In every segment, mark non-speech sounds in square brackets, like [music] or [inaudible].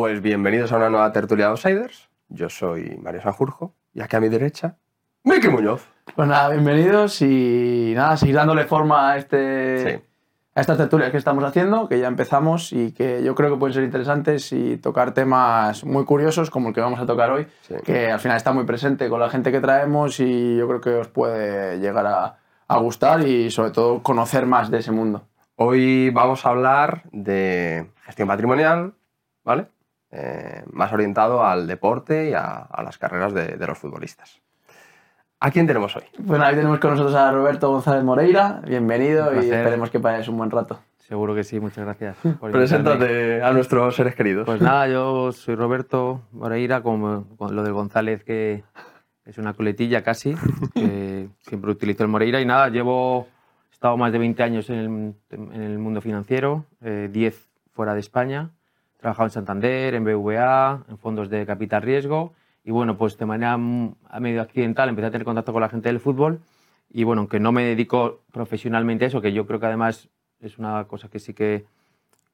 Pues bienvenidos a una nueva tertulia de Outsiders. Yo soy Mario Sanjurjo y aquí a mi derecha, Miki Muñoz. Pues nada, bienvenidos y nada, seguir dándole forma a, este, Sí. a estas tertulias que estamos haciendo, que ya empezamos y que yo creo que pueden ser interesantes y tocar temas muy curiosos como el que vamos a tocar hoy, Sí. que al final está muy presente con la gente que traemos y yo creo que os puede llegar a, a gustar y sobre todo conocer más de ese mundo. Hoy vamos a hablar de gestión patrimonial, ¿vale? Eh, más orientado al deporte y a, a las carreras de, de los futbolistas. ¿A quién tenemos hoy? Bueno, ahí tenemos con nosotros a Roberto González Moreira, bienvenido y esperemos que pases un buen rato. Seguro que sí, muchas gracias. por. Preséntate a nuestros seres queridos. Pues nada, yo soy Roberto Moreira, como con lo del González, que es una coletilla casi, que [laughs] siempre utilizo el Moreira. Y nada, llevo, he estado más de 20 años en el, en el mundo financiero, eh, 10 fuera de España. Trabajado en Santander, en BVA, en fondos de capital riesgo. Y bueno, pues de manera mm, medio accidental empecé a tener contacto con la gente del fútbol. Y bueno, aunque no me dedico profesionalmente a eso, que yo creo que además es una cosa que sí que,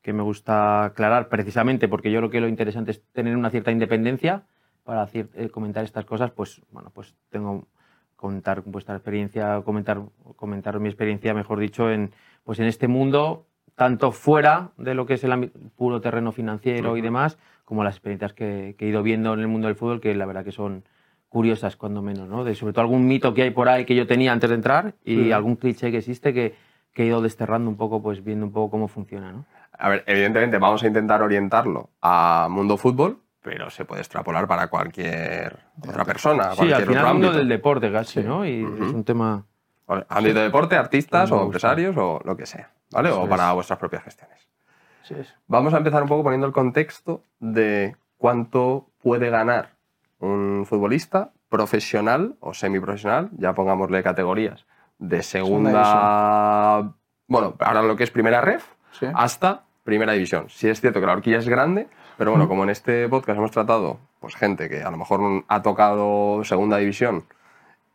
que me gusta aclarar, precisamente porque yo creo que lo interesante es tener una cierta independencia para cier- eh, comentar estas cosas, pues bueno, pues tengo contar vuestra experiencia, comentar, comentar mi experiencia, mejor dicho, en, pues en este mundo, tanto fuera de lo que es el puro terreno financiero y demás, como las experiencias que, que he ido viendo en el mundo del fútbol, que la verdad que son curiosas, cuando menos, ¿no? De sobre todo algún mito que hay por ahí que yo tenía antes de entrar y algún cliché que existe que, que he ido desterrando un poco, pues viendo un poco cómo funciona, ¿no? A ver, evidentemente vamos a intentar orientarlo a mundo fútbol, pero se puede extrapolar para cualquier otra persona. Sí, cualquier al final otro mundo ámbito. del deporte casi, Sí. ¿no? Y es un tema... Ámbito de deporte, artistas o empresarios o lo que sea, ¿vale? Eso o es. para vuestras propias gestiones. Es. Vamos a empezar un poco poniendo el contexto de cuánto puede ganar un futbolista profesional o semiprofesional, ya pongámosle categorías, de segunda, bueno, ahora lo que es primera ref, Sí. hasta primera división. Sí es cierto que la horquilla es grande, pero bueno, como en este podcast hemos tratado pues gente que a lo mejor ha tocado segunda división,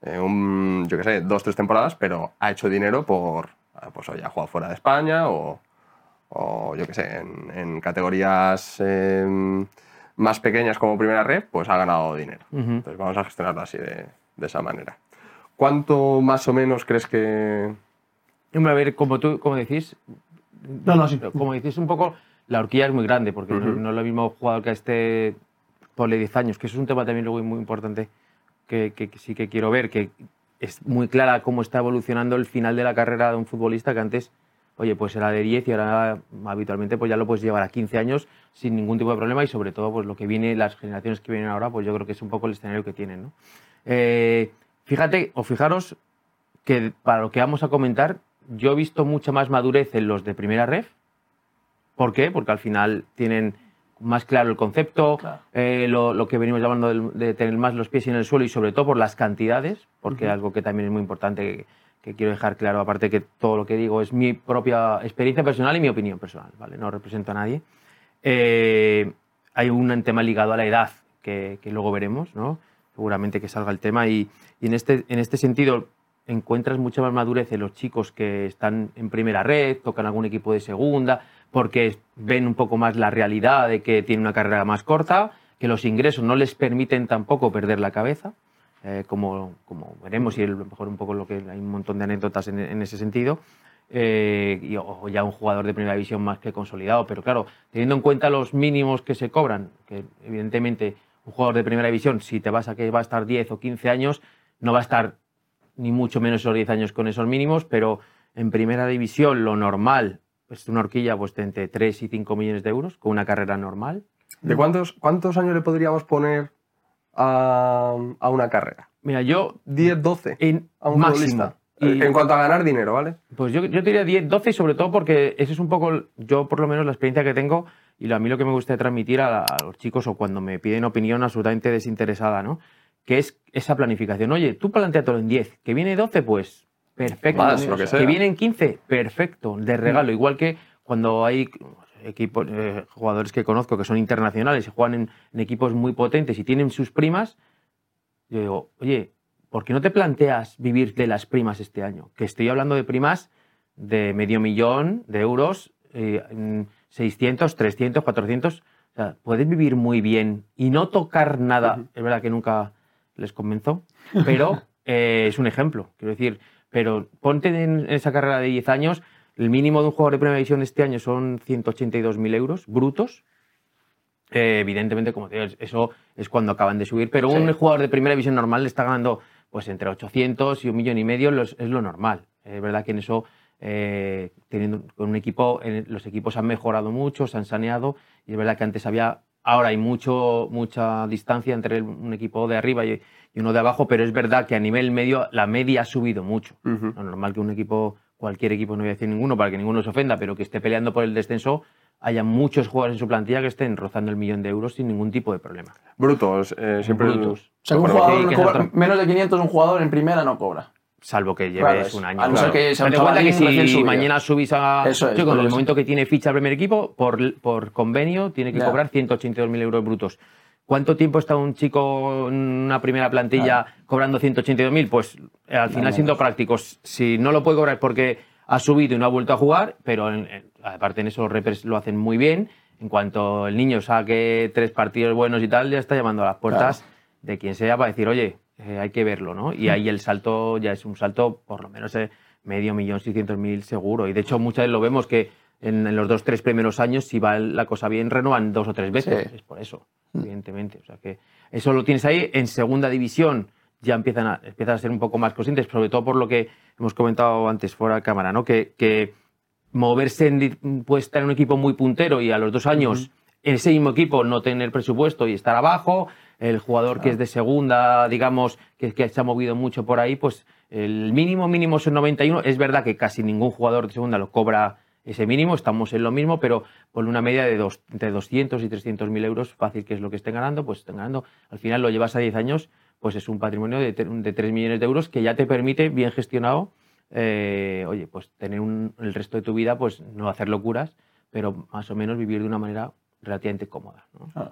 eh, un, yo qué sé, dos, tres temporadas, pero ha hecho dinero por, eh, pues oye, ha jugado fuera de España o, o yo qué sé, en, en categorías eh, más pequeñas como primera red, pues ha ganado dinero. Ujú. Entonces vamos a gestionarlo así de, de esa manera. ¿Cuánto más o menos crees que... Hombre, a ver, como tú, como decís, No, no, sí. como decís un poco, la horquilla es muy grande, porque no- Ujú. no, es lo mismo jugador que esté por 10 años, que eso es un tema también luego muy importante que, sí que quiero ver, que es muy clara cómo está evolucionando el final de la carrera de un futbolista que antes, oye, pues era de 10 y ahora habitualmente pues ya lo puedes llevar a 15 años sin ningún tipo de problema y sobre todo pues lo que viene, las generaciones que vienen ahora, pues yo creo que es un poco el escenario que tienen, ¿no? Eh, fíjate o fijaros que para lo que vamos a comentar, yo he visto mucha más madurez en los de primera ref. ¿Por qué? Porque al final tienen más claro el concepto, Claro. eh, lo, lo que venimos llamando de, tener más los pies en el suelo y sobre todo por las cantidades, porque Ujú. algo que también es muy importante que, que quiero dejar claro, aparte que todo lo que digo es mi propia experiencia personal y mi opinión personal, ¿vale? No represento a nadie. Eh, hay un tema ligado a la edad que, que luego veremos, ¿no? Seguramente que salga el tema y, y en, este, en este sentido encuentras mucha más madurez en los chicos que están en primera red, tocan algún equipo de segunda, porque ven un poco más la realidad de que tienen una carrera más corta, que los ingresos no les permiten tampoco perder la cabeza, eh, como, como veremos y a lo mejor un poco lo que hay un montón de anécdotas en, en ese sentido. eh, y, o ya un jugador de primera división más que consolidado, pero claro, teniendo en cuenta los mínimos que se cobran, que evidentemente un jugador de primera división, si te vas a que va a estar 10 o 15 años, no va a estar ni mucho menos esos 10 años con esos mínimos, pero en primera división lo normal es una horquilla pues, de entre 3 y 5 millones de euros con una carrera normal. ¿De cuántos, cuántos años le podríamos poner a, a una carrera? Mira, yo 10, 12 en a un máximo. Y- En cuanto a ganar dinero, ¿vale? Pues yo, yo te diría 10, 12 y sobre todo porque eso es un poco, yo por lo menos la experiencia que tengo y lo- a mí lo que me gusta transmitir a, la- a los chicos o cuando me piden opinión absolutamente desinteresada, ¿no? Que es esa planificación. Oye, tú planteatelo en 10, que viene 12, pues perfecto. Más, lo que sea. vienen 15, perfecto, de regalo. Igual que cuando hay equipos, eh, jugadores que conozco que son internacionales y juegan en, en equipos muy potentes y tienen sus primas, yo digo, oye, ¿por qué no te planteas vivir de las primas este año? Que estoy hablando de primas de medio millón de euros, eh, en 600, 300, 400, O sea, puedes vivir muy bien y no tocar nada. Es verdad que nunca les convenzo, [laughs] pero eh, es un ejemplo. Quiero decir, pero ponte en esa carrera de 10 años, el mínimo de un jugador de primera división este año son 182.000 euros brutos. Eh, evidentemente, como te digo, eso es cuando acaban de subir, pero un jugador de primera división normal le está ganando pues entre 800 y un millón y medio, los- es lo normal. Es verdad que en eso, eh, teniendo con un equipo, en- los equipos han mejorado mucho, se han saneado, y es verdad que antes había, ahora hay mucho, mucha distancia entre el- un equipo de arriba y, y uno de abajo, pero es verdad que a nivel medio la media ha subido mucho. Ujú. Lo normal que un equipo, cualquier equipo, no voy a decir ninguno para que ninguno se ofenda, pero que esté peleando por el descenso, haya muchos jugadores en su plantilla que estén rozando el millón de euros sin ningún tipo de problema. Brutos, eh, siempre. Brutos. O sea, que un jugador Sí, no que cobra- exacto. menos de 500 un jugador en primera no cobra. Salvo que lleves Claro, un año. a no ser que sea un cuenta que si mañana subís a. Eso es, con por el momento que tiene ficha al primer equipo, por, por convenio, tiene que Ya. cobrar 182.000 euros brutos. ¿Cuánto tiempo está un chico en una primera plantilla cobrando 182.000? Pues eh, al final, siendo prácticos, si no lo puede cobrar porque ha subido y no ha vuelto a jugar, pero en- en- aparte en eso los repers lo hacen muy bien. En cuanto el niño saque tres partidos buenos y tal, ya está llamando a las puertas de quien sea para decir, oye, eh, hay que verlo, ¿no? Y ahí el salto ya es un salto, por lo menos eh, medio millón, seiscientos mil seguro. Y de hecho, muchas veces lo vemos que en, en los dos, tres primeros años, si va la cosa bien, renuevan dos o tres veces. Sí. Es por eso, evidentemente. O sea que eso lo tienes ahí. En segunda división ya empiezan a, empiezan a ser un poco más conscientes, sobre todo por lo que hemos comentado antes fuera de cámara, ¿no? Que, que moverse en, puede estar en un equipo muy puntero y a los dos años en ese mismo equipo no tener presupuesto y estar abajo, el jugador que es de segunda, digamos, que, que se ha movido mucho por ahí, pues el mínimo mínimo es el 91. Es verdad que casi ningún jugador de segunda lo cobra ese mínimo, estamos en lo mismo, pero por una media de dos, entre 200 y 300 mil euros, fácil que es lo que estén ganando, pues estén ganando. Al final lo llevas a 10 años, pues es un patrimonio de, de 3 millones de euros que ya te permite, bien gestionado, eh, oye, pues tener un- el resto de tu vida, pues no hacer locuras, pero más o menos vivir de una manera relativamente cómoda. ¿no? Ah.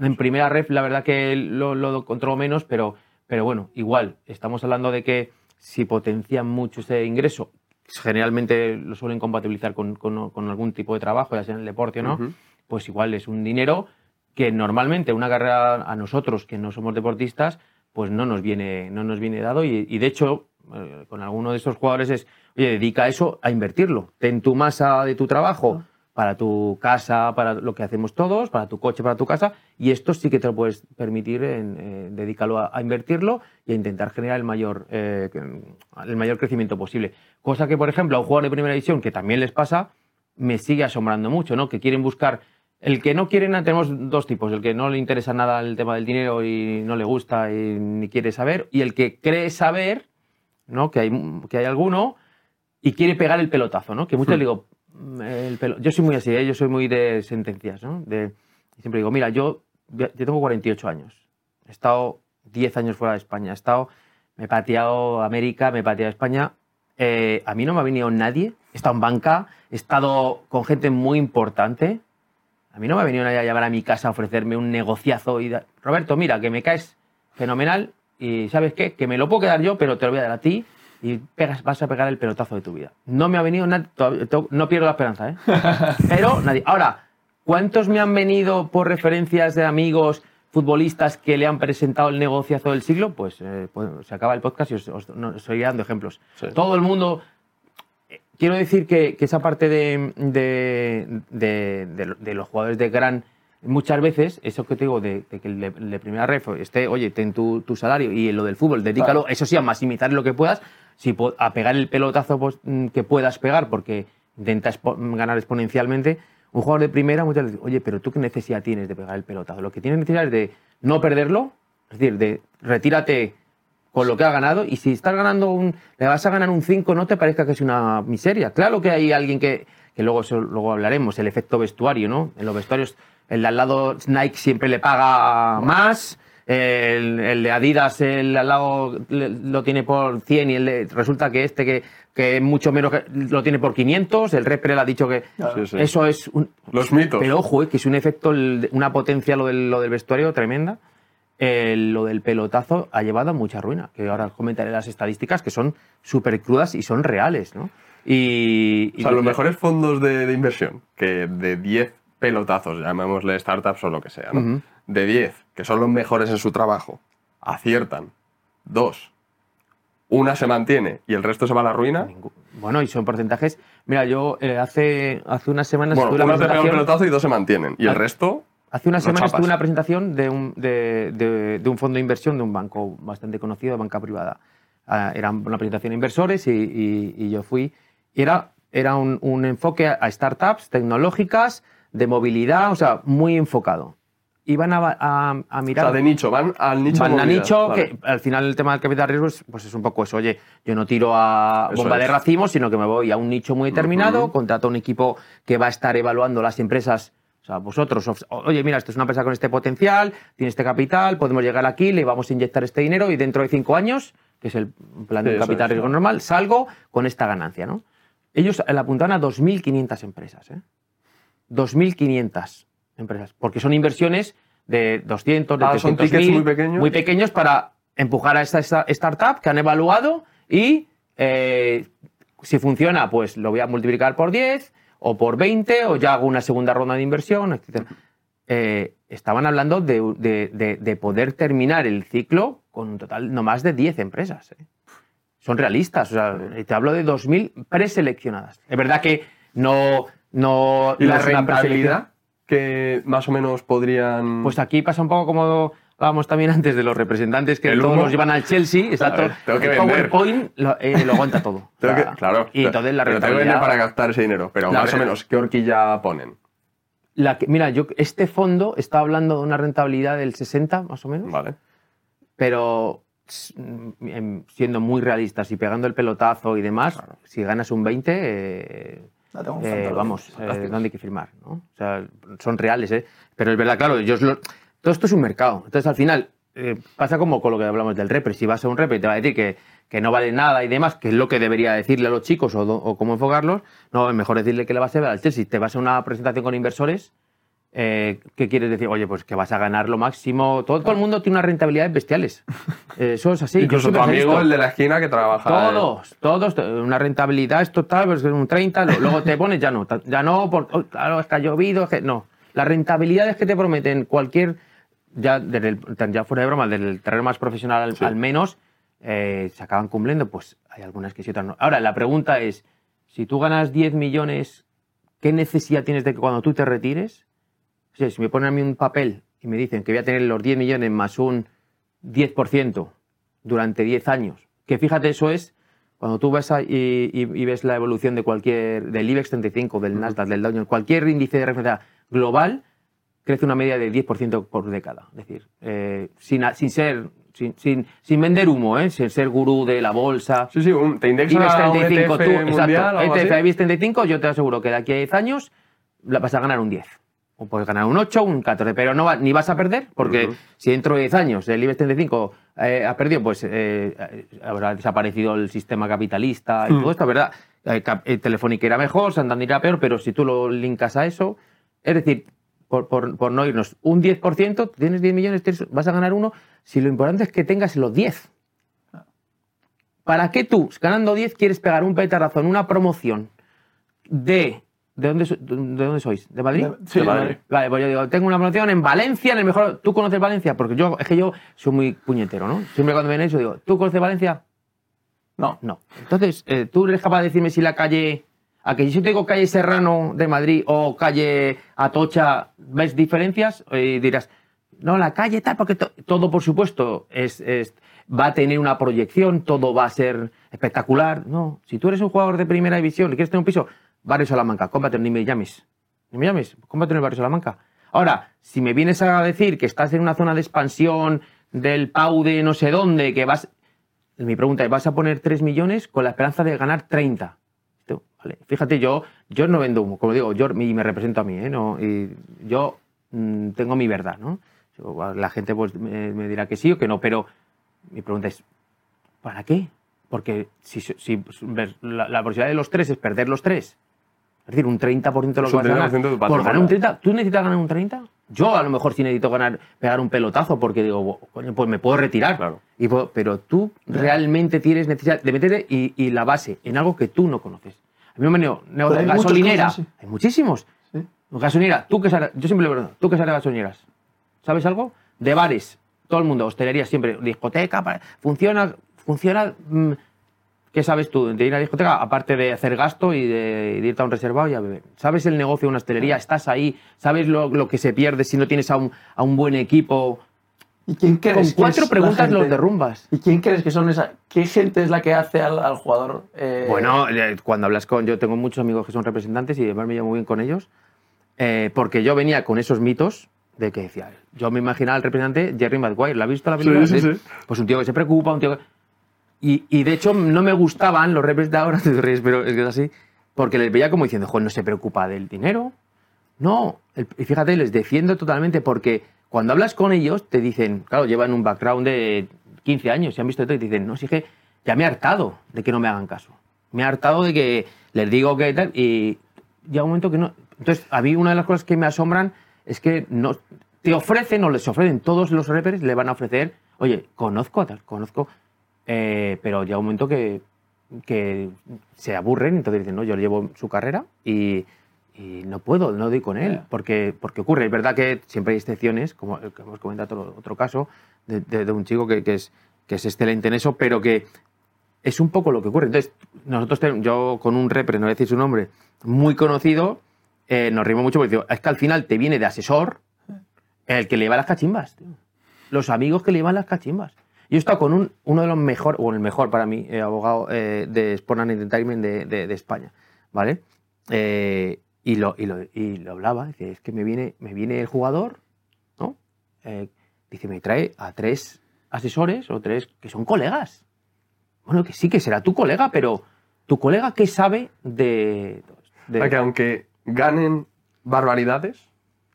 En primera ref, la verdad que lo, lo controlo menos, pero, pero bueno, igual, estamos hablando de que si potencian mucho ese ingreso, generalmente lo suelen compatibilizar con, con- con algún tipo de trabajo, ya sea en el deporte o no, pues igual es un dinero que normalmente una carrera a nosotros que no somos deportistas, pues no nos viene, no nos viene dado y, y de hecho eh, con alguno de esos jugadores es, oye, dedica eso a invertirlo, ten tu masa de tu trabajo para tu casa, para lo que hacemos todos, para tu coche, para tu casa, y esto sí que te lo puedes permitir, en, eh, dedícalo a, a invertirlo y a intentar generar el mayor, eh, el mayor crecimiento posible. Cosa que, por ejemplo, a un jugador de primera división, que también les pasa, me sigue asombrando mucho, ¿no? Que quieren buscar. El que no quieren, tenemos dos tipos: el que no le interesa nada el tema del dinero y no le gusta y ni quiere saber, y el que cree saber, ¿no? Que hay, que hay alguno y quiere pegar el pelotazo, ¿no? Que muchos Hmm. digo, "Mm, el pelo-". yo soy muy así, ¿eh? yo soy muy de sentencias, ¿no? De, siempre digo, mira, yo, yo tengo 48 años, he estado 10 años fuera de España, he estado, me he pateado América, me he pateado España, eh, a mí no me ha venido nadie, he estado en banca, he estado con gente muy importante, a mí no me ha venido nadie a llamar a mi casa a ofrecerme un negociazo Roberto, mira, que me caes fenomenal y ¿sabes qué? Que me lo puedo quedar yo, pero te lo voy a dar a ti y pegas, vas a pegar el pelotazo de tu vida. No me ha venido nadie, no pierdo la esperanza, ¿eh? [laughs] Pero nadie. Ahora, ¿cuántos me han venido por referencias de amigos futbolistas que le han presentado el negociazo del siglo? Pues, eh, pues se acaba el podcast y os, os- no, os seguiré dando ejemplos. Sí. Todo el mundo eh, quiero decir que, que esa parte de- de- de los jugadores de gran, muchas veces, eso que te digo, de, de que el de, de primera ref esté, oye, ten tu, tu salario y lo del fútbol, dedícalo, eso sí, a maximizar lo que puedas, si, a pegar el pelotazo pues, mm, que puedas pegar, porque intenta expo- ganar exponencialmente. Un jugador de primera muchas veces, oye, pero tú qué necesidad tienes de pegar el pelotazo. Lo que tienes necesidad es de no perderlo, es decir, de retírate con lo que ha ganado y si estás ganando un le vas a ganar un 5 no te parezca que es una miseria claro que hay alguien que, que luego luego hablaremos el efecto vestuario no en los vestuarios el de al lado Nike siempre le paga más el, el de Adidas el de al lado lo tiene por 100 y el de- resulta que este que, que es mucho menos que- lo tiene por 500 el Repre le ha dicho que Sí, sí. eso es un, Los mitos. pero ojo, eh, que es un efecto, una potencia lo del, lo del vestuario tremenda. Eh, lo del pelotazo ha llevado a mucha ruina, que ahora comentaré las estadísticas que son súper crudas y son reales, ¿no? Y, O sea, los mejores fondos de, de inversión, que de 10 pelotazos, llamémosle startups o lo que sea, ¿no? De 10, que son los mejores en su trabajo, aciertan, dos, una se mantiene y el resto se va a la ruina. Bueno, y son porcentajes. Mira, yo eh, hace, hace unas semanas Bueno, estuve en uno la te pega un presentación- pelotazo y dos se mantienen. Y el Ah. resto, Hace unas semanas tuve una presentación de un, de, de- de un fondo de inversión de un banco bastante conocido, de banca privada. Ah, era una presentación de inversores y, y- y yo fui. Era, era un, un enfoque a startups tecnológicas, de movilidad, o sea, muy enfocado. Iban a, a- a o mirar... sea, de nicho, van al nicho. Van a nicho, Vale. que al final el tema del capital riesgo es, pues es un poco eso. Oye, yo no tiro a Eso bomba de racimos, sino que me voy a un nicho muy determinado, Ujú. contrato a un equipo que va a estar evaluando las empresas. O sea, vosotros, os- oye, mira, esto es una empresa con este potencial, tiene este capital, podemos llegar aquí, le vamos a inyectar este dinero y dentro de cinco años, que es el plan Sí, de capital es, riesgo ¿no? normal, salgo con esta ganancia, ¿no? Ellos le apuntaban a 2.500 empresas, ¿eh? 2.500 empresas, porque son inversiones de 200, de Ah, son 300 tickets muy pequeños. muy pequeños para empujar a esta, esta startup que han evaluado y eh, si funciona, pues lo voy a multiplicar por 10 o por 20 o ya hago una segunda ronda de inversión, etc. Eh, estaban hablando de, de- de- de poder terminar el ciclo con un total no más de 10 empresas. ¿eh? Son realistas, o sea, te hablo de 2.000 preseleccionadas. Es verdad que no... no ¿Y la rentabilidad que más o menos podrían. pues aquí pasa un poco como hablábamos también antes de los representantes que todos los llevan al Chelsea, exacto. Ver, tengo que el vender. PowerPoint lo, eh, lo aguanta todo. [laughs] Tengo que- claro. Y entonces la pero tengo que vender rentabilidad... para captar ese dinero. Pero más o menos, ¿qué horquilla ponen? la que- mira, yo este fondo está hablando de una rentabilidad del 60 más o menos, Vale. pero siendo muy realistas y pegando el pelotazo y demás, si ganas un 20, eh, eh, vamos, eh. ¿dónde hay que firmar? ¿no? O sea, son reales, ¿eh? Pero es verdad, claro, ellos lo- todo esto es un mercado. Entonces, al final, eh, pasa como con lo que hablamos del repre. Si vas a un repre y te va a decir que, que no vale nada y demás, que es lo que debería decirle a los chicos o, do- o cómo enfocarlos, no, es mejor decirle que le vas a ver al Chelsea. Te vas a una presentación con inversores, eh, ¿qué quieres decir? Oye, pues que vas a ganar lo máximo. Todo, todo el mundo tiene unas rentabilidades bestiales. [laughs] Eh, Eso es así. Incluso tu amigo, esto. el de la esquina que trabaja. Todos, todos, una rentabilidad es total, pues es un 30, lo- luego te pones, ya no, ya no, porque, oh, claro, es que ha llovido, es que no. Las rentabilidades que te prometen cualquier, ya, desde el- ya fuera de broma, desde el terreno más profesional al, Sí. al menos, eh, se acaban cumpliendo, pues hay algunas que sí, otras no. Ahora, la pregunta es, si tú ganas 10 millones, ¿qué necesidad tienes de que cuando tú te retires? Si me ponen a mí un papel y me dicen que voy a tener los 10 millones más un 10% durante 10 años, que fíjate, eso es cuando tú ves y, y- y ves la evolución de cualquier, del IBEX 35, del Nasdaq, del Dow Jones, cualquier índice de referencia global, crece una media de 10% por década. Es decir, eh, sin, sin ser, sin, sin, sin vender humo, ¿eh? sin ser gurú de la bolsa. Sí, sí, un- te indexa IBEX a un 35, ETF tú, mundial exacto, o algo ETF así. IBEX 35, yo te aseguro que de aquí a 10 años la vas a ganar un 10. O puedes ganar un 8, un 14, pero no va- ni vas a perder, porque Ujú. si dentro de 10 años el IBEX 35 eh, ha perdido, pues eh, eh, habrá desaparecido el sistema capitalista y Mm. todo esto, ¿verdad? Eh, Cap- eh, Telefónica irá mejor, Santander irá peor, pero si tú lo linkas a eso, es decir, por, por- por no irnos, un 10%, tienes 10 millones, tienes- vas a ganar uno, si lo importante es que tengas los 10. ¿Para qué tú, ganando 10, quieres pegar un petardazo en una promoción de... ¿De dónde, so- de dónde sois? ¿De Madrid? Sí, de Madrid. Vale, pues yo digo, tengo una promoción en Valencia, en el mejor... ¿Tú conoces Valencia? Porque yo, es que yo soy muy puñetero, ¿no? Siempre cuando viene eso digo, ¿tú conoces Valencia? No. No. Entonces, eh, ¿tú eres capaz de decirme si la calle... A que si yo te digo calle Serrano de Madrid o calle Atocha, ¿ves diferencias? Y dirás, no, la calle tal, porque to- todo, por supuesto, es, es- va a tener una proyección, todo va a ser espectacular. No, si tú eres un jugador de primera división y quieres tener un piso, Barrio Salamanca, cómprate, ni me llames. Ni me llames, cómprate en el Barrio Salamanca. Ahora, si me vienes a decir que estás en una zona de expansión del Pau de no sé dónde, que vas... Mi pregunta es, ¿vas a poner 3 millones con la esperanza de ganar 30? Esto, vale. Fíjate, yo, yo no vendo humo, como digo, yo me represento a mí, ¿eh? No, yo mm, tengo mi verdad, ¿no? La gente pues, me, dirá que sí o que no, pero mi pregunta es, ¿para qué? Porque si, si la, la de los tres es perder los tres, es decir, un 30% de lo que un vas a ganar. 30% de tu Por ganar un 30, ¿tú necesitas ganar un 30? Yo a lo mejor sí necesito ganar, pegar un pelotazo porque digo, coño, pues me puedo retirar. Claro. Y puedo- pero tú realmente tienes necesidad de meterte y, y la base en algo que tú no conoces. A mí me han venido negocios de gasolinera. Hay muchísimos. Sí. Gasolinera, tú que sabes, yo siempre le pregunto, tú que sabes de gasolineras, ¿sabes algo? De bares, todo el mundo, hostelería siempre, discoteca, para- funciona, funciona, mm, ¿qué sabes tú de ir a la discoteca? Aparte de hacer gasto y de, de irte a un reservado y a beber. ¿Sabes el negocio de una hostelería? ¿Estás ahí? ¿Sabes lo, lo que se pierde si no tienes a un, a un buen equipo? ¿Y quién crees Con que cuatro es la preguntas gente- los derrumbas. ¿Y quién crees que son esa? ¿Qué gente es la que hace al, al jugador? eh, Bueno, cuando hablas con. Yo tengo muchos amigos que son representantes y además me llevo muy bien con ellos. eh, porque yo venía con esos mitos de que decía. Yo me imaginaba al representante Jerry Maguire. ¿La has visto la película? sí, sí. Pues un tío que se preocupa, un tío que. Y, y de hecho no me gustaban los representantes de ahora, [laughs] te ríes, pero es que es así. Porque les veía como diciendo, joder, no se preocupa del dinero. No, y fíjate, les defiendo totalmente porque cuando hablas con ellos te dicen, claro, llevan un background de 15 años y han visto todo y te dicen, no, si es que ya me he hartado de que no me hagan caso. Me he hartado de que les digo que tal y llega un momento que no. Entonces, a mí una de las cosas que me asombran es que no te ofrecen o les ofrecen todos los rappers, le van a ofrecer, oye, conozco a tal, conozco, eh, pero llega un momento que, que se aburren, entonces dicen, no, yo llevo su carrera y, y no puedo, no doy con él, Ya. porque, porque ocurre. Es verdad que siempre hay excepciones, como el que hemos comentado otro, otro caso, de, de- de un chico que, que es, que es excelente en eso, pero que es un poco lo que ocurre. Entonces, nosotros, tenemos- yo con un repre, no voy a decir su nombre, muy conocido, eh, nos rimos mucho porque digo, es que al final te viene de asesor el que le lleva las cachimbas, tío. Los amigos que le llevan las cachimbas. Yo he estado con un, uno de los mejores, o el mejor para mí, eh, abogado eh, de Sport and Entertainment de, de- de España, ¿vale? Eh, y, lo, y, lo, y lo hablaba, dice, es que me viene, me viene el jugador, ¿no? Eh, dice, me trae a tres asesores o tres que son colegas. Bueno, que sí, que será tu colega, pero tu colega, ¿qué sabe de...? de- que aunque ganen barbaridades,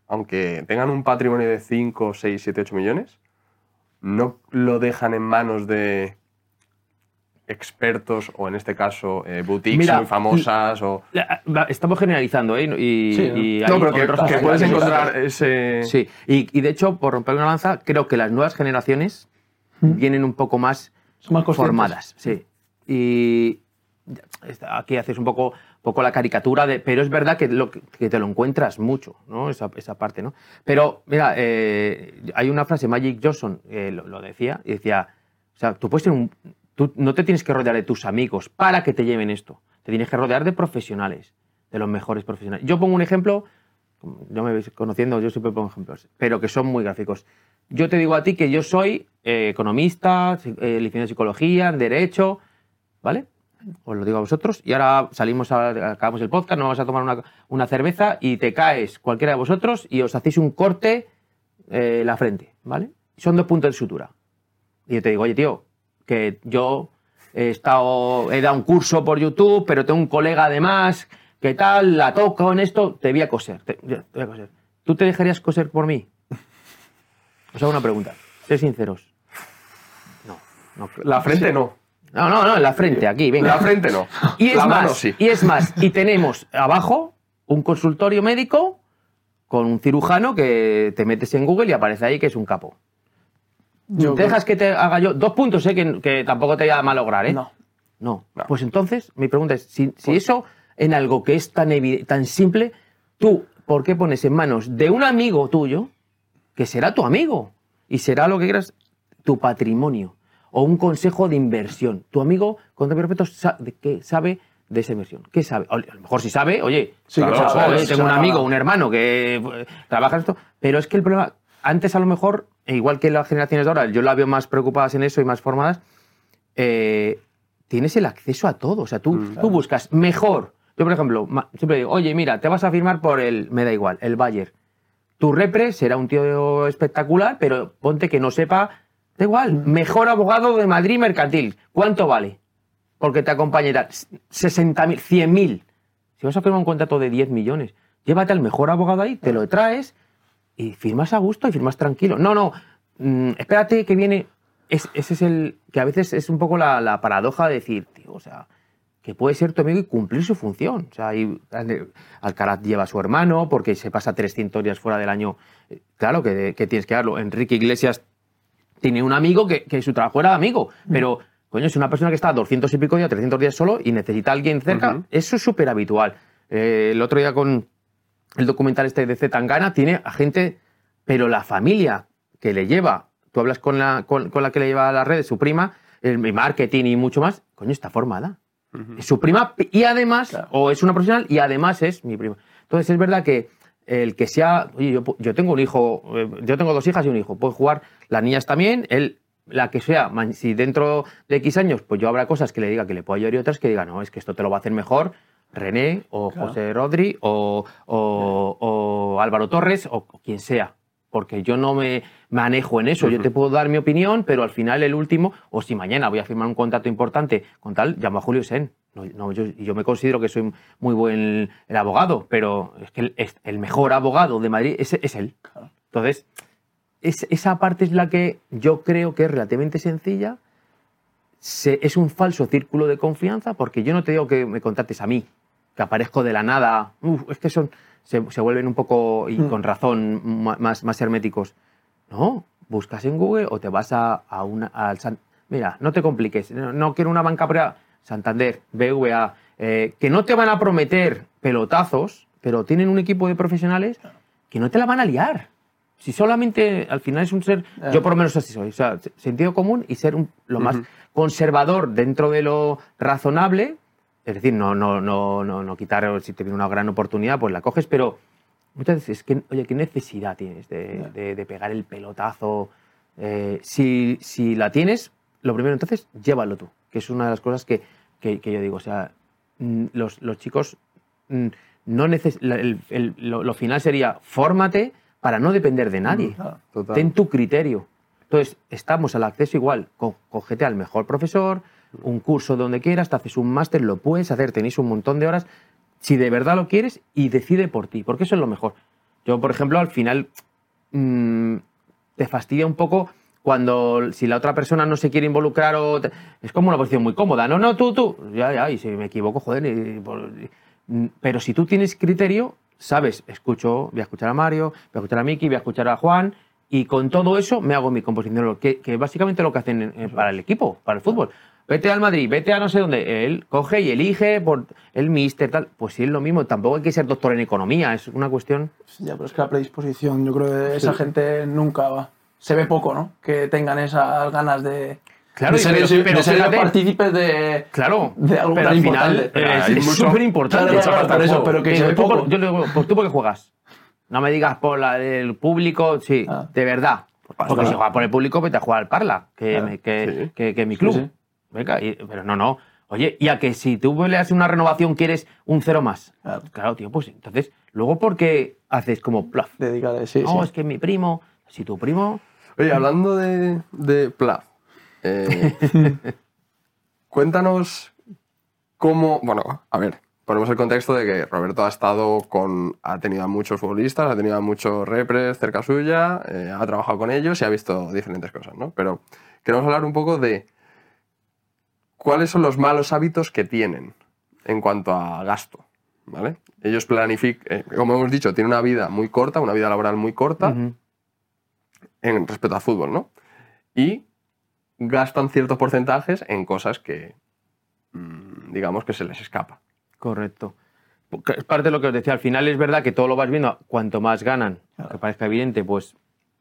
aunque tengan un patrimonio de 5, 6, 7, 8 millones, no lo dejan en manos de expertos o en este caso eh, boutiques Mira, muy famosas o... Estamos generalizando, ¿eh? Y, Sí, ¿no? y No, hay pero que, puedes encontrar ese... Sí, y, y de hecho, por romper una lanza, creo que las nuevas generaciones vienen un poco más Son más formadas. Sí. Y aquí haces un poco, poco la caricatura, de, pero es verdad que, lo, que te lo encuentras mucho, ¿no? Esa, esa parte, ¿no? Pero, mira, eh, hay una frase, Magic Johnson eh, lo, decía, y decía, o sea, tú puedes tener un... Tú no te tienes que rodear de tus amigos para que te lleven esto. Te tienes que rodear de profesionales, de los mejores profesionales. Yo pongo un ejemplo, yo me veis conociendo, yo siempre pongo ejemplos, pero que son muy gráficos. Yo te digo a ti que yo soy eh, economista, eh, licenciado en psicología, en derecho, ¿vale? Os lo digo a vosotros. Y ahora salimos, a- acabamos el podcast, nos vamos a tomar una, una cerveza y te caes cualquiera de vosotros y os hacéis un corte eh, la frente, ¿vale? Son dos puntos de sutura. Y yo te digo, oye, tío, que yo he estado, he dado un curso por YouTube, pero tengo un colega además, que tal, la toco en esto, te voy a coser, te, te voy a coser. ¿Tú te dejarías coser por mí? Os hago una pregunta, sed sinceros. No, no. La frente no. No, no, no, en la frente, aquí, venga. La frente no. [laughs] Y es la más, mano sí. y es más, y tenemos abajo un consultorio médico con un cirujano que te metes en Google y aparece ahí que es un capo. Yo ¿Te dejas que te haga yo? Dos puntos, ¿eh? que, que tampoco te voy a malograr, ¿eh? No. No. No. Pues entonces, mi pregunta es, si, si eso en algo que es tan, tan simple, tú, ¿por qué pones en manos de un amigo tuyo, que será tu amigo, y será lo que quieras, tu patrimonio, o un consejo de inversión? Tu amigo, con todo respeto, sa- de- ¿qué sabe de esa inversión? ¿Qué sabe? O- A lo mejor si sabe, oye, Sí, claro, sabe, o tengo un sea- amigo, un hermano que eh, trabaja en esto, pero es que el problema, antes a lo mejor, e igual que las generaciones de ahora, yo las veo más preocupadas en eso y más formadas, eh, tienes el acceso a todo. O sea, tú, Mm. tú buscas mejor. Yo, por ejemplo, siempre digo, oye, mira, te vas a firmar por el, me da igual, el Bayer. Tu repre será un tío espectacular, pero ponte que no sepa, da igual, mejor abogado de Madrid mercantil. ¿Cuánto vale? Porque te acompañará 60.000, 100.000. Si vas a firmar un contrato de 10 millones, llévate al mejor abogado ahí, te lo traes y firmas a gusto y firmas tranquilo. No, no, mm, espérate que viene. Es- ese es el. que a veces es un poco la, la paradoja de decir, tío, o sea, que puede ser tu amigo y cumplir su función. O sea, ahí, eh, Alcaraz lleva a su hermano porque se pasa 300 días fuera del año. Eh, Claro que, que tienes que darlo. Enrique Iglesias tiene un amigo que, que su trabajo era de amigo, pero. Coño, es una persona que está 200 y pico días, 300 días solo y necesita a alguien cerca. Eso es súper habitual. Eh, el otro día con, el documental este de Zetangana, tiene a gente, pero la familia que le lleva, tú hablas con la, con, con la que le lleva a las redes, su prima, el marketing y mucho más, coño, está formada. Es su prima y además, Claro. o es una profesional y además es mi prima. Entonces es verdad que el que sea, oye, yo, yo tengo un hijo, eh, yo tengo dos hijas y un hijo, puede jugar, las niñas también, él, la que sea, si dentro de X años, pues yo habrá cosas que le diga que le puedo ayudar y otras que diga, no, es que esto te lo va a hacer mejor René o Claro. José Rodri o, o- o Álvaro Torres o, o quien sea. Porque yo no me manejo en eso. Yo te puedo dar mi opinión, pero al final el último, o si mañana voy a firmar un contrato importante con tal, llamo a Julio Sen. No, no, yo, yo me considero que soy muy buen el abogado, pero es que el, es- el mejor abogado de Madrid es, es él. Entonces, es- esa parte es la que yo creo que es relativamente sencilla. Se- es un falso círculo de confianza porque yo no te digo que me contrates a mí, que aparezco de la nada. Uf, es que son, se, se vuelven un poco, y con razón, más, más herméticos. No, buscas en Google o te vas a, a una, al San- Mira, no te compliques, no, no quiero una banca privada. Santander, BVA, eh, que no te van a prometer pelotazos, pero tienen un equipo de profesionales que no te la van a liar. Si solamente al final es un ser, yo por lo menos así soy, o sea, se- sentido común y ser un- lo más conservador dentro de lo razonable, es decir, no, no, no, no, no quitar, si te viene una gran oportunidad, pues la coges, pero muchas veces, que, oye, ¿qué necesidad tienes de, Ya. de- de pegar el pelotazo? Eh, si, si la tienes, lo primero entonces, llévalo tú, que es una de las cosas que, que- que yo digo, o sea, mm, los, los chicos mm, no neces el- el- lo, lo final sería, fórmate para no depender de nadie. Claro. Total. Ten tu criterio. Entonces, estamos al acceso igual. Co- Cógete al mejor profesor, un curso donde quieras, te haces un máster, lo puedes hacer, tenéis un montón de horas. Si de verdad lo quieres, y decide por ti, porque eso es lo mejor. Yo, por ejemplo, al final mm, te fastidia un poco cuando si la otra persona no se quiere involucrar o es como una posición muy cómoda. No, no, tú, tú. Ya, ya, y si me equivoco, joder. y- y- mm, pero si tú tienes criterio, sabes, escucho, voy a escuchar a Mario, voy a escuchar a Miki, voy a escuchar a Juan, y con todo eso me hago mi composición, que, que básicamente lo que hacen en- en- para el equipo, para el fútbol. Vete al Madrid, vete a no sé dónde. Él coge y elige por el míster, tal. Pues sí, es lo mismo. Tampoco hay que ser doctor en economía, es una cuestión. Ya, pero es que la predisposición, yo creo que esa gente nunca va. Se ve poco, ¿no? Que tengan esas ganas de, Claro, de ser, pero- de ser fíjate- partícipes de, Claro, de algo pero tan al final importante. eh, es súper importante. Claro, eso, pero que se ve por- poco. yo le digo, pues tú por qué juegas. No me digas por la- el público, sí, Ah. de verdad. Porque claro. si juegas por el público, vete a jugar al Parla, que, Claro, me- que, sí. que- que mi club. Sí, sí. Venga, y- pero no, no. Oye, y a que si tú le haces una renovación quieres un cero más. Claro. tío, pues entonces, luego ¿por qué haces como plaf? Dedicarle, sí, no, sí. es que mi primo, si tu primo... Oye, hablando de, de Plav, eh, [laughs] cuéntanos cómo. Bueno, a ver, ponemos el contexto de que Roberto ha estado con. ha tenido a muchos futbolistas, ha tenido a muchos repres cerca suya, eh, ha trabajado con ellos y ha visto diferentes cosas, ¿no? Pero queremos hablar un poco de cuáles son los malos hábitos que tienen en cuanto a gasto, ¿vale? Ellos planifican, como hemos dicho, tienen una vida muy corta, una vida laboral muy corta Ujú. en respecto al fútbol, ¿no? Y gastan ciertos porcentajes en cosas que, mm, digamos, que se les escapa. Correcto. Es parte de lo que os decía. Al final es verdad que todo lo vas viendo. Cuanto más ganan, aunque parezca evidente, pues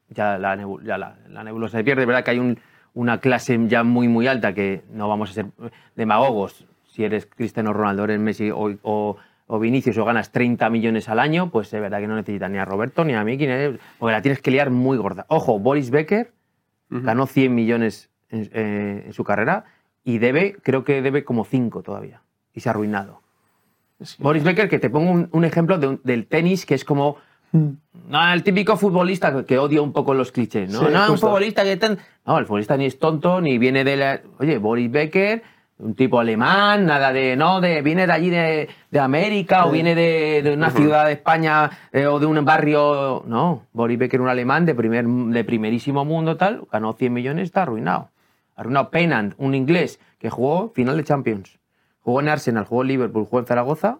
ya la, nebu- ya la, la nebulosa se pierde. Es verdad que hay un- una clase ya muy, muy alta que no vamos a ser demagogos. Si eres Cristiano Ronaldo, eres Messi o, o, o Vinicius o ganas 30 millones al año, pues es verdad que no necesitas ni a Roberto ni a Miki, porque la tienes que liar muy gorda. Ojo, Boris Becker ganó 100 millones en, eh, en su carrera y debe, creo que debe como 5 todavía. Y se ha arruinado. Boris Becker, que te pongo un, un ejemplo de del tenis, que es como Mm. no, el típico futbolista que- que odia un poco los clichés, ¿no? Sí, no, un justo. futbolista que tan... No, el futbolista ni es tonto, ni viene de la... Oye, Boris Becker, un tipo alemán, nada de... No, de viene de allí de, de América o viene de, de una ciudad de España eh, o de un barrio... No, Boris Becker, un alemán de, primer, de primerísimo mundo, tal, ganó 100 millones, está arruinado. Arruinado. Pennant, un inglés que jugó final de Champions. Jugó en Arsenal, jugó en Liverpool, jugó en Zaragoza,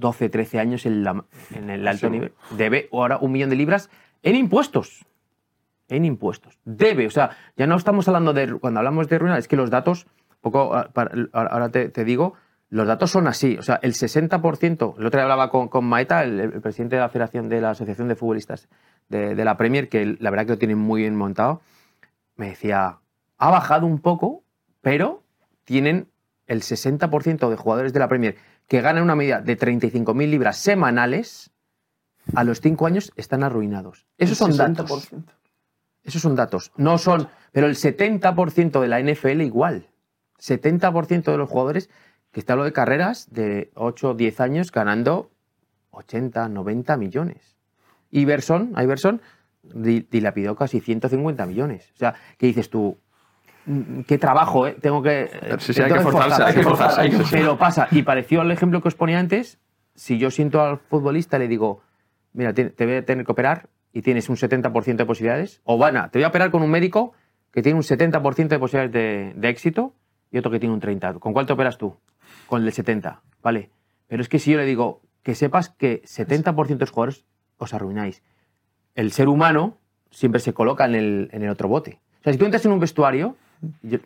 12, 13 años en, la- en el alto Sí. nivel. Debe ahora un millón de libras en impuestos. En impuestos. Debe, o sea, ya no estamos hablando de. Cuando hablamos de ruina, es que los datos, poco, ah, para- ahora te, te digo, los datos son así. O sea, el 60%, el otro día hablaba con, con Maeta, el, el presidente de la Federación de la Asociación de Futbolistas de, de la Premier, que la verdad que lo tienen muy bien montado, me decía, ha bajado un poco, pero tienen el 60% de jugadores de la Premier que ganan una media de 35.000 libras semanales, a los 5 años están arruinados. Esos son datos. 60%. Esos son datos. No son. Pero el 70% de la NFL igual. 70% de los jugadores que está hablo de carreras de 8 o 10 años ganando 80, 90 millones. Iverson, Iverson di- dilapidó casi 150 millones. O sea, ¿qué dices tú? Mm, ¿Qué trabajo, eh? Tengo que. eh, Sí, sí, hay que forzarse, hay que forzarse. hay que Pero pasa, y pareció el ejemplo que os ponía antes, si yo siento al futbolista le digo, mira, te, te voy a tener que operar y tienes un 70% de posibilidades, o van te voy a operar con un médico que tiene un 70% de posibilidades de, de éxito y otro que tiene un 30%. ¿Con cuál te operas tú? Con el del 70%, ¿vale? Pero es que si yo le digo que sepas que 70% de los jugadores os arruináis, el ser humano siempre se coloca en el, en el otro bote. O sea, si tú entras en un vestuario yo-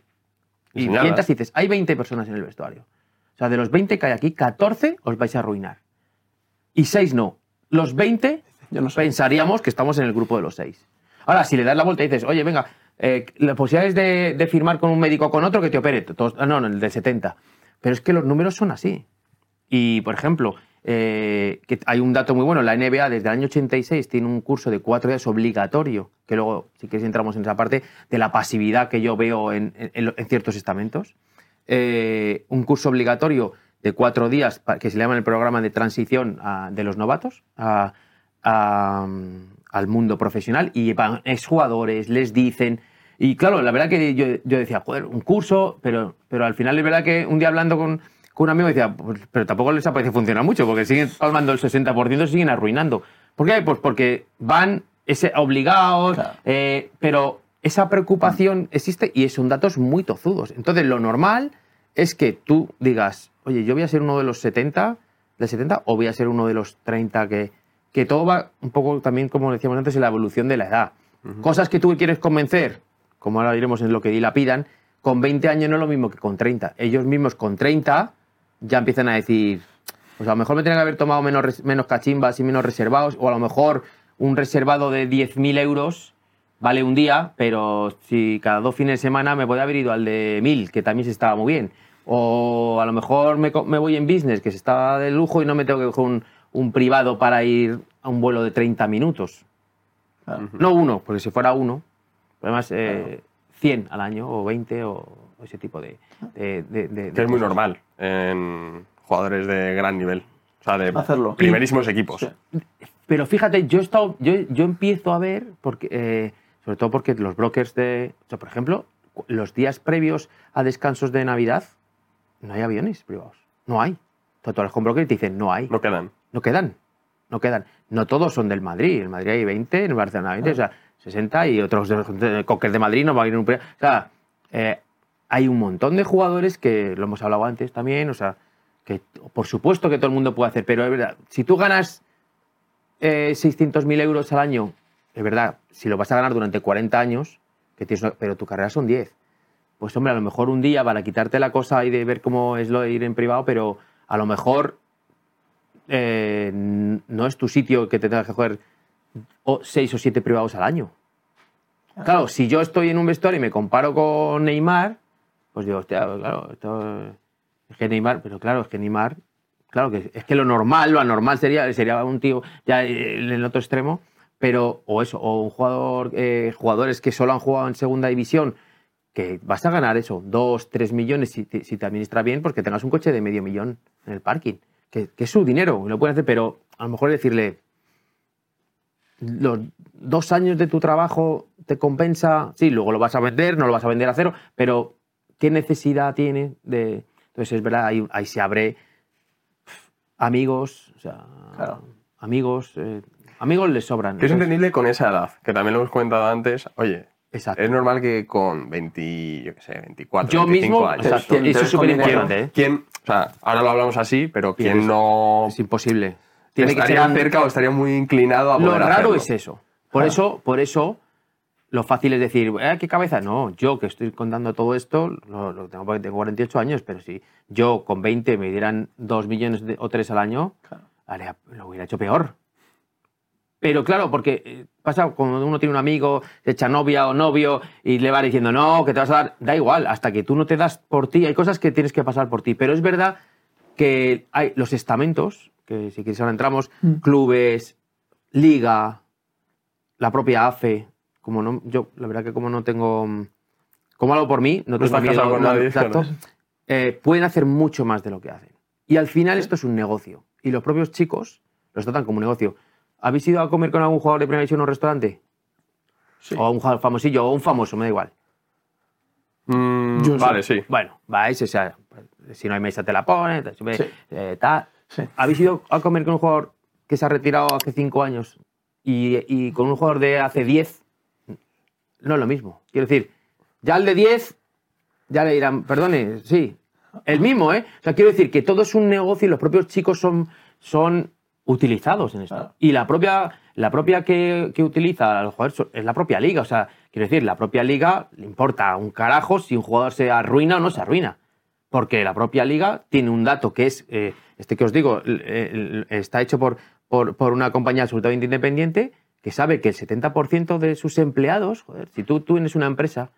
Y y señalas. entras y dices, hay 20 personas en el vestuario. O sea, de los 20 que hay aquí, 14 os vais a arruinar. Y 6 no. Los 20 Yo no sé. pensaríamos que estamos en el grupo de los 6. Ahora, si le das la vuelta y dices, oye, venga, eh, las posibilidades de, de firmar con un médico o con otro que te opere, todos- ah, no, no, el del 70. Pero es que los números son así. Y, por ejemplo, eh, que hay un dato muy bueno, la NBA desde el año 86 tiene un curso de cuatro días obligatorio, que luego, si queréis, entramos en esa parte, de la pasividad que yo veo en, en- en ciertos estamentos. Eh, un curso obligatorio de cuatro días que se llama el programa de transición a- de los novatos a- a, al mundo profesional y van exjugadores, les dicen... Y claro, la verdad que yo, yo decía, joder, un curso, pero, pero al final es verdad que un día hablando con, con un amigo decía, pues, pero tampoco les parece funcionar mucho, porque siguen palmando el 60%, siguen arruinando. ¿Por qué? Pues porque van ese, obligados, Claro. eh, pero esa preocupación existe y son datos muy tozudos. Entonces, lo normal es que tú digas, oye, yo voy a ser uno de los 70, de 70, o voy a ser uno de los 30, que, que todo va un poco también, como decíamos antes, en la evolución de la edad. Cosas que tú quieres convencer, como ahora diremos en lo que dilapidan, con 20 años no es lo mismo que con 30. Ellos mismos con 30 ya empiezan a decir, pues a lo mejor me tienen que haber tomado menos, menos cachimbas y menos reservados, o a lo mejor un reservado de 10.000 euros vale un día, pero si cada dos fines de semana me puede haber ido al de 1.000, que también se estaba muy bien. O a lo mejor me, me voy en business, que se está de lujo y no me tengo que coger un, un privado para ir a un vuelo de 30 minutos. Claro. No uno, porque si fuera uno, además eh, 100 al año o 20 o ese tipo de... de, de- de- Que de es muy cosas. normal en jugadores de gran nivel. O sea, de Hacerlo. primerísimos equipos. Sí. Pero fíjate, yo, he estado, yo, yo empiezo a ver, porque, eh, sobre todo porque los brokers de... O sea, por ejemplo, los días previos a descansos de Navidad, no hay aviones privados. No hay. O sea, tú hablas con brokers y te dicen, no hay. No quedan. No quedan. No quedan. No todos son del Madrid. En Madrid hay 20, en Barcelona hay 20, o sea, 60 y otros de, de de Madrid no va a ir en un... O sea, eh, hay un montón de jugadores que, lo hemos hablado antes también, o sea, que por supuesto que todo el mundo puede hacer, pero es verdad, si tú ganas eh, 600.000 euros al año, es verdad, si lo vas a ganar durante 40 años, que tienes, pero tu carrera son 10. Pues hombre, a lo mejor un día para quitarte la cosa y de ver cómo es lo de ir en privado, pero a lo mejor eh, no es tu sitio que te tengas que o seis o siete privados al año. Claro, si yo estoy en un vestuario y me comparo con Neymar, pues digo, hostia, claro, esto es que Neymar, pero claro, es que Neymar, claro que es que lo normal, lo anormal sería, sería un tío ya en el otro extremo, pero, o eso, o un jugador, eh, jugadores que solo han jugado en segunda división, que vas a ganar eso, dos, tres millones si te, si te administra bien, porque tengas un coche de medio millón en el parking, que, que es su dinero, lo pueden hacer, pero a lo mejor decirle, los dos años de tu trabajo te compensa, sí, luego lo vas a vender, no lo vas a vender a cero, pero ¿qué necesidad tiene de...? Entonces es verdad, ahí, ahí se abre amigos, o sea, Claro. amigos, eh, amigos les sobran. Que es entendible con esa edad, que también lo hemos comentado antes. Oye, Exacto. es normal que con 20, yo qué sé, 24, Yo 25 mismo, años. exacto, ¿Quién te eso es súper importante, ¿eh? ¿Quién, o sea, ahora lo hablamos así, pero ¿quién no Es imposible. Tiene que estaría ser un- cerca o estaría muy inclinado a Lo poder raro hacerlo? es eso. Por eso, por eso lo fácil es decir, "Eh, ¿qué cabeza? No, yo que estoy contando todo esto, lo, lo tengo porque tengo 48 años, pero si yo con 20 me dieran 2 millones de- o 3 al año, haría- lo hubiera hecho peor. Pero claro, porque eh, pasa cuando uno tiene un amigo, se echa novia o novio y le va diciendo, no, que te vas a dar, da igual, hasta que tú no te das por ti, hay cosas que tienes que pasar por ti. Pero es verdad que hay los estamentos, que si quieres ahora entramos, Mm. clubes, liga, la propia AFE, como no, yo la verdad que como no tengo, mm, como algo por mí, no, No tengo miedo, con no, nadie, exacto, eh, pueden hacer mucho más de lo que hacen. Y al final esto es un negocio. Y los propios chicos los tratan como un negocio. ¿Habéis ido a comer con algún jugador de primera división en un restaurante? Sí. O un jugador famosillo o un famoso, me da igual. Mm, Yo vale, sí. Bueno, vais, o sea, si no hay mesa te la pones, tal, Sí. eh, tal. Sí. ¿Habéis ido a comer con un jugador que se ha retirado hace cinco años y, y con un jugador de hace 10? No es lo mismo. Quiero decir, ya el de 10, ya le dirán, perdone, sí, el mismo, ¿eh? O sea, quiero decir que todo es un negocio y los propios chicos son, son utilizados en esto. Claro. Y la propia, la propia que, que utiliza a los jugadores son- es la propia liga. O sea, quiero decir, la propia liga le importa un carajo si un jugador se arruina o no se arruina. Porque la propia liga tiene un dato que es, eh, este que os digo, está hecho por, por, por una compañía absolutamente independiente que sabe que el 70% de sus empleados, joder, si tú, tú tienes una empresa,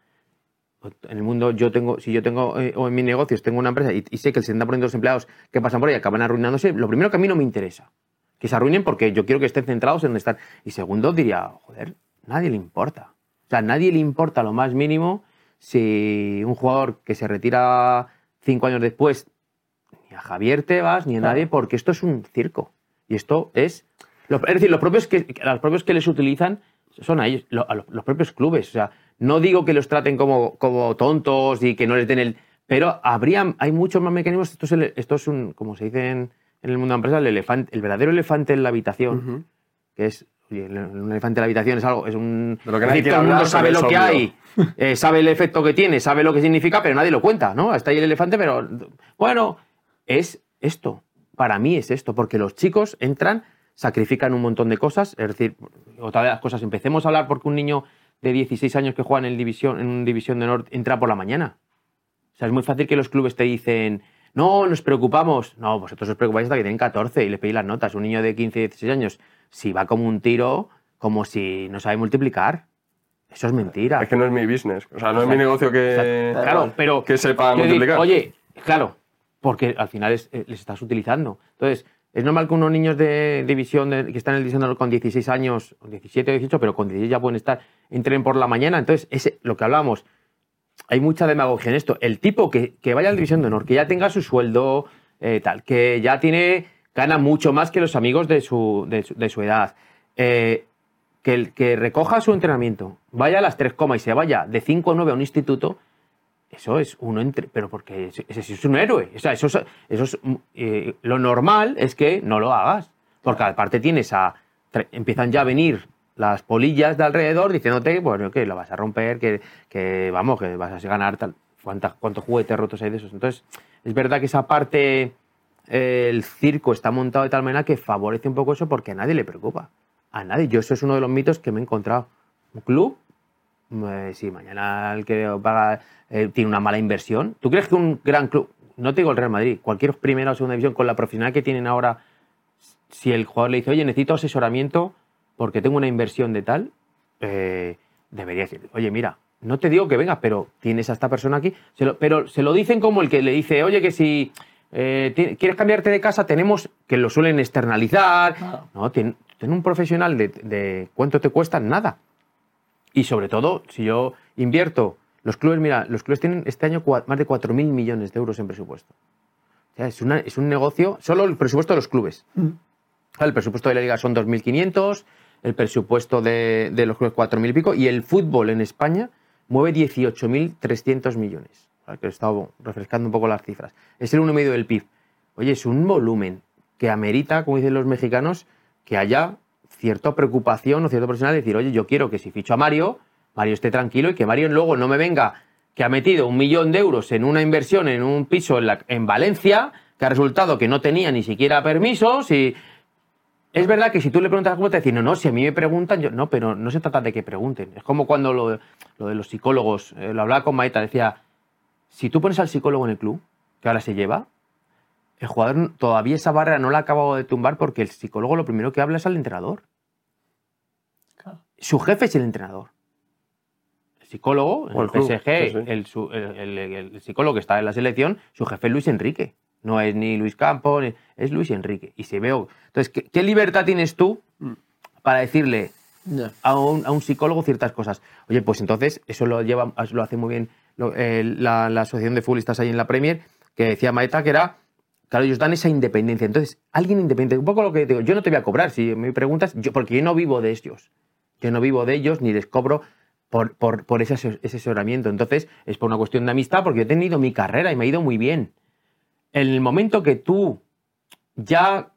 en el mundo yo tengo, si yo tengo, eh, o en mis negocios tengo una empresa y, y sé que el 70% de los empleados que pasan por ahí acaban arruinándose, lo primero que a mí no me interesa, que se arruinen porque yo quiero que estén centrados en donde están. Y segundo, diría, joder, nadie le importa. O sea, nadie le importa lo más mínimo si un jugador que se retira cinco años después, ni a Javier Tebas, ni a Claro. nadie, porque esto es un circo. Y esto es... es decir, los propios que, los propios que les utilizan son a ellos, lo- a los, los propios clubes. O sea, no digo que los traten como, como tontos y que no les den el... Pero habría, hay muchos más mecanismos. Esto es, el- esto es un, como se dice en, en el mundo de la empresa, el, elefante, el verdadero elefante en la habitación, que es... Oye, un elefante en la habitación es algo, es un... De lo que nadie decir, todo el mundo sabe lo que hay, eh, sabe el efecto que tiene, sabe lo que significa, pero nadie lo cuenta, ¿no? Está ahí el elefante, pero bueno, es esto. Para mí es esto, porque los chicos entran, sacrifican un montón de cosas, es decir, otra de las cosas, empecemos a hablar porque un niño de 16 años que juega en, el división, en división de honor entra por la mañana. O sea, es muy fácil que los clubes te dicen, no, nos preocupamos. No, vosotros os preocupáis hasta que tienen 14 y le pedís las notas. Un niño de 15, 16 años, si va como un tiro, como si no sabe multiplicar. Eso es mentira. Es que no es mi business. O sea, no es Exacto. mi negocio que, Exacto. Claro, pero. que sepa multiplicar. oye, claro, porque al final es- eh, les estás utilizando. Entonces, es normal que unos niños de división que están en el honor con 16 años, o 17 o 18, pero con 16 ya pueden estar, entren por la mañana. Entonces, ese, lo que hablábamos, hay mucha demagogia en esto. El tipo que, que vaya a la división de honor, que ya tenga su sueldo, eh, tal, que ya tiene, gana mucho más que los amigos de su, de su, edad, eh, que, que recoja su entrenamiento, vaya a las 3 comas y se vaya de 5 a 9 a un instituto, eso es uno entre. Pero porque ese, ese es un héroe. O sea, eso es, eso es, mm, eh, lo normal es que no lo hagas. Porque aparte tienes a. Empiezan ya a venir las polillas de alrededor diciéndote, bueno, que lo vas a romper, que, que vamos, que vas a ganar tal. ¿Cuántas- ¿Cuántos juguetes rotos hay de esos? Entonces, es verdad que esa parte. eh, el circo está montado de tal manera que favorece un poco eso porque a nadie le preocupa. A nadie. Yo, eso es uno de los mitos que me he encontrado. Un club eh, si mañana el que paga eh, tiene una mala inversión, ¿tú crees que un gran club, no te digo el Real Madrid, cualquier primera o segunda división con la profesional que tienen ahora, si el jugador le dice, oye, necesito asesoramiento porque tengo una inversión de tal, eh, debería decir, oye, mira, no te digo que vengas, pero tienes a esta persona aquí, se lo- pero se lo dicen como el que le dice, oye, que si eh, quieres cambiarte de casa, tenemos que lo suelen externalizar, Claro. no, ten un profesional de, de cuánto te cuesta, nada. Y sobre todo, si yo invierto, los clubes, mira, los clubes tienen este año más de 4.000 millones de euros en presupuesto. O sea, es, una- es un negocio, solo el presupuesto de los clubes. Mm. El presupuesto de la liga son 2.500, el presupuesto de, de los clubes 4.000 y pico, y el fútbol en España mueve 18.300 millones. Ahora que he estado refrescando un poco las cifras. Es el 1,5 del PIB. Oye, es un volumen que amerita, como dicen los mexicanos, que haya cierta preocupación o cierto personal de decir, oye, yo quiero que si ficho a Mario, Mario esté tranquilo y que Mario luego no me venga que ha metido un millón de euros en una inversión en un piso en, Valencia, que ha resultado que no tenía ni siquiera permisos y Es verdad que si tú le preguntas cómo te dicen, no, no, si a mí me preguntan, yo, no, pero no se trata de que pregunten. Es como cuando lo, de los psicólogos, eh, lo hablaba con Maita, decía, si tú pones al psicólogo en el club, que ahora se lleva, el jugador todavía esa barrera no la ha acabado de tumbar porque el psicólogo lo primero que habla es al entrenador. Claro. Su jefe es el entrenador. El psicólogo, O el el PSG, sí, sí. El, su- el- el- el psicólogo que está en la selección, su jefe es Luis Enrique. No es ni Luis Campos, ni- es Luis Enrique. Y se veo. Entonces, ¿qué, qué libertad tienes tú Mm. para decirle a un, a un psicólogo ciertas cosas? Oye, pues entonces, eso lo lleva, lo hace muy bien lo- eh, la, la asociación de futbolistas ahí en la Premier, que decía Maeta que era. Claro, ellos dan esa independencia. Entonces, alguien independiente, un poco lo que digo, yo no te voy a cobrar, si me preguntas, yo, porque yo no vivo de ellos. Yo no vivo de ellos ni les cobro por, por, ese, ese asesoramiento. Entonces, es por una cuestión de amistad, porque he tenido mi carrera y me ha ido muy bien. En el momento que tú ya,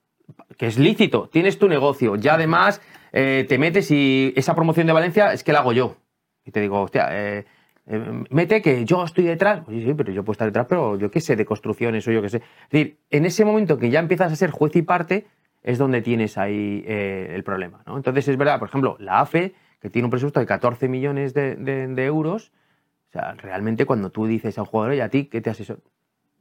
que es lícito, tienes tu negocio, ya además eh, te metes y esa promoción de Valencia es que la hago yo. Y te digo, hostia, eh, eh, mete que yo estoy detrás. Oye, sí, pero yo puedo estar detrás, pero yo qué sé de construcciones o yo qué sé. Decir, en ese momento que ya empiezas a ser juez y parte, es donde tienes ahí eh, el problema. ¿no? Entonces, es verdad, por ejemplo, la AFE, que tiene un presupuesto de 14 millones de, euros, o sea, realmente cuando tú dices a un jugador, oye, a ti, ¿qué te asesor?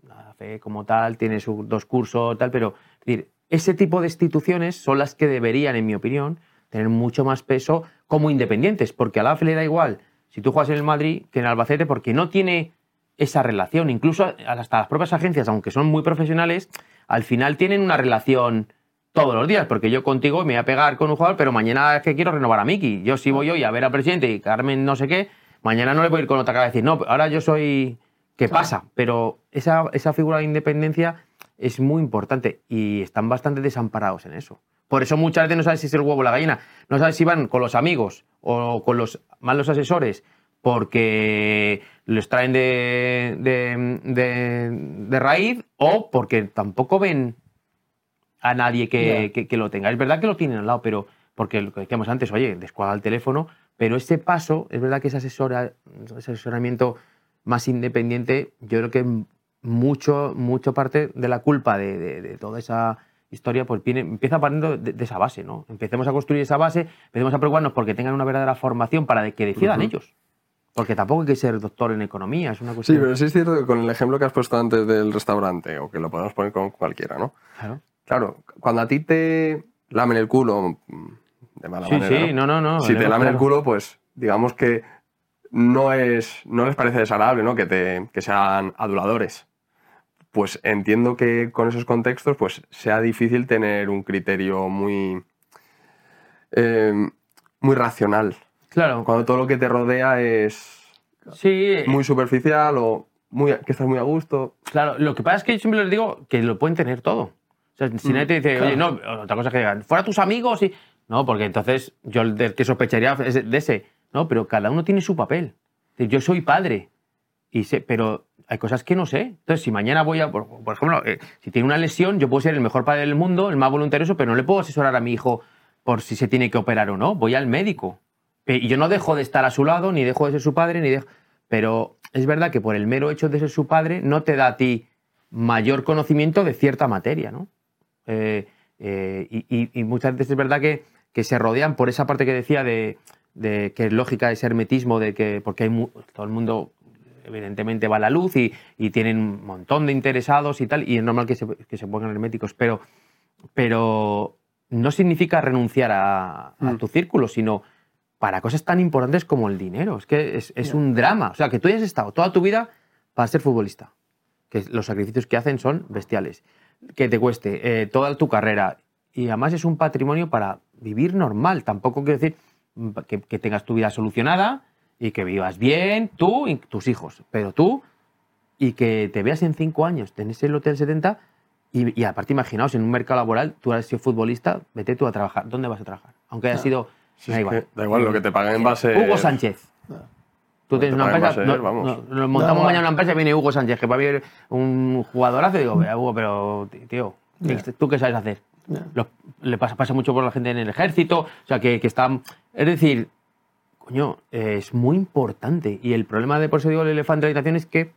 La AFE como tal tiene sus dos cursos, tal, pero decir, ese tipo de instituciones son las que deberían, en mi opinión, tener mucho más peso como independientes, porque a la AFE le da igual si tú juegas en el Madrid que en el Albacete, porque no tiene esa relación. Incluso hasta las propias agencias, aunque son muy profesionales, al final tienen una relación todos los días, porque yo contigo me voy a pegar con un jugador, pero mañana es que quiero renovar a Miki. Yo si voy hoy a ver al presidente y Carmen no sé qué, mañana no le voy a ir con otra cara a decir, no, ahora yo soy... ¿Qué pasa? Pero esa, esa figura de independencia es muy importante y están bastante desamparados en eso. Por eso muchas veces no sabes si es el huevo o la gallina. No sabes si van con los amigos o con los malos asesores porque los traen de, de, de- de raíz o porque tampoco ven a nadie que, que- que lo tenga. Es verdad que lo tienen al lado, pero porque lo que decíamos antes, oye, descuadra el teléfono, pero ese paso, es verdad que ese, asesora, ese asesoramiento más independiente, yo creo que mucho, mucho parte de la culpa de, de- de toda esa historia pues viene, empieza partiendo de, de esa base, ¿no? Empecemos a construir esa base, empecemos a preocuparnos porque tengan una verdadera formación para que decidan Ujú. ellos. Porque tampoco hay que ser doctor en economía, es una Sí, cuestión... pero sí es cierto que con el ejemplo que has puesto antes del restaurante, o que lo podemos poner con cualquiera, ¿no? Claro. Claro, cuando a ti te lamen el culo, mm, de mala Sí, manera, sí, no, no, no. si te lamen el claro. culo, pues digamos que no, es, no les parece desagradable ¿no? que, te, que sean aduladores. Pues entiendo que con esos contextos pues, sea difícil tener un criterio muy, eh, muy racional. Claro, Cuando todo lo que te rodea es sí, muy superficial o muy, que estás muy a gusto. Claro, lo que pasa es que yo siempre les digo que lo pueden tener todo. O sea, si Mm, nadie te dice, oye, no, otra cosa que digan, fuera tus amigos y. No, porque entonces yo el del que sospecharía es de ese. No, pero cada uno tiene su papel. Yo soy padre, y sé, pero hay cosas que no sé. Entonces, si mañana voy a. Por, ejemplo, eh, si tiene una lesión, yo puedo ser el mejor padre del mundo, el más voluntarioso, pero no le puedo asesorar a mi hijo por si se tiene que operar o no. Voy al médico. Eh, Y yo no dejo de estar a su lado, ni dejo de ser su padre, ni dejo. Pero es verdad que por el mero hecho de ser su padre no te da a ti mayor conocimiento de cierta materia, ¿no? Eh, y, muchas veces es verdad que, que se rodean por esa parte que decía de, de que es lógica ese hermetismo, de que, porque hay mu- todo el mundo evidentemente va la luz y, y tienen un montón de interesados y tal, y es normal que se, que se pongan herméticos, pero, pero no significa renunciar a, a Mm. tu círculo, sino para cosas tan importantes como el dinero. Es que es, un drama. O sea, que tú hayas estado toda tu vida para ser futbolista, que los sacrificios que hacen son bestiales, que te cueste eh, toda tu carrera y además es un patrimonio para vivir normal. Tampoco quiero decir que, que tengas tu vida solucionada y que vivas bien, tú y tus hijos, pero tú y que te veas en cinco años, tenés el Hotel 70 y, y aparte imaginaos, en un mercado laboral, tú has sido futbolista, vete tú a trabajar. ¿Dónde vas a trabajar? Aunque haya Ah, sido... Si da igual. que da igual lo que te paguen en base. Hugo Sánchez. Ah. Tú tienes una empresa, a no- no- nos montamos No, mañana una empresa y viene Hugo Sánchez, que va a haber un jugadorazo y digo, "Vea, Hugo, pero tío, Ya. ¿tú qué sabes hacer? Ya. Los- le pasa, pasa mucho por la gente en el ejército, o sea, que, que están... Es decir, coño, eh, es muy importante. Y el problema de, por eso digo, el elefante de la habitación es que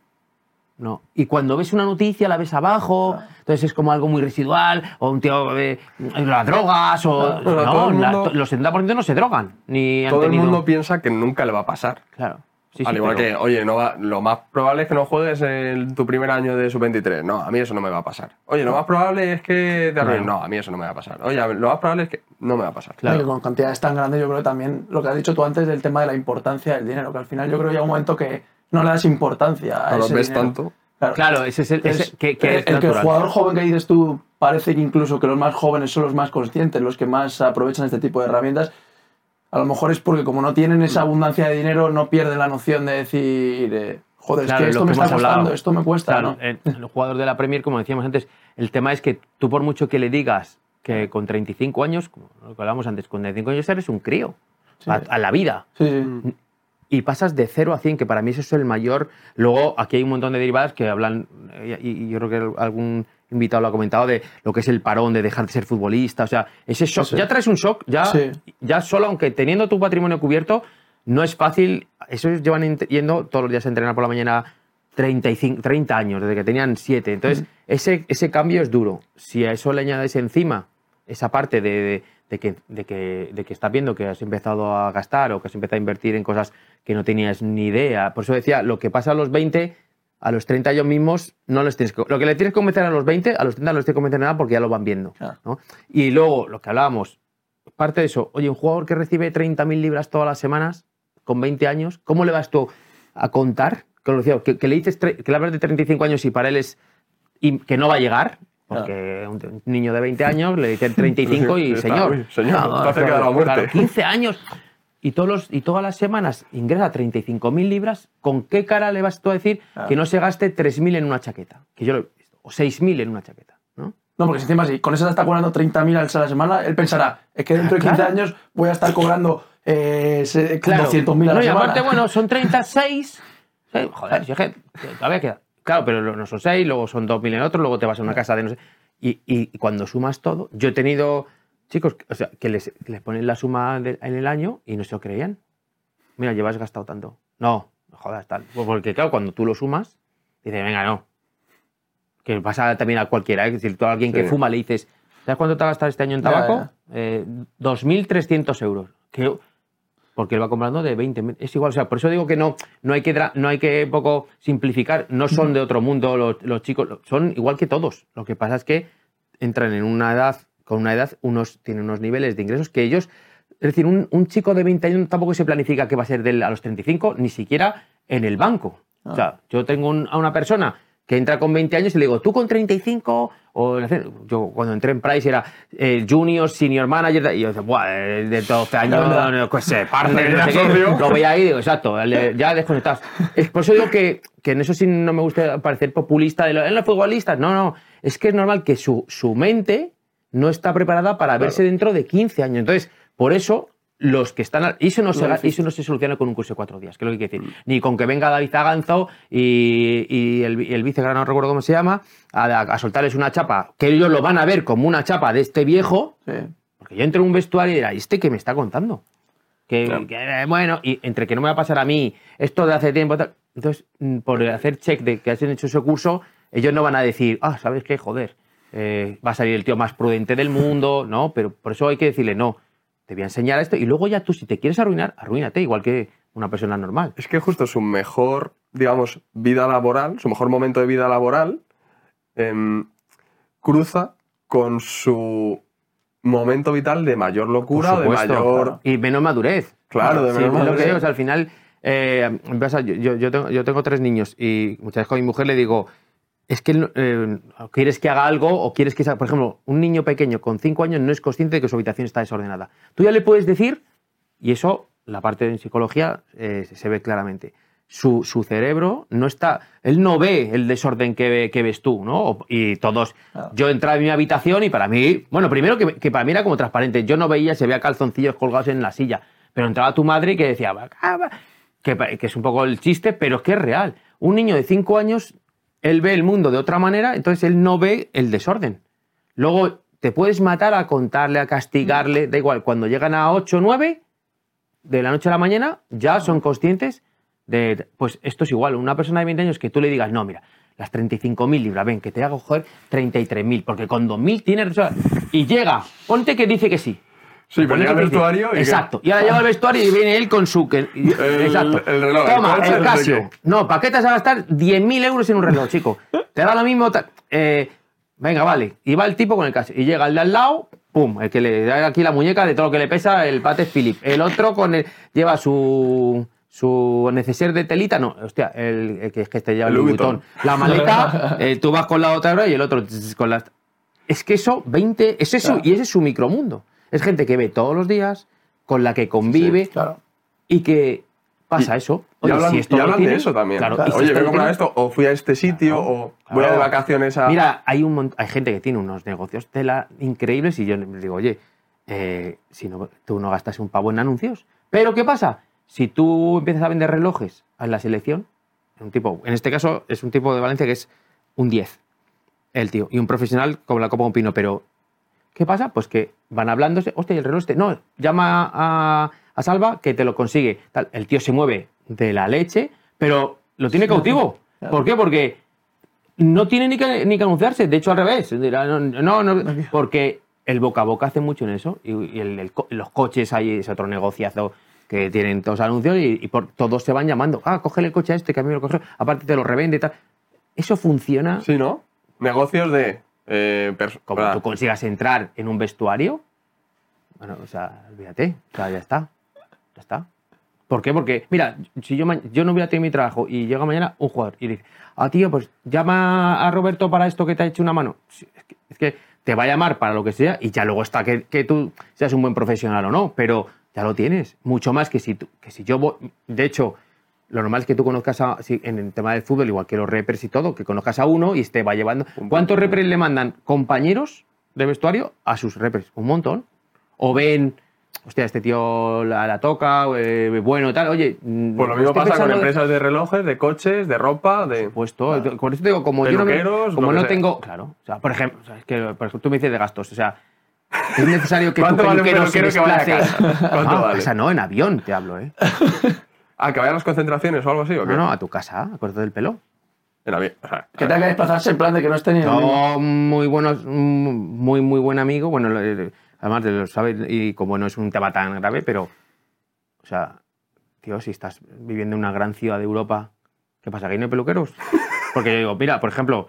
No. Y cuando ves una noticia la ves abajo, entonces es como algo muy residual, o un tío de las drogas, o. No, el la- mundo- los 70% no se drogan. Ni han Todo el mundo piensa que nunca le va a pasar. Claro. Sí, Al sí, igual pero- que, oye, no va- lo más probable es que no juegues en tu primer año de sub-23. No, a mí eso no me va a pasar. Oye, lo más probable es que te arruines. Claro. No, a mí eso no me va a pasar. Oye, lo más probable es que no me va a pasar. Claro. Y con cantidades tan grandes, yo creo que también lo que has dicho tú antes del tema de la importancia del dinero, que al final yo creo que llega un momento que no le das importancia a No lo ese ves dinero. tanto. Claro, Claro, ese es el. Entonces, ese- que, que el, es el que el jugador joven que dices tú parece que incluso que los más jóvenes son los más conscientes, los que más aprovechan este tipo de herramientas. A lo mejor es porque como no tienen esa abundancia de dinero, no pierden la noción de decir, eh, joder, Claro, es que esto me está hablado. costando, esto me cuesta, Claro, ¿no? el, el jugador de la Premier, como decíamos antes, el tema es que tú por mucho que le digas que con 35 años, como lo que hablábamos antes, con 35 años eres un crío Sí. a, a la vida. Sí, sí. Y pasas de 0 a 100, que para mí eso es el mayor. Luego, aquí hay un montón de derivadas que hablan, eh, y, y yo creo que algún invitado lo ha comentado, de lo que es el parón, de dejar de ser futbolista. O sea, ese shock. Sí. Ya traes un shock, ya, Sí. ya solo, aunque teniendo tu patrimonio cubierto, no es fácil. Eso llevan yendo todos los días a entrenar por la mañana 35, 30 años, desde que tenían 7. Entonces, ese, ese cambio es duro. Si a eso le añades encima esa parte de, de- de que, de, que, de que estás viendo que has empezado a gastar o que has empezado a invertir en cosas que no tenías ni idea. Por eso decía, lo que pasa a los 20, a los 30 ellos mismos, no les tienes que, lo que le tienes que convencer a los 20, a los 30 no les tienes que convencer nada porque ya lo van viendo. Claro. ¿no? Y luego, lo que hablábamos, parte de eso, oye, un jugador que recibe 30.000 libras todas las semanas, con 20 años, ¿cómo le vas tú a contar? Que, que, le dices, que le hablas de 35 años y para él es que no va a llegar, porque un, un niño de 20 años le dicen 35 y [laughs] señor, señor, está cerca de la muerte. 15 años. Y, todos los, y todas las semanas ingresa 35.000 libras, ¿con qué cara le vas tú a decir Claro. que no se gaste 3.000 en una chaqueta? Que yo lo he visto, o 6.000 en una chaqueta, ¿no? No, porque si encima si con eso está cobrando 30.000 al a la semana, él pensará, es que dentro de 15 Claro. años voy a estar cobrando eh, Claro. 200.000 a la No, y semana. aparte, bueno, son [laughs] 36. Sí, joder, si es que todavía queda. Claro, pero no son 6, luego son 2.000 en otro, luego te vas a una casa de no sé. Y, y- y cuando sumas todo, yo he tenido chicos o sea, que les, les ponen la suma de- en el año y no se lo creían. Mira, llevas gastado tanto. No, jodas, tal. Pues porque, claro, cuando tú lo sumas, dices, venga, no. Que pasa también a cualquiera. ¿eh? Es decir, tú a alguien que fuma le dices, ¿sabes cuánto te has gastado este año en tabaco? Eh, 2.300 euros. Que, porque él va comprando de 20. Es igual, o sea, por eso digo que no, no, hay, que no hay que poco simplificar. No son de otro mundo los, los chicos, son igual que todos. Lo que pasa es que entran en una edad, con una edad, unos tienen unos niveles de ingresos que ellos. Es decir, un, un chico de 20 años tampoco se planifica que va a ser de él a los 35, ni siquiera en el banco. O sea, yo tengo un- a una persona que entra con 20 años y le digo, tú con 35, o yo cuando entré en Price era eh, junior, senior manager, y yo decía, Buah, eh, de 12 años, Ya, no, [laughs] qué sé, partner, no sé qué". lo voy ahí y digo, exacto, ya desconectados. Es por eso digo que, que en eso sí no me gusta parecer populista de en los futbolistas, no, no, es que es normal que su, su mente no está preparada para verse dentro de 15 años. Entonces, por eso los que están... al- Y eso no, se, eso no se soluciona con un curso de cuatro días, que es lo que quiero decir. Ni con que venga David Zaganzo y, y el, el no recuerdo cómo se llama, a, a soltarles una chapa, que ellos lo van a ver como una chapa de este viejo, Sí. porque yo entro en un vestuario y dirá, ¿y este qué me está contando? Que, Claro. que, eh, bueno, y entre que no me va a pasar a mí, esto de hace tiempo, tal. Entonces, mm, por hacer check de que has hecho ese curso, ellos no van a decir, ah, ¿sabes qué? Joder, eh, va a salir el tío más prudente del mundo, no, pero por eso hay que decirle, no, te voy a enseñar esto y luego ya tú, si te quieres arruinar, arruínate, igual que una persona normal. Es que justo su mejor, digamos, vida laboral, su mejor momento de vida laboral, em, cruza con su momento vital de mayor locura, Por de supuesto, mayor... claro. Y menos madurez. Claro, de Sí, menos es lo que madurez. digo, o sea, al final, eh, tengo, yo tengo tres niños y muchas veces con mi mujer le digo, es que eh, quieres que haga algo o quieres que, sa- por ejemplo, un niño pequeño con cinco años no es consciente de que su habitación está desordenada. Tú ya le puedes decir, y eso, la parte de psicología eh, se ve claramente. Su, su cerebro no está, él no ve el desorden que, ve- que ves tú, ¿no? Y todos, Claro. yo entraba en mi habitación y para mí, bueno, primero que, que para mí era como transparente, yo no veía, se veía calzoncillos colgados en la silla, pero entraba tu madre que decía, "Va, ah, va", que, que es un poco el chiste, pero es que es real. Un niño de 5 años, él ve el mundo de otra manera, entonces él no ve el desorden. Luego te puedes matar a contarle, a castigarle, da igual, cuando llegan a 8 o 9, de la noche a la mañana, ya son conscientes de- pues esto es igual. Una persona de 20 años que tú le digas, no, mira, las 35.000 libras, ven, que te hago coger 33.000, porque con 2.000 tienes... reserva". Y llega, ponte que dice que sí. Sí, llega al vestuario y Exacto. Y ahora llega al vestuario y viene él con su... que- [laughs] y- exacto. el reloj, el Toma, el, Casio. No, ¿para qué te vas a gastar 10.000 euros en un reloj, chico? [laughs] Te da lo mismo... Eh, venga, vale. Y va el tipo con el Casio. Y llega el de al lado, pum, el que le da aquí la muñeca de todo lo que le pesa, el Pate Philip. El otro con el, lleva su su neceser de telita, no, hostia, el, que, que te lleva El Vuitton. La maleta, [laughs] eh, tú vas con la otra y el otro con las... Es que eso, 20, ese es Claro. y ese es su micromundo. Es gente que ve todos los días, con la que convive Claro. y que pasa Y- eso. Y hablan, si esto y hablan de eso también. Claro, Claro. y si Oye, voy a comprar esto, o fui a este sitio, o voy a de vacaciones a. Mira, hay, un mont- hay gente que tiene unos negocios tela increíbles y yo les digo, oye, eh, si no, tú no gastas un pavo en anuncios. Pero ¿qué pasa? Si tú empiezas a vender relojes a la selección, un tipo, en este caso es un tipo de Valencia que es un 10, el tío, y un profesional como la Copa de un Pino, pero ¿qué pasa? Pues que van hablándose, hostia, ¿y el reloj este, no, llama a, a Salva que te lo consigue. Tal. El tío se mueve de la leche, pero lo tiene cautivo. [laughs] ¿Por qué? Porque no tiene ni que, ni que anunciarse, de hecho al revés. Dirá, No, no, no, [laughs] porque el boca a boca hace mucho en eso. Y, y el- el co- los coches ahí es otro negociazo que tienen todos anuncios y, y por, todos se van llamando. Ah, cógele el coche a este que a mí me lo cogió. Aparte te lo revende y tal. Eso funciona Sí, ¿no? Negocios de. Eh, como ah, tú consigas entrar en un vestuario. Bueno, o sea, olvídate. O sea, ya está. Ya está. ¿Por qué? Porque, mira, si yo, yo no hubiera tenido mi trabajo y llega mañana un jugador y dice, ah, tío, pues llama a Roberto para esto que te ha hecho una mano. Es que, es que te va a llamar para lo que sea y ya luego está que, que tú seas un buen profesional o no, pero ya lo tienes. Mucho más que si, que si yo voy. De hecho, lo normal es que tú conozcas a, en el tema del fútbol, igual que los repers y todo, que conozcas a uno y te va llevando. ¿Cuántos repers le mandan compañeros de vestuario a sus repers? Un montón. O ven, hostia, este tío la, la toca, eh, bueno, tal, oye. mm, Pues lo mismo pasa con de- empresas de relojes, de coches, de ropa, de. Puesto, por eso te digo, como yo no, me- como no tengo, claro, o sea, por ejemplo, o sea, es que por ejemplo, tú me dices de gastos, o sea, es necesario que [laughs] tu ¿Cuánto vale un peluquero se peluquero que vaya a desplace. casa? [laughs] ¿Cuánto Ah, vale? O sea, no, en avión te hablo, ¿eh? Ah, que vayan a las concentraciones o algo así, ¿o qué? No, no, a tu casa, acuérdate del pelo. En avión. O sea, Que tenga que desplazarse en plan de que no esté ni el No, muy buenos, mm, muy, muy buen amigo. Bueno, eh, además de lo sabe, y como no es un tema tan grave, pero, o sea, tío, si estás viviendo en una gran ciudad de Europa, ¿qué pasa? ¿Que ahí no hay peluqueros? [laughs] Porque yo digo, mira, por ejemplo,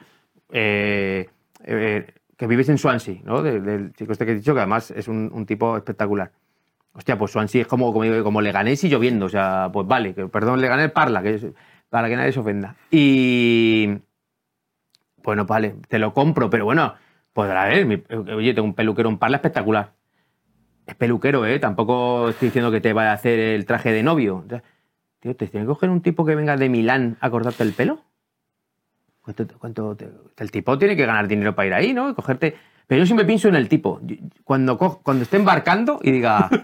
eh, eh, que vives en Swansea, ¿no? De- del chico este que he dicho, que además es un, un tipo espectacular. Hostia, pues Swansea es como, como, como Leganés y lloviendo. O sea, pues vale, que, perdón, Leganés parla, que es- para que nadie se ofenda. Y. Bueno, vale, te lo compro, pero bueno, podrá ver. mi- oye, tengo un peluquero en parla espectacular. Es peluquero, ¿eh? Tampoco estoy diciendo que te vaya a hacer el traje de novio. Tío, ¿te tiene que coger un tipo que venga de Milán a cortarte el pelo? ¿Cuánto, cuánto te- el tipo tiene que ganar dinero para ir ahí, ¿no? Y cogerte. Pero yo siempre pienso en el tipo. Cuando, cuando esté embarcando y diga. [laughs]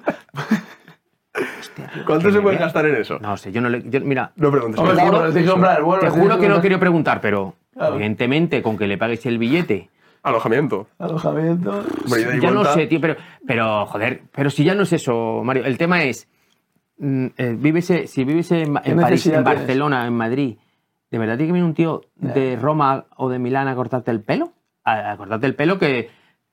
Hostia, tío, ¿Cuánto se puede vea. gastar en eso? No sé, yo no le. yo- mira, No preguntes. Hombre, favor. pero tienes que comprar te juro que no quiero preguntar, pero Claro. evidentemente con que le pagues el billete. Alojamiento. Alojamiento. Hombre, Ya no sé, tío, pero, pero joder, pero si ya no es eso, Mario. El tema es, mm, eh, vives, eh, si vives en, ¿Qué en París, en tienes? Barcelona, en Madrid, ¿de verdad tiene que venir un tío de Roma o de Milán a cortarte el pelo? A, a cortarte el pelo que,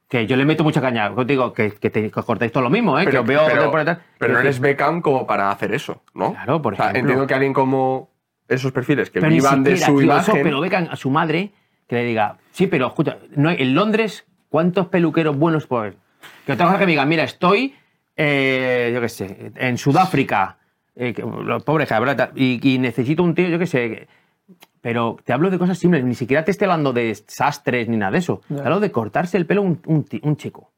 que yo le meto mucha caña. Digo que, que, te- que os cortáis todo lo mismo, ¿eh? que Pero, os veo pero- por detrás. pero no eres Beckham como para hacer eso, ¿no? Claro, por O sea, ejemplo. entiendo que alguien como esos perfiles que pero vivan de siquiera, su tío, eso, imagen. pero becan a su madre que le diga, sí, pero escucha, no en Londres, ¿cuántos peluqueros buenos por Que otra cosa que me digan, mira, estoy, eh, yo qué sé, en Sudáfrica, eh, que- los pobres tal, y, y necesito un tío, yo qué sé, que- pero te hablo de cosas simples, ni siquiera te estoy hablando de sastres ni nada de eso. Ya. Te hablo de cortarse el pelo un, un un chico.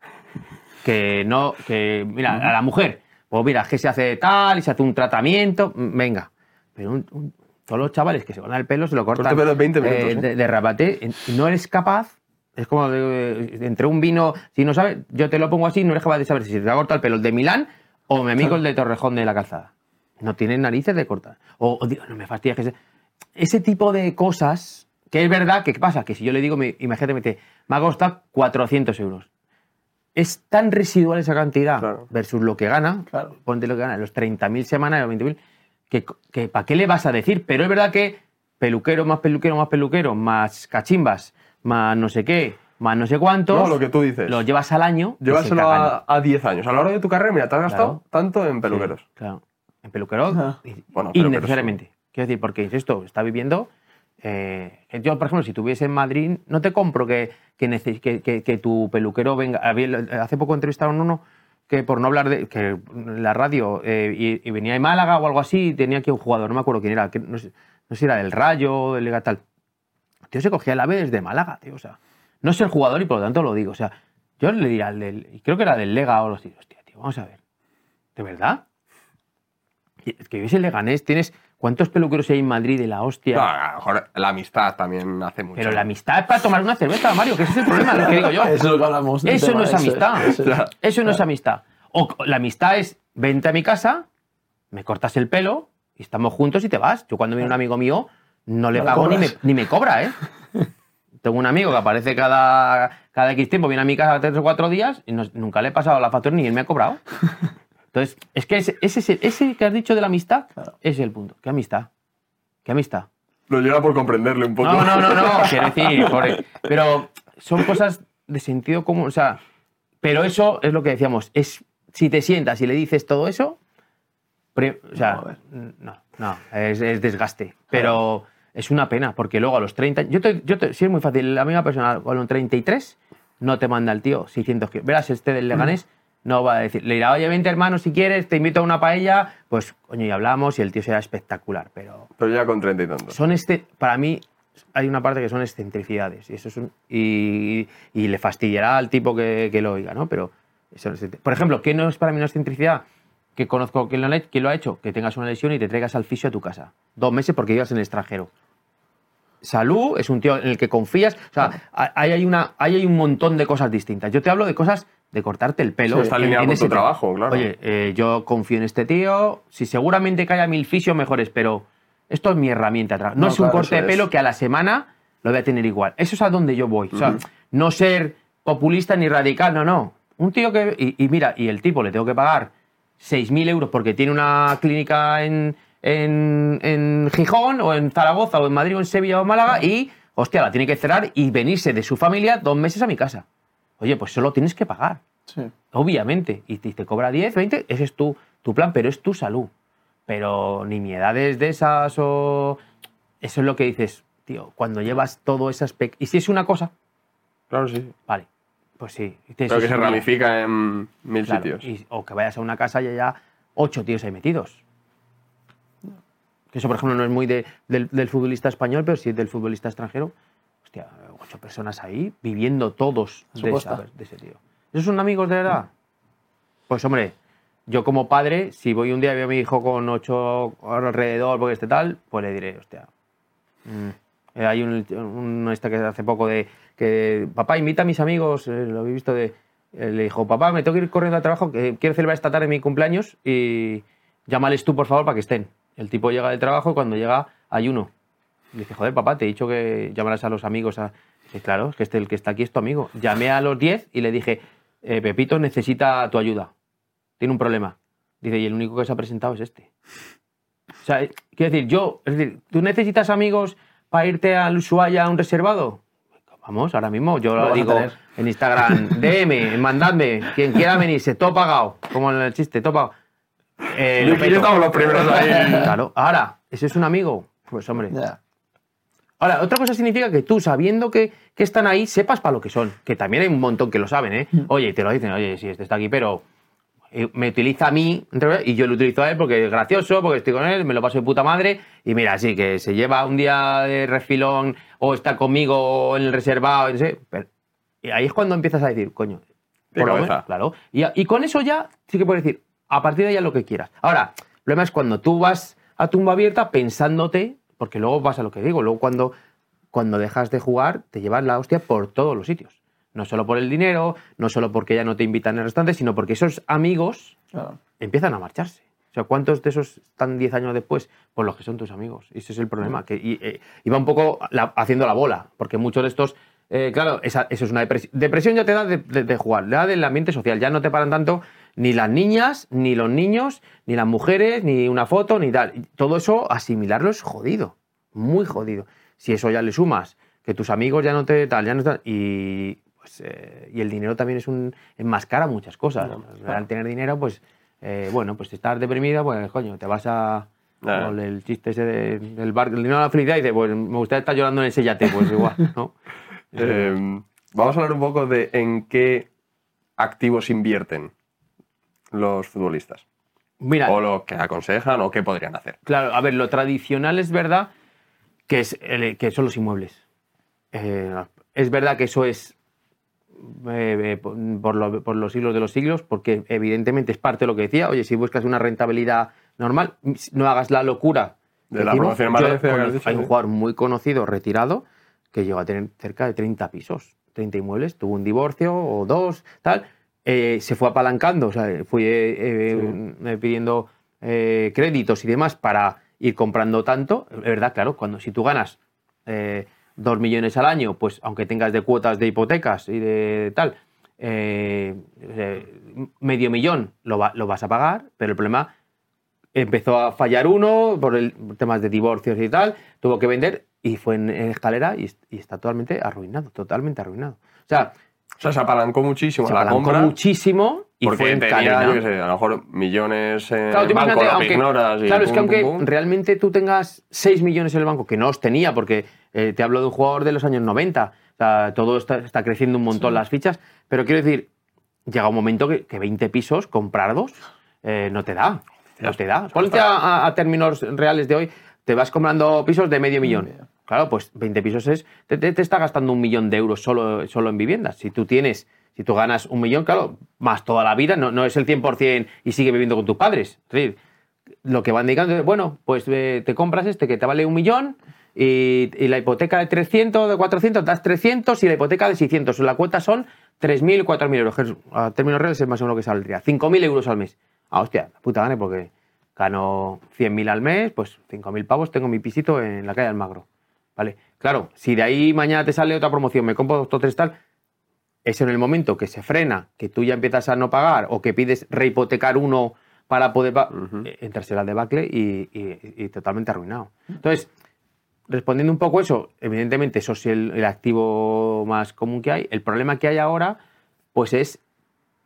Que no, que, mira, a la mujer, pues mira, es que se hace tal y se hace un tratamiento, mm, venga. Pero un- un- todos los chavales que se cortan el pelo se lo cortan Corte pelo en 20 minutos, eh, ¿eh? de, de rabate, y no eres capaz. Es como de- entre un vino, si no sabes, yo te lo pongo así, no eres capaz de saber si se te va a cortar el pelo el de Milán o mi amigo el de Torrejón de la Calzada. No tienen narices de cortar. O, o digo, no me fastidies que se- Ese tipo de cosas, que es verdad, que ¿qué pasa? Que si yo le digo, me, imagínate, me dice, me ha costado 400 euros. Es tan residual esa cantidad Claro. versus lo que gana, Claro. ponte lo que gana, los 30.000 semanas, los 20.000, que, que ¿para qué le vas a decir? Pero es verdad que peluquero más peluquero más peluquero, más cachimbas, más no sé qué, más no sé cuántos, No, lo que tú dices. lo llevas al año. Llévaselo a, a 10 años. A lo largo de tu carrera, mira, te has gastado Claro. tanto en peluqueros. Sí, claro. En peluqueros, Bueno, innecesariamente. Quiero decir, porque esto está viviendo. eh, yo, por ejemplo, si tuviese en Madrid, no te compro que, que, tu peluquero venga. Hace poco entrevistaron uno que, por no hablar de. que la radio eh, y, venía de Málaga o algo así, tenía aquí un jugador, no me acuerdo quién era, no, sé, no si era del Rayo, del Liga tal. El tío se cogía el ave desde Málaga, tío. O sea, no es el jugador y por lo tanto lo digo. O sea, yo le diría al del. Creo que era del Lega o así. Hostia, tío, vamos a ver. ¿De verdad? Es que vives en Leganés, tienes. ¿Cuántos peluqueros hay en Madrid de la hostia? No, a lo mejor la amistad también hace mucho. Pero la amistad es para tomar una cerveza, Mario, que ese es el problema, lo que digo yo. [laughs] Eso es lo que hablamos. Eso tema no es amistad. [laughs] Eso es. Eso no es amistad. O la amistad es vente a mi casa, me cortas el pelo y estamos juntos y te vas. Yo cuando viene un amigo mío no le No pago ni me, cobras. ni me cobra, ¿eh? [laughs] Tengo un amigo que aparece cada, cada X tiempo, viene a mi casa tres o cuatro días y no- nunca le he pasado la factura ni él me ha cobrado. Entonces, es que ese, ese, es el- ese que has dicho de la amistad Claro. ese es el punto. ¿Qué amistad? ¿Qué amistad? Lo lleva por comprenderle un poco. No, no, no, no, [laughs] quiero decir, por- pero son cosas de sentido común, o sea, pero eso es lo que decíamos, es si te sientas y le dices todo eso, pri- o sea, No, no, no, es, es desgaste, pero es una pena, porque luego a los 30, yo te, yo te, sí es muy fácil, la misma persona, con los 33, no te manda el tío 600 kilos, verás, este del Leganés, no va a decir, le dirá, oye, vente hermano, si quieres, te invito a una paella, pues, coño, y hablamos y el tío será espectacular, pero Pero ya con treinta y tantos. son este para mí hay una parte que son excentricidades y eso es un- y, y le fastidiará al tipo que, que lo oiga no pero eso es por ejemplo ¿qué no es para mí una excentricidad que conozco quien lo, ha- quien lo ha hecho que tengas una lesión y te traigas al fisio a tu casa. Dos meses porque vivas en el extranjero. Salud es un tío en el que confías. O sea, ahí hay, una, ahí hay un montón de cosas distintas. Yo te hablo de cosas de cortarte el pelo. Sí, está alineado con ese tu tema. trabajo, claro. Oye, eh, yo confío en este tío. Si seguramente que haya mil fisios mejores, pero esto es mi herramienta. No, No, es un corte de eso es. pelo que a la semana lo voy a tener igual. Eso es a donde yo voy. O sea, no ser populista ni radical, no, no. Un tío que. Y, y mira, y el tipo le tengo que pagar 6.000 euros porque tiene una clínica en, en, en Gijón o en Zaragoza o en Madrid o en Sevilla o en Málaga y, hostia, la tiene que cerrar y venirse de su familia dos meses a mi casa. Oye, pues solo tienes que pagar, Sí. obviamente. Y te, te cobra 10, 20, ese es tu, tu plan, pero es tu salud. Pero nimiedades de esas o... Eso es lo que dices, tío, cuando llevas todo ese aspecto... Y si es una cosa, Claro, sí. vale, pues sí. Pero que se ramifica en mil Claro, sitios. y- o que vayas a una casa y haya ocho tíos ahí metidos. Que eso, por ejemplo, no es muy de- del, del futbolista español, pero sí del futbolista extranjero. Hostia, ocho personas ahí viviendo todos de, esa- de ese tío. ¿Esos son amigos de verdad? Pues hombre, yo como padre, si voy un día y veo a mi hijo con ocho alrededor, porque este tal, pues le diré, hostia. mm, eh, hay un, un este que hace poco de que papá invita a mis amigos, eh, lo he visto de eh, le dijo, papá, me tengo que ir corriendo al trabajo, que quiero celebrar esta tarde mi cumpleaños y llámales tú, por favor, para que estén. El tipo llega del trabajo y cuando llega hay uno. Le dice, joder, papá, te he dicho que llamaras a los amigos. A... Dice, claro, es que este, el que está aquí es tu amigo. Llamé a los 10 y le dije, eh, Pepito necesita tu ayuda. Tiene un problema. Dice, y el único que se ha presentado es este. O sea, eh, quiero decir, yo, es decir, ¿tú necesitas amigos para irte al Ushuaia a un reservado? Vamos, ahora mismo, yo Lo digo en Instagram, [laughs] DM, mandadme, quien quiera venirse, todo pagado, como en el chiste, todo pagado. Eh, Yo estamos los primeros ahí. Claro, ahora, ¿ese es un amigo? Pues hombre. Ya. Ahora, otra cosa significa que tú, sabiendo que, que están ahí, sepas para lo que son. Que también hay un montón que lo saben, ¿eh? Oye, te lo dicen, oye, sí, este está aquí, pero eh, me utiliza a mí y yo lo utilizo a él porque es gracioso, porque estoy con él, me lo paso de puta madre. Y mira, sí, que se lleva un día de refilón o está conmigo en el reservado, no sé. pero- y ahí es cuando empiezas a decir, coño, por lo menos, claro. Y, y con eso ya sí que puedes decir, a partir de ahí lo que quieras. Ahora, el problema es cuando tú vas a tumba abierta pensándote, porque luego pasa lo que digo, luego cuando, cuando dejas de jugar te llevas la hostia por todos los sitios. No solo por el dinero, no solo porque ya no te invitan en el restaurante, sino porque esos amigos Claro. empiezan a marcharse. O sea, ¿cuántos de esos están 10 años después? Pues los que son tus amigos. Y ese es el problema. Que, y, eh, y va un poco la- haciendo la bola, porque muchos de estos, eh, claro, esa- eso es una depresión. Depresión ya te da de, de- de jugar, le da del ambiente social. Ya no te paran tanto Ni las niñas, ni los niños, ni las mujeres, ni una foto, ni tal. Todo eso, asimilarlo es jodido. Muy jodido. Si eso ya le sumas, que tus amigos ya no te tal, ya no están. Y, pues, eh, y el dinero también es un. enmascara muchas cosas. Al tener dinero, pues. eh, bueno, pues si estás deprimido, pues coño, te vas a. Claro. como el chiste ese de- del bar, el dinero de la felicidad, y dices, pues me gustaría estar llorando en ese yate, pues igual, ¿no? [laughs] Eh, vamos a hablar un poco de en qué activos invierten los futbolistas. Mira, O lo que aconsejan o qué podrían hacer. Claro, a ver, lo tradicional es verdad que, es el- que son los inmuebles. Eh, es verdad que eso es eh, eh, por, lo- por los siglos de los siglos, porque evidentemente es parte de lo que decía. Oye, si buscas una rentabilidad normal, no hagas la locura. De la Decimos, promoción yo conozco- dicho, Hay un jugador muy conocido, retirado, que llegó a tener cerca de 30 pisos, 30 inmuebles, tuvo un divorcio o dos, tal. Eh, se fue apalancando, o sea, fue eh, eh, pidiendo créditos y demás para ir comprando tanto. Es verdad, claro, cuando si tú ganas dos millones al año, pues aunque tengas de cuotas de hipotecas y de tal, eh, eh, medio millón lo, va- lo vas a pagar, pero el problema empezó a fallar uno por el temas de divorcios y tal, tuvo que vender y fue en, en escalera y, y está totalmente arruinado, totalmente arruinado. O sea, O sea, se apalancó muchísimo se la apalancó compra. muchísimo y porque fue tenía, yo qué sé, a lo mejor millones en Claro, el banco, lo aunque- ignoras y claro, es que aunque pum, pum. realmente tú tengas 6 millones en el banco, que no os tenía, porque eh, te hablo de un jugador de los años 90, o sea, todo está, está creciendo un montón las fichas, pero quiero decir, llega un momento que, que 20 pisos, comprar dos, eh, no te da, no te da. Ponte a, a- a términos reales de hoy, te vas comprando pisos de medio millón. Claro, pues 20 pisos es, te, te- está gastando un millón de euros solo, solo en viviendas. Si tú tienes, si tú ganas un millón, claro, más toda la vida, no, no es el 100% y sigue viviendo con tus padres. Es decir, lo que van dedicando es, bueno, pues eh, te compras este que te vale un millón y, la hipoteca de 300, de 400, das 300 y la hipoteca de 600. La cuota son 3.000, 4.000 euros. A términos reales es más o menos lo que saldría. 5.000 euros al mes. Ah, hostia, puta gane porque gano 100.000 al mes, pues 5.000 pavos, tengo mi pisito en la calle Almagro. ¿Vale? Claro, si de ahí mañana te sale otra promoción, me compro dos tres tal, es en el momento que se frena, que tú ya empiezas a no pagar o que pides rehipotecar uno para poder pa- eh, entras en la debacle y, y- y totalmente arruinado. Entonces, respondiendo un poco eso, evidentemente eso es el, el activo más común que hay. El problema que hay ahora, pues es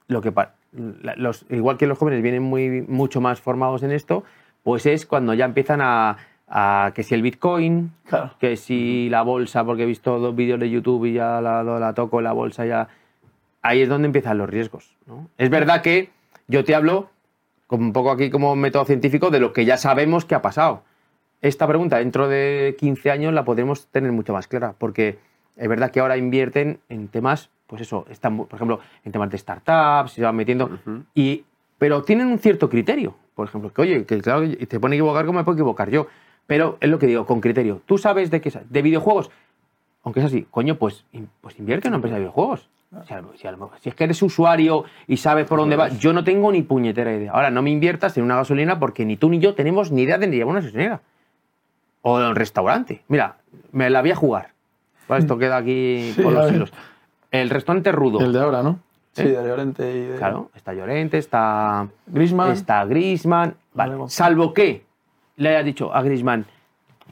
lo que los, igual que los jóvenes vienen muy mucho más formados en esto, pues es cuando ya empiezan a, a que si el Bitcoin, Claro. que si la bolsa, porque he visto dos vídeos de YouTube y ya la, la toco la bolsa ya. Ahí es donde empiezan los riesgos. ¿no? Es verdad que yo te hablo un poco aquí como método científico de lo que ya sabemos que ha pasado. Esta pregunta dentro de 15 años la podremos tener mucho más clara, porque es verdad que ahora invierten en temas, pues eso, están, por ejemplo, en temas de startups, se van metiendo, y, pero tienen un cierto criterio. Por ejemplo, que oye, que claro, te pueden equivocar como me puedo equivocar yo, pero es lo que digo, con criterio. Tú sabes de qué de videojuegos, aunque es así, coño, pues, pues invierte en una empresa de videojuegos. Si, a lo- si a lo mejor- si es que eres usuario y sabes por dónde va, yo no tengo ni puñetera idea. Ahora, no me inviertas en una gasolina porque ni tú ni yo tenemos ni idea de ni llevar una gasolinera. O en un restaurante. Mira, me la voy a jugar. Pues esto queda aquí Sí, a los hilos. El restaurante Rudo. El de ahora, ¿no? Sí, ¿Eh? de Llorente y de Claro, está Llorente, está Griezmann. está Griezmann. Vale, salvo que le haya dicho a Griezmann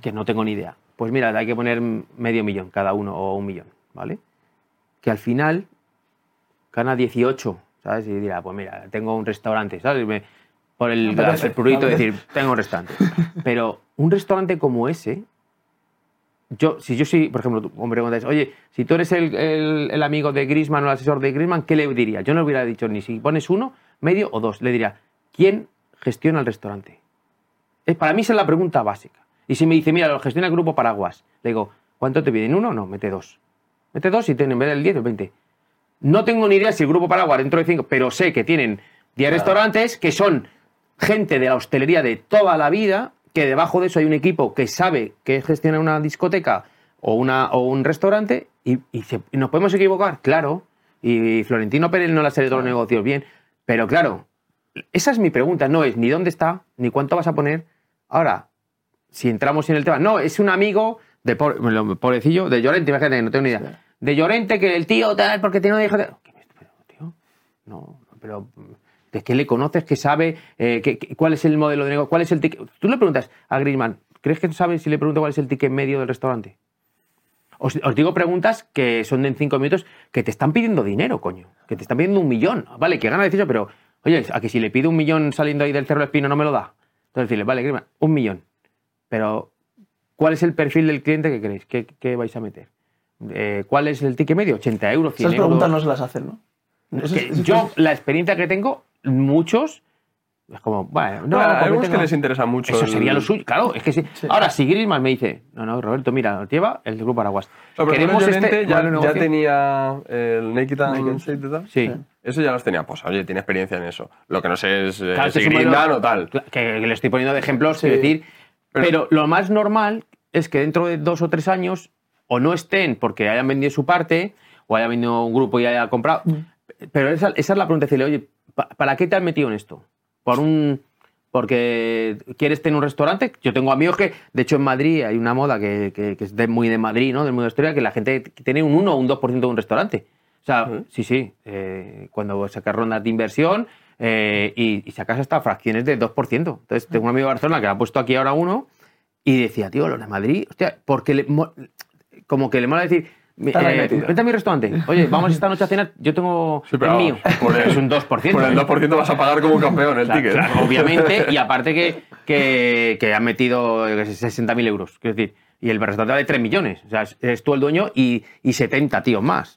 que no tengo ni idea. Pues mira, hay que poner medio millón cada uno o un millón, ¿vale? Que al final gana 18, ¿sabes? Y dirá, pues mira, tengo un restaurante, ¿sabes? Me- por el, el prurito de decir, tengo un restaurante. Pero un restaurante como ese, yo, si yo soy, por ejemplo, tú me preguntas, oye, si tú eres el, el- el amigo de Griezmann o el asesor de Griezmann, ¿qué le diría? Yo no le hubiera dicho ni si pones uno, medio o dos. Le diría, ¿quién gestiona el restaurante? Eh, Para mí esa es la pregunta básica. Y si me dice, mira, lo gestiona el grupo Paraguas, le digo, ¿cuánto te piden? ¿Uno? No, mete dos. Mete dos y tiene en vez del 10 el 20. No tengo ni idea si el grupo Paraguas dentro de cinco, pero sé que tienen 10 restaurantes que son gente de la hostelería de toda la vida, que debajo de eso hay un equipo que sabe que gestiona una discoteca o, una, o un restaurante y, y se- nos podemos equivocar, claro. Y Florentino Pérez no le ha salido todos los negocios bien, pero claro, esa es mi pregunta, no es ni dónde está, ni cuánto vas a poner. Ahora, si entramos en el tema, no, es un amigo de lo- pobrecillo, de Llorente, imagínate, que no tengo ni idea. De Llorente, que el tío tal, porque tiene ¿Qué me- pero, tío? No, pero ¿De qué le conoces? ¿Qué sabe? Eh, qué- qué- ¿Cuál es el modelo de negocio? ¿Cuál es el ticket? Tú le preguntas a Griezmann, ¿crees que sabe si le pregunto cuál es el ticket medio del restaurante? Os, os digo preguntas que son de en cinco minutos que te están pidiendo dinero, coño. Que te están pidiendo un millón. Vale, que gana decisión, pero oye, a que si le pido un millón saliendo ahí del Cerro Espino no me lo da. Entonces decirle, vale, Griezmann, un millón. Pero, ¿cuál es el perfil del cliente que queréis? ¿Qué, qué vais a meter? Eh, ¿Cuál es el ticket medio? ¿80 euros? 100 Esas euros? preguntas no se las hacen, ¿no? Eso Que yo, [laughs] la experiencia que tengo, muchos, es como, bueno, No, no, hay porque algunos que les interesa mucho. Eso el- sería lo suyo, claro, es que sí. Sí. Ahora, si Griezmann me dice, no, no, Roberto, mira, nos lleva el Grupo Araguas. O sea, por ejemplo, Queremos este ya, ya tenía el Naked and y tal. Sí. Eso ya los tenía. Pues, oye, tiene experiencia en eso. Lo que no sé es eh, Claro, si es Grindr modelo- o tal. Que, que le estoy poniendo de ejemplos, Sí. quiero decir. Pero- Pero, lo más normal es que dentro de dos o tres años o no estén porque hayan vendido su parte o haya venido un grupo y haya comprado. Pero esa, esa es la pregunta, decirle, oye, ¿pa- ¿para qué te has metido en esto? ¿Por un, porque quieres tener un restaurante? Yo tengo amigos que, de hecho en Madrid hay una moda que, que- que es de- muy de Madrid, ¿no? Del mundo de historia, que la gente tiene un 1 o un 2% de un restaurante. O sea, sí, sí, eh, cuando sacas rondas de inversión eh, y, y sacas hasta fracciones de 2%. Entonces, tengo un amigo de Barcelona que ha puesto aquí ahora uno y decía, tío, los de Madrid, hostia, porque le, mo- como que le mola decir, eh, vente a mi restaurante, oye, vamos esta noche a cenar, yo tengo Sí, el mío, [laughs] por el- es un 2%. Por el ¿eh? 2% vas a pagar como un campeón el Claro, ticket. claro, obviamente, [laughs] y aparte que, que, que han metido yo qué sé, 60.000 euros. Quiero decir, y el restaurante vale 3 millones. O sea, eres tú el dueño y, y 70 tíos más.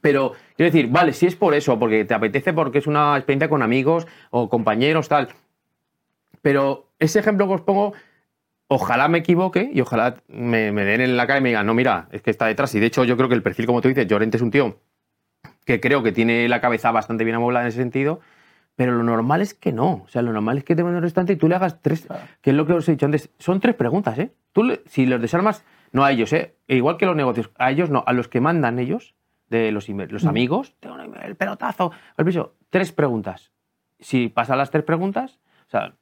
Pero, quiero decir, vale, si es por eso, porque te apetece, porque es una experiencia con amigos o compañeros, tal. Pero ese ejemplo que os pongo, ojalá me equivoque y ojalá me, me den en la cara y me digan, no, mira, es que está detrás. Y de hecho, yo creo que el perfil, como tú dices, Llorente es un tío que creo que tiene la cabeza bastante bien amoblada en ese sentido, pero lo normal es que no. O sea, lo normal es que te a un restaurante y tú le hagas tres, que es lo que os he dicho antes, son tres preguntas, ¿eh? Tú, le- si los desarmas, no a ellos, ¿eh? E igual que los negocios, a ellos no, a los que mandan ellos, de los, los amigos, tengo el pelotazo, el piso, tres preguntas. Si pasan las tres preguntas, o sea,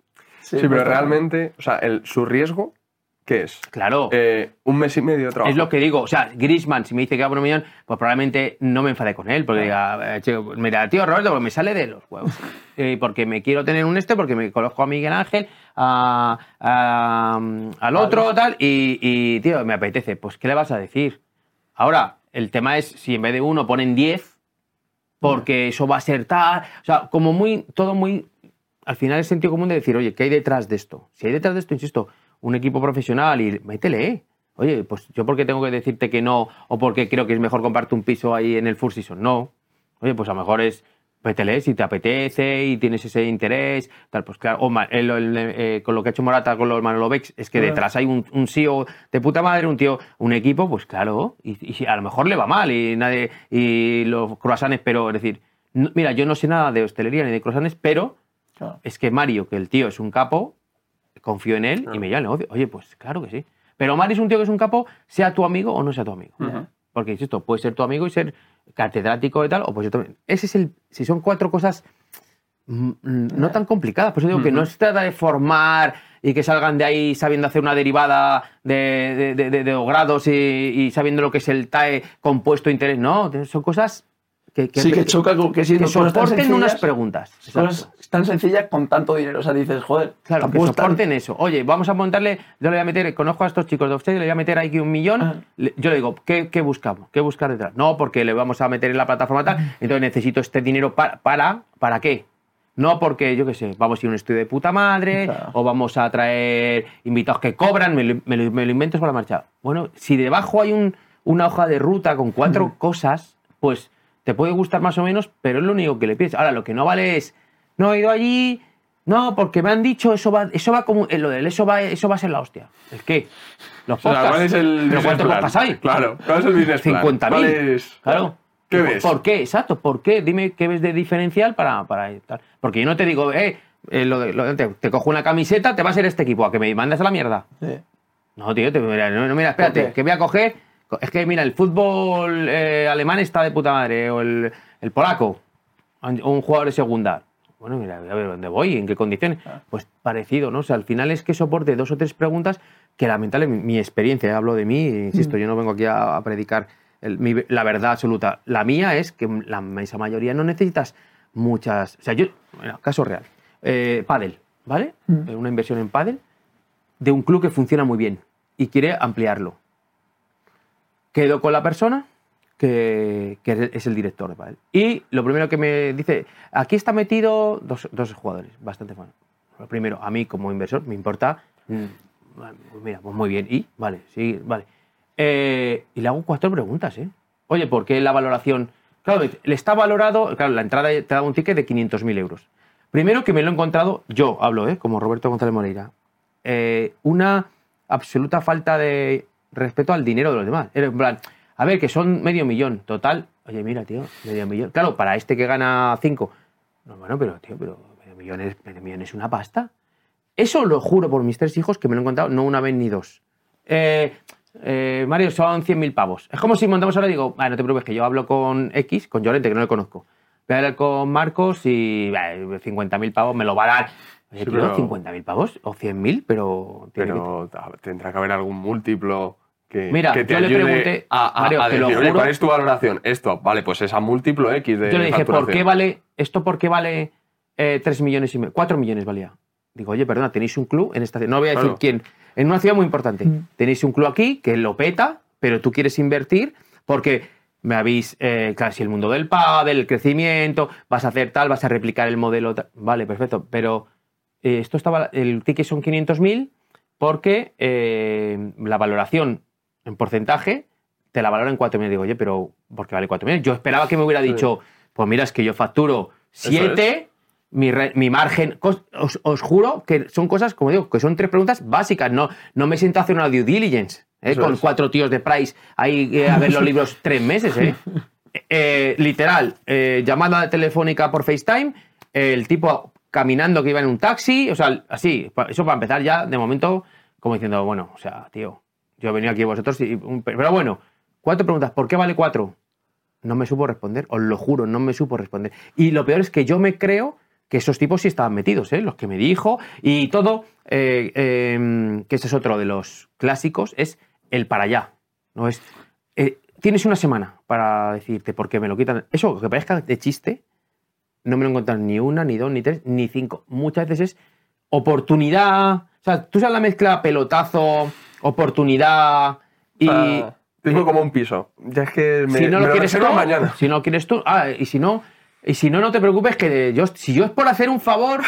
Sí, pero pues, realmente, o sea, el, su riesgo, ¿qué es? claro. Eh, un mes y medio de trabajo. Es lo que digo, o sea, Grisman, si me dice que va por un millón, pues probablemente no me enfade con él, porque diga, eh, mira, tío Roberto, pues me sale de los huevos. [laughs] Eh, porque me quiero tener un este, porque me conozco a Miguel Ángel, a- a- al otro, tal, y, y, tío, me apetece. Pues, ¿qué le vas a decir? Ahora, el tema es si en vez de uno ponen 10, porque eso va a ser tal. O sea, como muy, todo muy. Al final es sentido común de decir, oye, ¿qué hay detrás de esto? Si hay detrás de esto, insisto, un equipo profesional y métele, ¿eh? Oye, pues yo porque tengo que decirte que no, o porque creo que es mejor comprarte un piso ahí en el Four Seasons. No. Oye, pues a lo mejor es métele si te apetece y tienes ese interés, tal, pues claro, o el- el- eh, con lo que ha hecho Morata con los Manolo Bex, es que Claro. detrás hay un, un CEO de puta madre, un tío, un equipo, pues claro, y, y si a lo mejor le va mal y nadie, y los croissants, pero es decir, no- mira, yo no sé nada de hostelería ni de croissants, pero Claro. es que Mario, que el tío es un capo, confío en él y me lleva el negocio. Oye, pues claro que sí. Pero Mario es un tío que es un capo, sea tu amigo o no sea tu amigo. Porque, insisto, puede ser tu amigo y ser catedrático y tal, o pues yo también. Ese es el. Si son cuatro cosas mm, mm, no tan complicadas, por eso digo que no se trata de formar y que salgan de ahí sabiendo hacer una derivada de, de, de- de- de dos grados y, y sabiendo lo que es el TAE compuesto interés. No, son cosas que, sí, que choca con que que siendo tan soporten unas preguntas. Cosas tan sencillas con tanto dinero. O sea, dices, joder, Claro, que soporten eso. Oye, vamos a montarle, yo le voy a meter, conozco a estos chicos de Offstage, le voy a meter aquí un millón. Le- Yo le digo, ¿qué, qué buscamos? ¿Qué buscar detrás? No, porque le vamos a meter en la plataforma tal, entonces necesito este dinero para, para, ¿para qué? No porque, yo qué sé, vamos a ir a un estudio de puta madre, Claro. o vamos a traer invitados que cobran, me lo, me lo- me lo invento para la marcha. Bueno, si debajo hay un- una hoja de ruta con cuatro cosas, pues te puede gustar más o menos, pero es lo único que le pides. Ahora, lo que no vale es, no he ido allí, no, porque me han dicho, eso va, eso va como, eh, lo del eso va, eso va a ser la hostia. ¿El qué? Los O sea, podcasts. ¿cuál es el ¿Pero cuántos podcasts hay? Claro, ¿cuál es el business plan? 50.000. ¿Cuál es- Claro. ¿Qué ¿Por- ves? ¿Por qué? Exacto, ¿por qué? Dime qué ves de diferencial para, para tal. Porque yo no te digo, eh, eh, lo de- lo de- te, te cojo una camiseta, te va a ser este equipo, a que me mandes a la mierda. Sí. No, tío, te, mira, no, mira, espérate, que voy a coger. Es que, mira, el fútbol eh, alemán está de puta madre, o el, el polaco, o un jugador de segunda. Bueno, mira, a ver dónde voy, en qué condiciones. Pues parecido, ¿no? O sea, al final es que soporte dos o tres preguntas que lamentablemente, mi, experiencia, eh, hablo de mí, insisto, yo no vengo aquí a, a predicar el- mi- la verdad absoluta. La mía es que la inmensa mayoría no necesitas muchas. O sea, yo, bueno, caso real. Eh, pádel, ¿vale? Mm. Eh, Una inversión en pádel de un club que funciona muy bien y quiere ampliarlo. Quedo con la persona que, es el director de pádel. Y lo primero que me dice, aquí está metido dos, jugadores, bastante buenos. Lo primero, a mí como inversor me importa, mm, mira, pues muy bien. Y, vale, sí, vale. Eh, y le hago cuatro preguntas, ¿eh? Oye, ¿por qué la valoración? Claro, le está valorado, claro, la entrada te da un ticket de 500.000 euros. Primero que me lo he encontrado, yo hablo, ¿eh? como Roberto González Moreira, eh, una absoluta falta de respeto al dinero de los demás. Era En plan, a ver, que son medio millón, total. Oye, mira, tío, medio millón. Claro, para este que gana cinco. No, bueno, pero, tío, pero medio millón es, medio millón es una pasta. Eso lo juro por mis tres hijos que me lo he encontrado no una vez ni dos. Eh, eh, Mario, son 100.000 pavos. Es como si montamos ahora y digo, "Ah, no te preocupes, que yo hablo con X, con Llorente, que no le conozco. Voy a hablar con Marcos y bah, 50.000 pavos me lo va a dar. Oye, Sí, tío, pero- 50.000 pavos o 100.000, pero... que- Pero tendrá que haber algún múltiplo que, Mira, que te yo le pregunté, a, a- Mario, a te lo decir, oye, juro. ¿cuál es tu valoración? Esto, vale, pues es a múltiplo X de Yo le dije, ¿por qué vale, esto por qué vale eh, 3 millones y medio? 4 millones valía. Digo, oye, perdona, tenéis un club en esta ciudad, no voy a decir Claro. quién, en una ciudad muy importante. Mm. Tenéis un club aquí que lo peta, pero tú quieres invertir porque me habéis, eh, casi el mundo del pádel, el crecimiento, vas a hacer tal, vas a replicar el modelo. tal. Vale, perfecto, pero eh, esto estaba, el ticket son 500.000 porque eh, la valoración en porcentaje te la valora en 4 millones. Digo, oye, pero ¿por qué vale 4 millones? Yo esperaba que me hubiera Sí. dicho, pues mira, es que yo facturo Eso 7, mi, re- mi margen, os, os juro que son cosas, como digo, que son tres preguntas básicas. No, no me siento a hacer una due diligence ¿eh? Con es. cuatro tíos de Price ahí eh, a ver los [laughs] libros tres meses. ¿eh? Eh, literal, eh, llamada telefónica por FaceTime, el tipo caminando que iba en un taxi, o sea, así, eso para empezar ya, de momento, como diciendo, bueno, o sea, tío, yo venido aquí vosotros, y, pero bueno, cuatro preguntas, ¿por qué vale cuatro? No me supo responder, os lo juro, no me supo responder. Y lo peor es que yo me creo que esos tipos sí estaban metidos, ¿eh? los que me dijo, y todo, eh, eh, que ese es otro de los clásicos, es el para allá. No es, eh, tienes una semana para decirte por qué me lo quitan. Eso, que parezca de chiste, no me lo encuentran ni una, ni dos, ni tres, ni cinco. Muchas veces es oportunidad. O sea, tú sabes la mezcla pelotazo, oportunidad y. Ah, tengo como un piso. Ya es que me, si no me lo quieres tú, mañana. si no quieres tú, ah, y si no, y si no, no te preocupes que yo, si yo es por hacer un favor,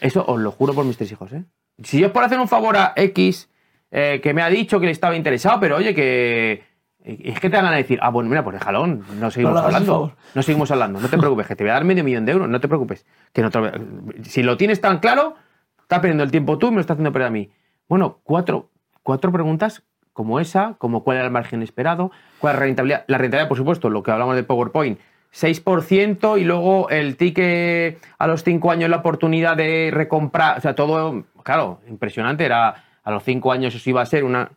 eso os lo juro por mis tres hijos, ¿eh? Si yo es por hacer un favor a X eh, que me ha dicho que le estaba interesado, pero oye que es que te van a decir, ah, bueno, mira, pues déjalo, no seguimos hablando, no seguimos hablando, no te preocupes, que te voy a dar medio millón de euros, no te preocupes, que no te lo voy a- si lo tienes tan claro, estás perdiendo el tiempo tú y me lo estás haciendo perder a mí. Bueno, cuatro, cuatro preguntas como esa, como cuál era el margen esperado, cuál es la rentabilidad. La rentabilidad, por supuesto, lo que hablamos del PowerPoint, 6% y luego el ticket a los 5 años la oportunidad de recomprar, o sea, todo, claro, impresionante, era a los 5 años eso iba a ser una...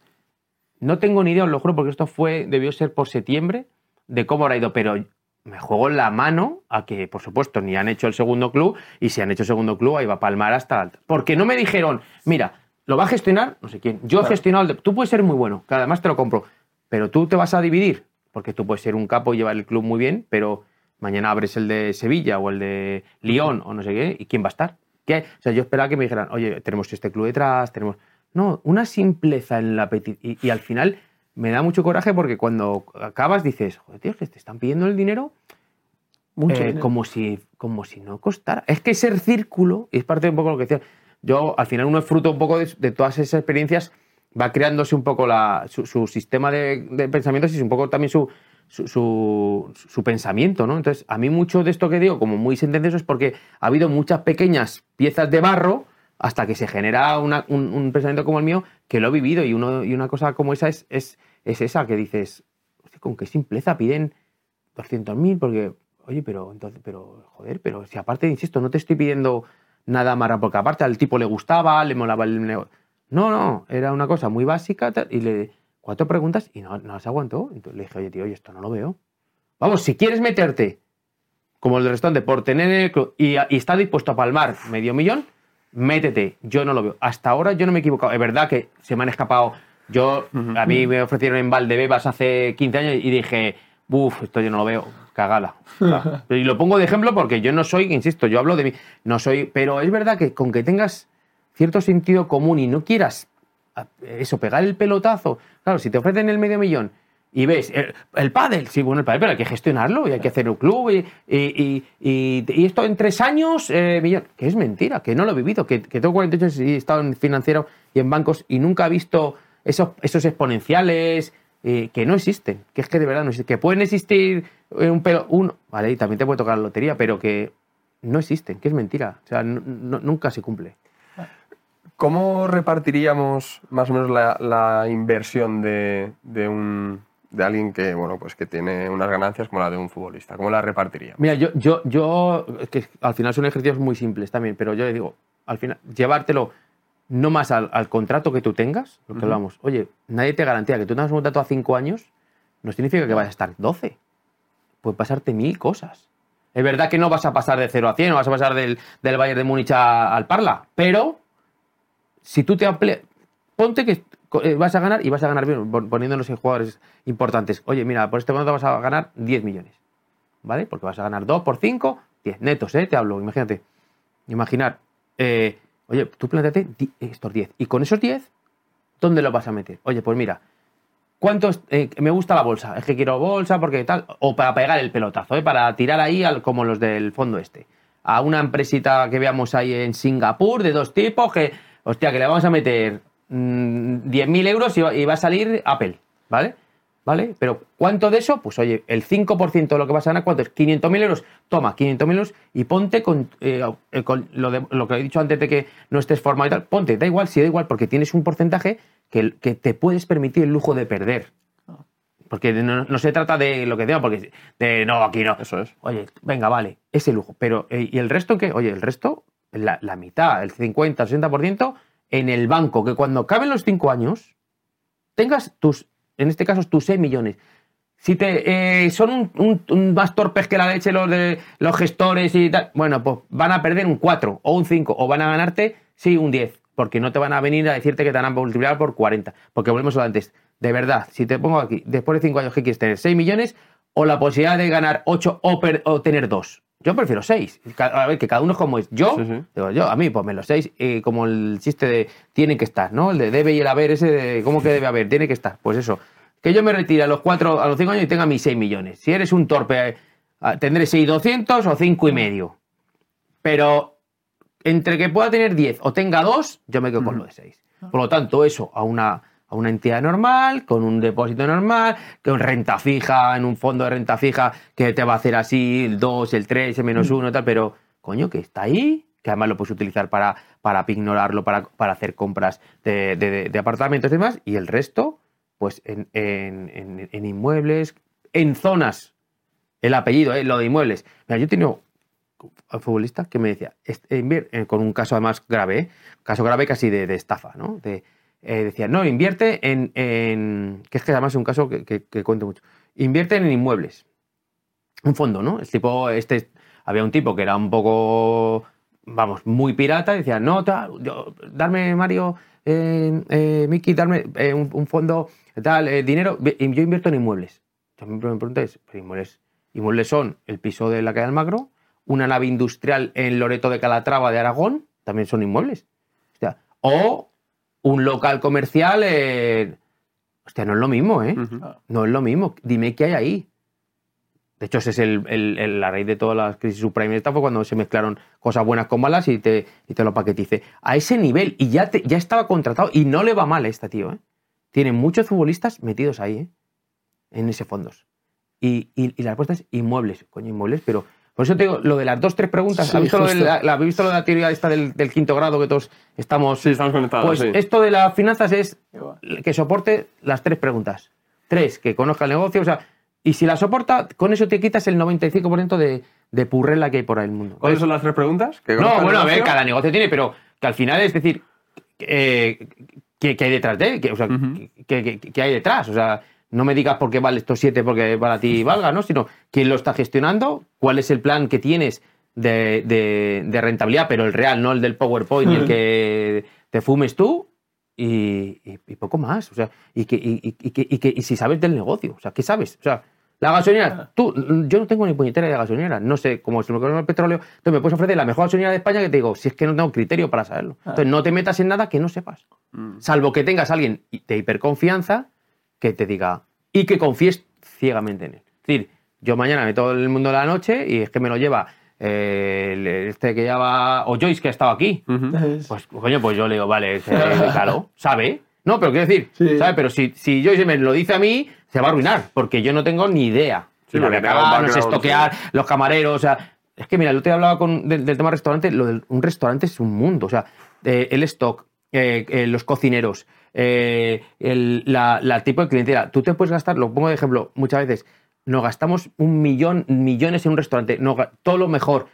No tengo ni idea, os lo juro, porque esto fue, debió ser por septiembre, de cómo habrá ido, pero me juego la mano a que, por supuesto, ni han hecho el segundo club, y si han hecho segundo club, ahí va a palmar hasta alta. Porque no me dijeron, mira, lo va a gestionar, no sé quién. Yo he gestionado el de, Tú puedes ser muy bueno, que además te lo compro, pero tú te vas a dividir, porque tú puedes ser un capo y llevar el club muy bien, pero mañana abres el de Sevilla o el de Lyon o no sé qué, ¿y quién va a estar? ¿Qué? O sea, yo esperaba que me dijeran, oye, tenemos este club detrás, tenemos... No, una simpleza en la petición. Y, y al final me da mucho coraje porque cuando acabas dices, joder, tío, es que te están pidiendo el dinero Mucho eh, dinero. como, si, como si no costara. Es que ser círculo, y es parte de un poco lo que decía, yo al final uno es fruto un poco de, todas esas experiencias, va creándose un poco la, su, sistema de, de pensamientos y un poco también su, su, pensamiento, ¿no? Entonces, a mí mucho de esto que digo, como muy sentencioso, es porque ha habido muchas pequeñas piezas de barro hasta que se genera un, un pensamiento como el mío que lo he vivido y, uno, y una cosa como esa es, es, es esa que dices, "Hostia, con qué simpleza piden 200.000 porque, oye, pero entonces, pero, joder, pero si aparte, insisto, no te estoy pidiendo nada más, porque aparte al tipo le gustaba, le molaba el negocio. No, no, era una cosa muy básica y le cuatro preguntas y no, no las aguantó. Entonces le dije, oye, tío, oye, esto no lo veo. Vamos, si quieres meterte, como el del restaurante, por tener el club y, y está dispuesto a palmar medio millón, métete. Yo no lo veo. Hasta ahora yo no me he equivocado. Es verdad que se me han escapado. Yo, a mí me ofrecieron en Valdebebas hace 15 años y dije, Uf, esto yo no lo veo, [laughs] sea, y lo pongo de ejemplo porque yo no soy, insisto, yo hablo de mí, no soy, pero es verdad que con que tengas cierto sentido común y no quieras a- eso, pegar el pelotazo, claro, si te ofrecen el medio millón y ves el, el pádel, sí, bueno, el pádel, pero hay que gestionarlo y hay que hacer un club y, y- y- y- y esto en tres años, eh, millón, que es mentira, que no lo he vivido, que, que tengo 48 años y he estado en financiero y en bancos y nunca he visto esos, esos exponenciales eh, que no existen, que es que de verdad no existen, que pueden existir eh, un pelo, uno, vale, y también te puede tocar la lotería, pero que no existen, que es mentira, o sea, nu- nu- nunca se cumple. ¿Cómo repartiríamos más o menos la, la inversión de, de un, de alguien que, bueno, pues que tiene unas ganancias como la de un futbolista? ¿Cómo la repartiríamos? Mira, yo, yo, yo, que al final son ejercicios muy simples también, pero yo le digo, al final, llevártelo no más al, al contrato que tú tengas, lo que hablamos. Oye, nadie te garantía que tú tengas un contrato a cinco años, no significa que vayas a estar 12. Puede pasarte mil cosas. Es verdad que no vas a pasar de 0 a 100, no vas a pasar del, del Bayern de Múnich a- al Parla, pero si tú te amplias, ponte que eh, vas a ganar y vas a ganar bien, pon- poniéndonos en jugadores importantes. Oye, mira, por este momento vas a ganar 10 millones, ¿vale? Porque vas a ganar 2 por 5, 10 netos, ¿eh? Te hablo, imagínate. Imaginar, eh, oye, tú planteate estos 10. Y con esos 10, ¿dónde los vas a meter? Oye, pues mira, ¿cuántos? eh, me gusta la bolsa, es que quiero bolsa porque tal, o para pegar el pelotazo, ¿eh? Para tirar ahí al- como los del fondo este. A una empresita que veamos ahí en Singapur de dos tipos que, hostia, que le vamos a meter mm, 10.000 euros y y va a salir Apple, ¿vale? ¿Vale? Pero ¿cuánto de eso? Pues oye, el 5% de lo que vas a ganar, ¿cuánto es? 500.000 euros. Toma, 500.000 euros y ponte con, eh, eh, con lo, de- lo que he dicho antes de que no estés formado y tal. Ponte, da igual, si da igual, porque tienes un porcentaje que, que te puedes permitir el lujo de perder. Porque no, no se trata de lo que digo, porque de no, aquí no. Eso es. Oye, venga, vale, ese lujo. Pero, eh, ¿y el resto qué? Oye, el resto, la, la mitad, el 50, 60% en el banco, que cuando caben los 5 años, tengas tus, en este caso, tus 6 millones. Si te eh, son un, un- un más torpes que la leche los de los gestores y tal, bueno, pues van a perder un 4 o un 5 o van a ganarte, sí, un 10, porque no te van a venir a decirte que te van a multiplicar por 40. Porque volvemos a lo antes. De verdad, si te pongo aquí, después de 5 años, ¿qué quieres tener? ¿6 millones o la posibilidad de ganar 8 o, o tener 2? Yo prefiero 6. A ver, que cada uno es como es. Yo, Sí, sí. digo yo, a mí, pues me los 6, como el chiste de tiene que estar, ¿no? El de debe y el haber, ese de cómo que debe haber, tiene que estar. Pues eso. Que yo me retire a los 4, a los 5 años y tenga mis 6 millones. Si eres un torpe, eh, tendré 6,200 o 5 y medio. Pero entre que pueda tener 10 o tenga 2, yo me quedo con lo de 6. Por lo tanto, eso a una, a una entidad normal, con un depósito normal, con renta fija, en un fondo de renta fija que te va a hacer así el 2, el 3, el menos 1 tal, pero coño, que está ahí, que además lo puedes utilizar para, para pignorarlo, para, para hacer compras de, de- de apartamentos y demás, y el resto, pues en, en- en- en inmuebles, en zonas, el apellido, eh, lo de inmuebles. Mira, yo he tenido un futbolista que me decía, este, invier- eh, con un caso además grave, ¿eh? caso grave casi de, de estafa, ¿no? De, eh, decía, no, invierte en, que es que además es un caso que, que- cuento mucho, invierte en inmuebles. Un fondo, ¿no? El tipo, este, había un tipo que era un poco, vamos, muy pirata, decía, no, tal, yo- darme, Mario, eh, eh, Miki, darme eh, un, fondo, tal, dinero, yo invierto en inmuebles. También me preguntáis, pero inmuebles, inmuebles son el piso de la calle Almagro, una nave industrial en Loreto de Calatrava de Aragón, también son inmuebles. Hostia, o un local comercial, en- hostia, no es lo mismo, ¿eh? No es lo mismo. Dime qué hay ahí. De hecho, ese es el, el- el- la raíz de todas las crisis subprime. Esta fue cuando se mezclaron cosas buenas con malas y te, y te lo paquetice. A ese nivel, y ya, te- ya estaba contratado, y no le va mal a este tío. ¿eh? Tiene muchos futbolistas metidos ahí, ¿eh? en ese fondos. Y, y- y la respuesta es inmuebles. Coño, inmuebles, pero. Por eso te digo, lo de las dos, tres preguntas. Sí, ¿Has visto, lo de justo. la, la- ¿habéis visto lo de la teoría esta del, del quinto grado que todos estamos. Sí, estamos conectados. Pues sí. esto de las finanzas es que soporte las tres preguntas. Tres, que conozca el negocio, o sea, y si la soporta, con eso te quitas el 95% de, de purrela que hay por ahí en el mundo. ¿Cuáles son las tres preguntas? ¿Que No, bueno, a ver, cada negocio tiene, pero que al final es decir, eh, ¿qué, hay detrás de él? ¿Qué, o sea, Ujú. ¿qué, qué- qué hay detrás? O sea, no me digas por qué vale estos siete porque para ti valga, ¿no? Sino quién lo está gestionando, cuál es el plan que tienes de, de- de rentabilidad, pero el real, no el del PowerPoint, el [laughs] que te fumes tú. Y, y- y poco más, o sea, y, que, y, y- que- y que- y si sabes del negocio, o sea, ¿qué sabes? O sea, La gasolinera, tú, yo no tengo ni puñetera de gasolinera, no sé cómo es el petróleo, entonces me puedes ofrecer la mejor gasolinera de España que te digo, si es que no tengo criterio para saberlo. Entonces no te metas en nada que no sepas, salvo que tengas a alguien de hiperconfianza que te diga y que confíes ciegamente en él. Es decir, yo mañana me todo el mundo de la noche y es que me lo lleva eh, el- este que lleva, o Joyce que ha estado aquí, pues coño, pues yo le digo, vale, ese [laughs] claro, ¿sabe? No, pero quiero decir, Sí. ¿sabe? Pero si, si Joyce me lo dice a mí, se va a arruinar, porque yo no tengo ni idea. Sí, Y la de pagar, no sé estoquear, los camareros, o sea. Es que mira, yo te hablaba con, del, del tema restaurante, lo del, un restaurante es un mundo, o sea, eh, el stock, eh, eh, los cocineros, eh, el la, la tipo de clientela. Tú te puedes gastar, lo pongo de ejemplo, muchas veces, nos gastamos un millón, millones en un restaurante, nos todo lo mejor,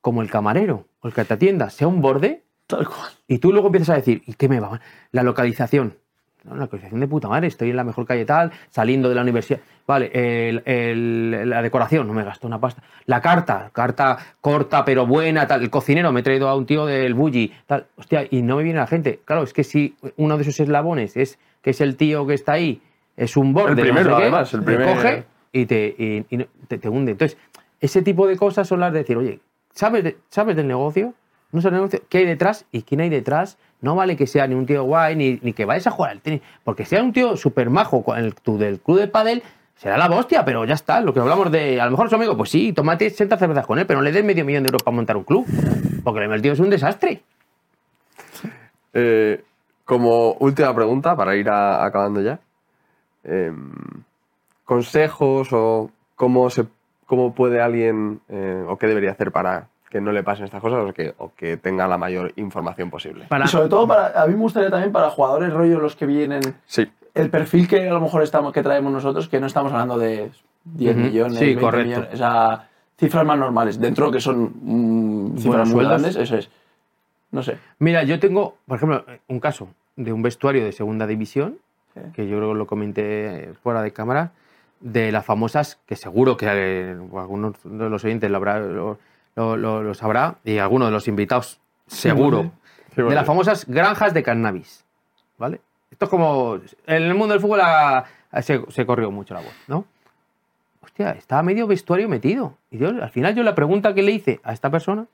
como el camarero o el que te atienda, sea un borde, Tal cual. y tú luego empiezas a decir, ¿y qué me va? La localización. No, la de puta madre, estoy en la mejor calle tal, saliendo de la universidad. Vale, el- el- la decoración, no me gasto una pasta. La carta, carta corta pero buena, tal. El cocinero, me he traído a un tío del bully, tal. Hostia, y no me viene la gente. Claro, es que si uno de esos eslabones es que es el tío que está ahí, es un borde, El no primero, qué, además, el te primer- coge y te, y- y te, te hunde. Entonces, ese tipo de cosas son las de decir, oye, ¿sabes, de- ¿sabes del negocio? No sabes del negocio, ¿qué hay detrás? ¿Y quién hay detrás? No vale que sea ni un tío guay, ni, ni que vayas a jugar al tenis. Porque sea un tío súper majo con el, tu del club de pádel, será la hostia, pero ya está. Lo que hablamos de, a lo mejor su amigo, pues sí, tómate 60 cervezas con él, pero no le des medio millón de euros para montar un club. Porque el tío es un desastre. Eh, como última pregunta, para ir acabando ya. em, consejos o cómo, se, cómo puede alguien eh, o qué debería hacer para que no le pasen estas cosas o que, o que tenga la mayor información posible. Para, Y sobre todo, para, a mí me gustaría también para jugadores rollo los que vienen, Sí, el perfil que a lo mejor estamos, que traemos nosotros, que no estamos hablando de 10 Ujú. millones, Sí, 20 correcto. millones, o sea, cifras más normales, dentro de que son mm, cifras muy grandes, eso es. No sé. Mira, yo tengo, por ejemplo, un caso de un vestuario de segunda división, Sí. que yo creo que lo comenté fuera de cámara, de las famosas, que seguro que eh, algunos de los oyentes lo, habrá- lo, lo- lo- lo sabrá, y algunos de los invitados seguro, sí. Sí, de las famosas granjas de cannabis. ¿Vale? Esto es como. En el mundo del fútbol ha- ha- se, se corrió mucho la voz, ¿no? Hostia, estaba medio vestuario metido. Y al final, yo la pregunta que le hice a esta persona,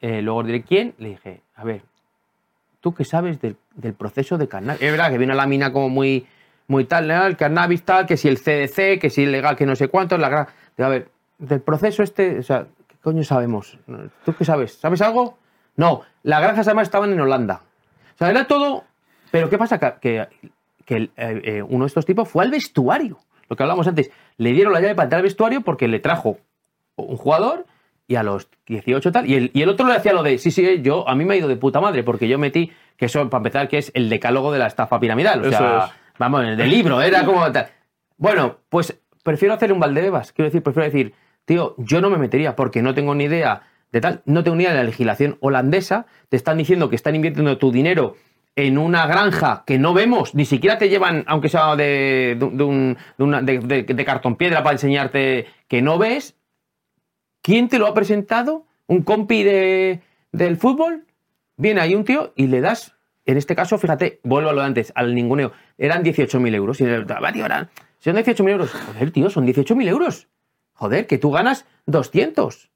eh, luego diré quién, le dije, a ver, ¿tú qué sabes del, del proceso de cannabis? Es verdad que viene la mina como muy, muy tal, ¿no? el cannabis tal, que si el CDC, que si ilegal, que no sé cuánto, la gran... A ver, del proceso este, o sea, ¿qué coño sabemos? ¿Tú qué sabes? ¿Sabes algo? No, las granjas además estaban en Holanda. O sea, era todo... Pero ¿qué pasa? Que, que, eh, eh, uno de estos tipos fue al vestuario. Lo que hablamos antes. Le dieron la llave para entrar al vestuario porque le trajo un jugador y a los 18 tal. Y el, y el otro le hacía lo de, sí, sí, yo, a mí me ha ido de puta madre porque yo metí, que eso, para empezar, que es el decálogo de la estafa piramidal. O Eso sea, es. vamos, el del libro, era como tal. Bueno, pues prefiero hacer un Valdebebas. Quiero decir, prefiero decir, tío, yo no me metería porque no tengo ni idea de tal, no tengo ni idea de la legislación holandesa. Te están diciendo que están invirtiendo tu dinero en una granja que no vemos, ni siquiera te llevan, aunque sea de, de, de cartón piedra para enseñarte que no ves. ¿Quién te lo ha presentado? ¿Un compi de, del fútbol? Viene ahí un tío y le das, en este caso, fíjate, vuelvo a lo de antes, al ninguneo, eran 18.000 euros. Y va, tío, eran, son 18.000 euros. Joder, tío, son 18.000 euros. Joder, que tú ganas 200.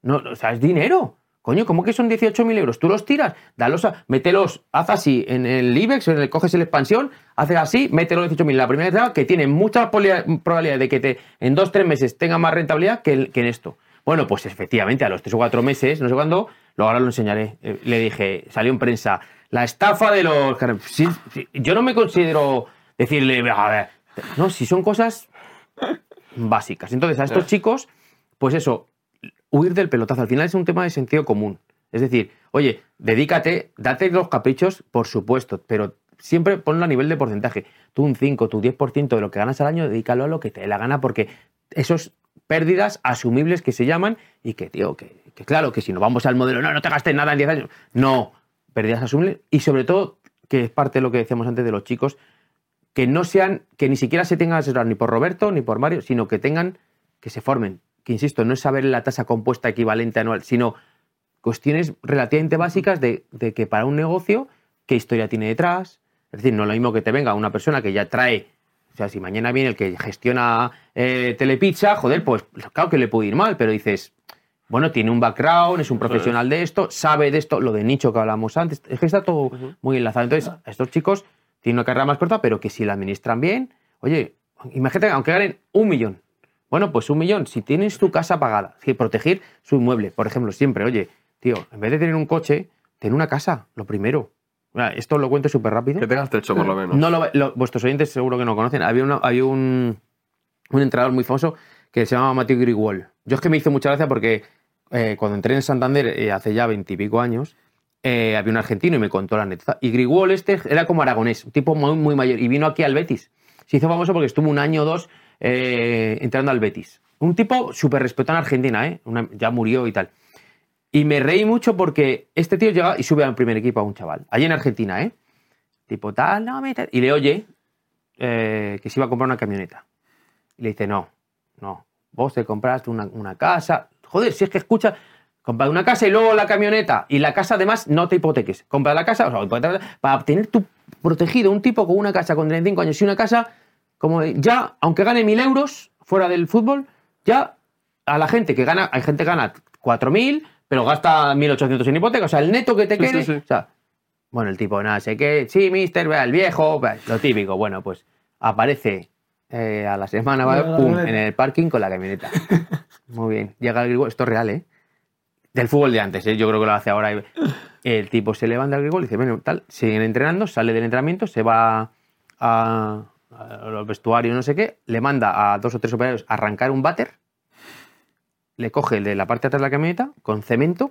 No, o sea, es dinero. Coño, ¿cómo que son 18.000 euros? Tú los tiras, dalos a, mételos, haz así en el IBEX, en el, coges el expansión, haces así, mételo 18.000 en la primera entrada, que tiene mucha probabilidad de que te, en dos, tres meses tenga más rentabilidad que, el- que en esto. Bueno, pues efectivamente, a los tres o cuatro meses, no sé cuándo, luego ahora lo enseñaré. Eh, Le dije, salió en prensa, la estafa de los... Yo no me considero decirle, a ver, no, si son cosas básicas. Entonces, a estos chicos, pues eso, huir del pelotazo. Al final es un tema de sentido común. Es decir, oye, dedícate, date los caprichos, por supuesto, pero siempre ponlo a nivel de porcentaje. Tú un 5, tu 10% de lo que ganas al año, dedícalo a lo que te dé la gana, porque esos pérdidas asumibles que se llaman y que, tío, que, que claro, que si nos vamos al modelo, no, no te gastes nada en 10 años. No, pérdidas asumibles y sobre todo, que es parte de lo que decíamos antes de los chicos, que no sean, que ni siquiera se tengan asesorar ni por Roberto ni por Mario, sino que tengan, que se formen. Que insisto, no es saber la tasa compuesta equivalente anual, sino cuestiones relativamente básicas de, de que para un negocio, qué historia tiene detrás. Es decir, no es lo mismo que te venga una persona que ya trae O sea, si mañana viene el que gestiona eh, Telepizza, joder, pues claro que le puede ir mal, pero dices, bueno, tiene un background, es un profesional de esto, sabe de esto, lo de nicho que hablamos antes, es que está todo muy enlazado. Entonces, estos chicos tienen una carrera más corta, pero que si la administran bien, oye, imagínate, aunque ganen un millón, bueno, pues un millón, si tienes tu casa pagada, que proteger su inmueble, por ejemplo, siempre, oye, tío, en vez de tener un coche, ten una casa, lo primero. Esto lo cuento súper rápido. Que tengas techo, por lo menos. No lo- lo- vuestros oyentes seguro que no conocen. Había, una- había un, un entrenador muy famoso que se llamaba Matthew Grigwall. Yo es que me hizo mucha gracia porque eh, cuando entré en Santander eh, hace ya veintipico años, eh, había un argentino y me contó la anécdota. Y Grigwall este era como aragonés, un tipo muy, muy mayor, y vino aquí al Betis. Se hizo famoso porque estuvo un año o dos eh, entrando al Betis. Un tipo súper respetado en Argentina, ¿eh? Una- ya murió y tal. Y me reí mucho porque este tío llega y sube al primer equipo a un chaval, allí en Argentina, ¿eh? Tipo tal, no, mete. Y le oye eh, que se iba a comprar una camioneta. Y le dice, no, no, vos te compraste una, una casa. Joder, si es que escucha, compra una casa y luego la camioneta. Y la casa además no te hipoteques. Compra la casa, o sea, para tener tu protegido un tipo con una casa con 35 años y una casa, como ya, aunque gane 1.000 euros fuera del fútbol, ya a la gente que gana, hay gente que gana 4.000, pero gasta 1.800 en hipoteca. O sea, el neto que te quede. sí, sí. O sea, bueno, el tipo, nada, sé que, sí, mister, el viejo, lo típico. Bueno, pues aparece eh, a la semana, en el parking con la camioneta. [laughs] Muy bien. Llega el esto es real, ¿eh? Del fútbol de antes, ¿eh? yo creo que lo hace ahora. El tipo se levanta al grigol y dice, bueno, tal, siguen entrenando, sale del entrenamiento, se va a, a los vestuarios, no sé qué, le manda a dos o tres operarios arrancar un váter, le coge el de la parte de atrás de la camioneta con cemento,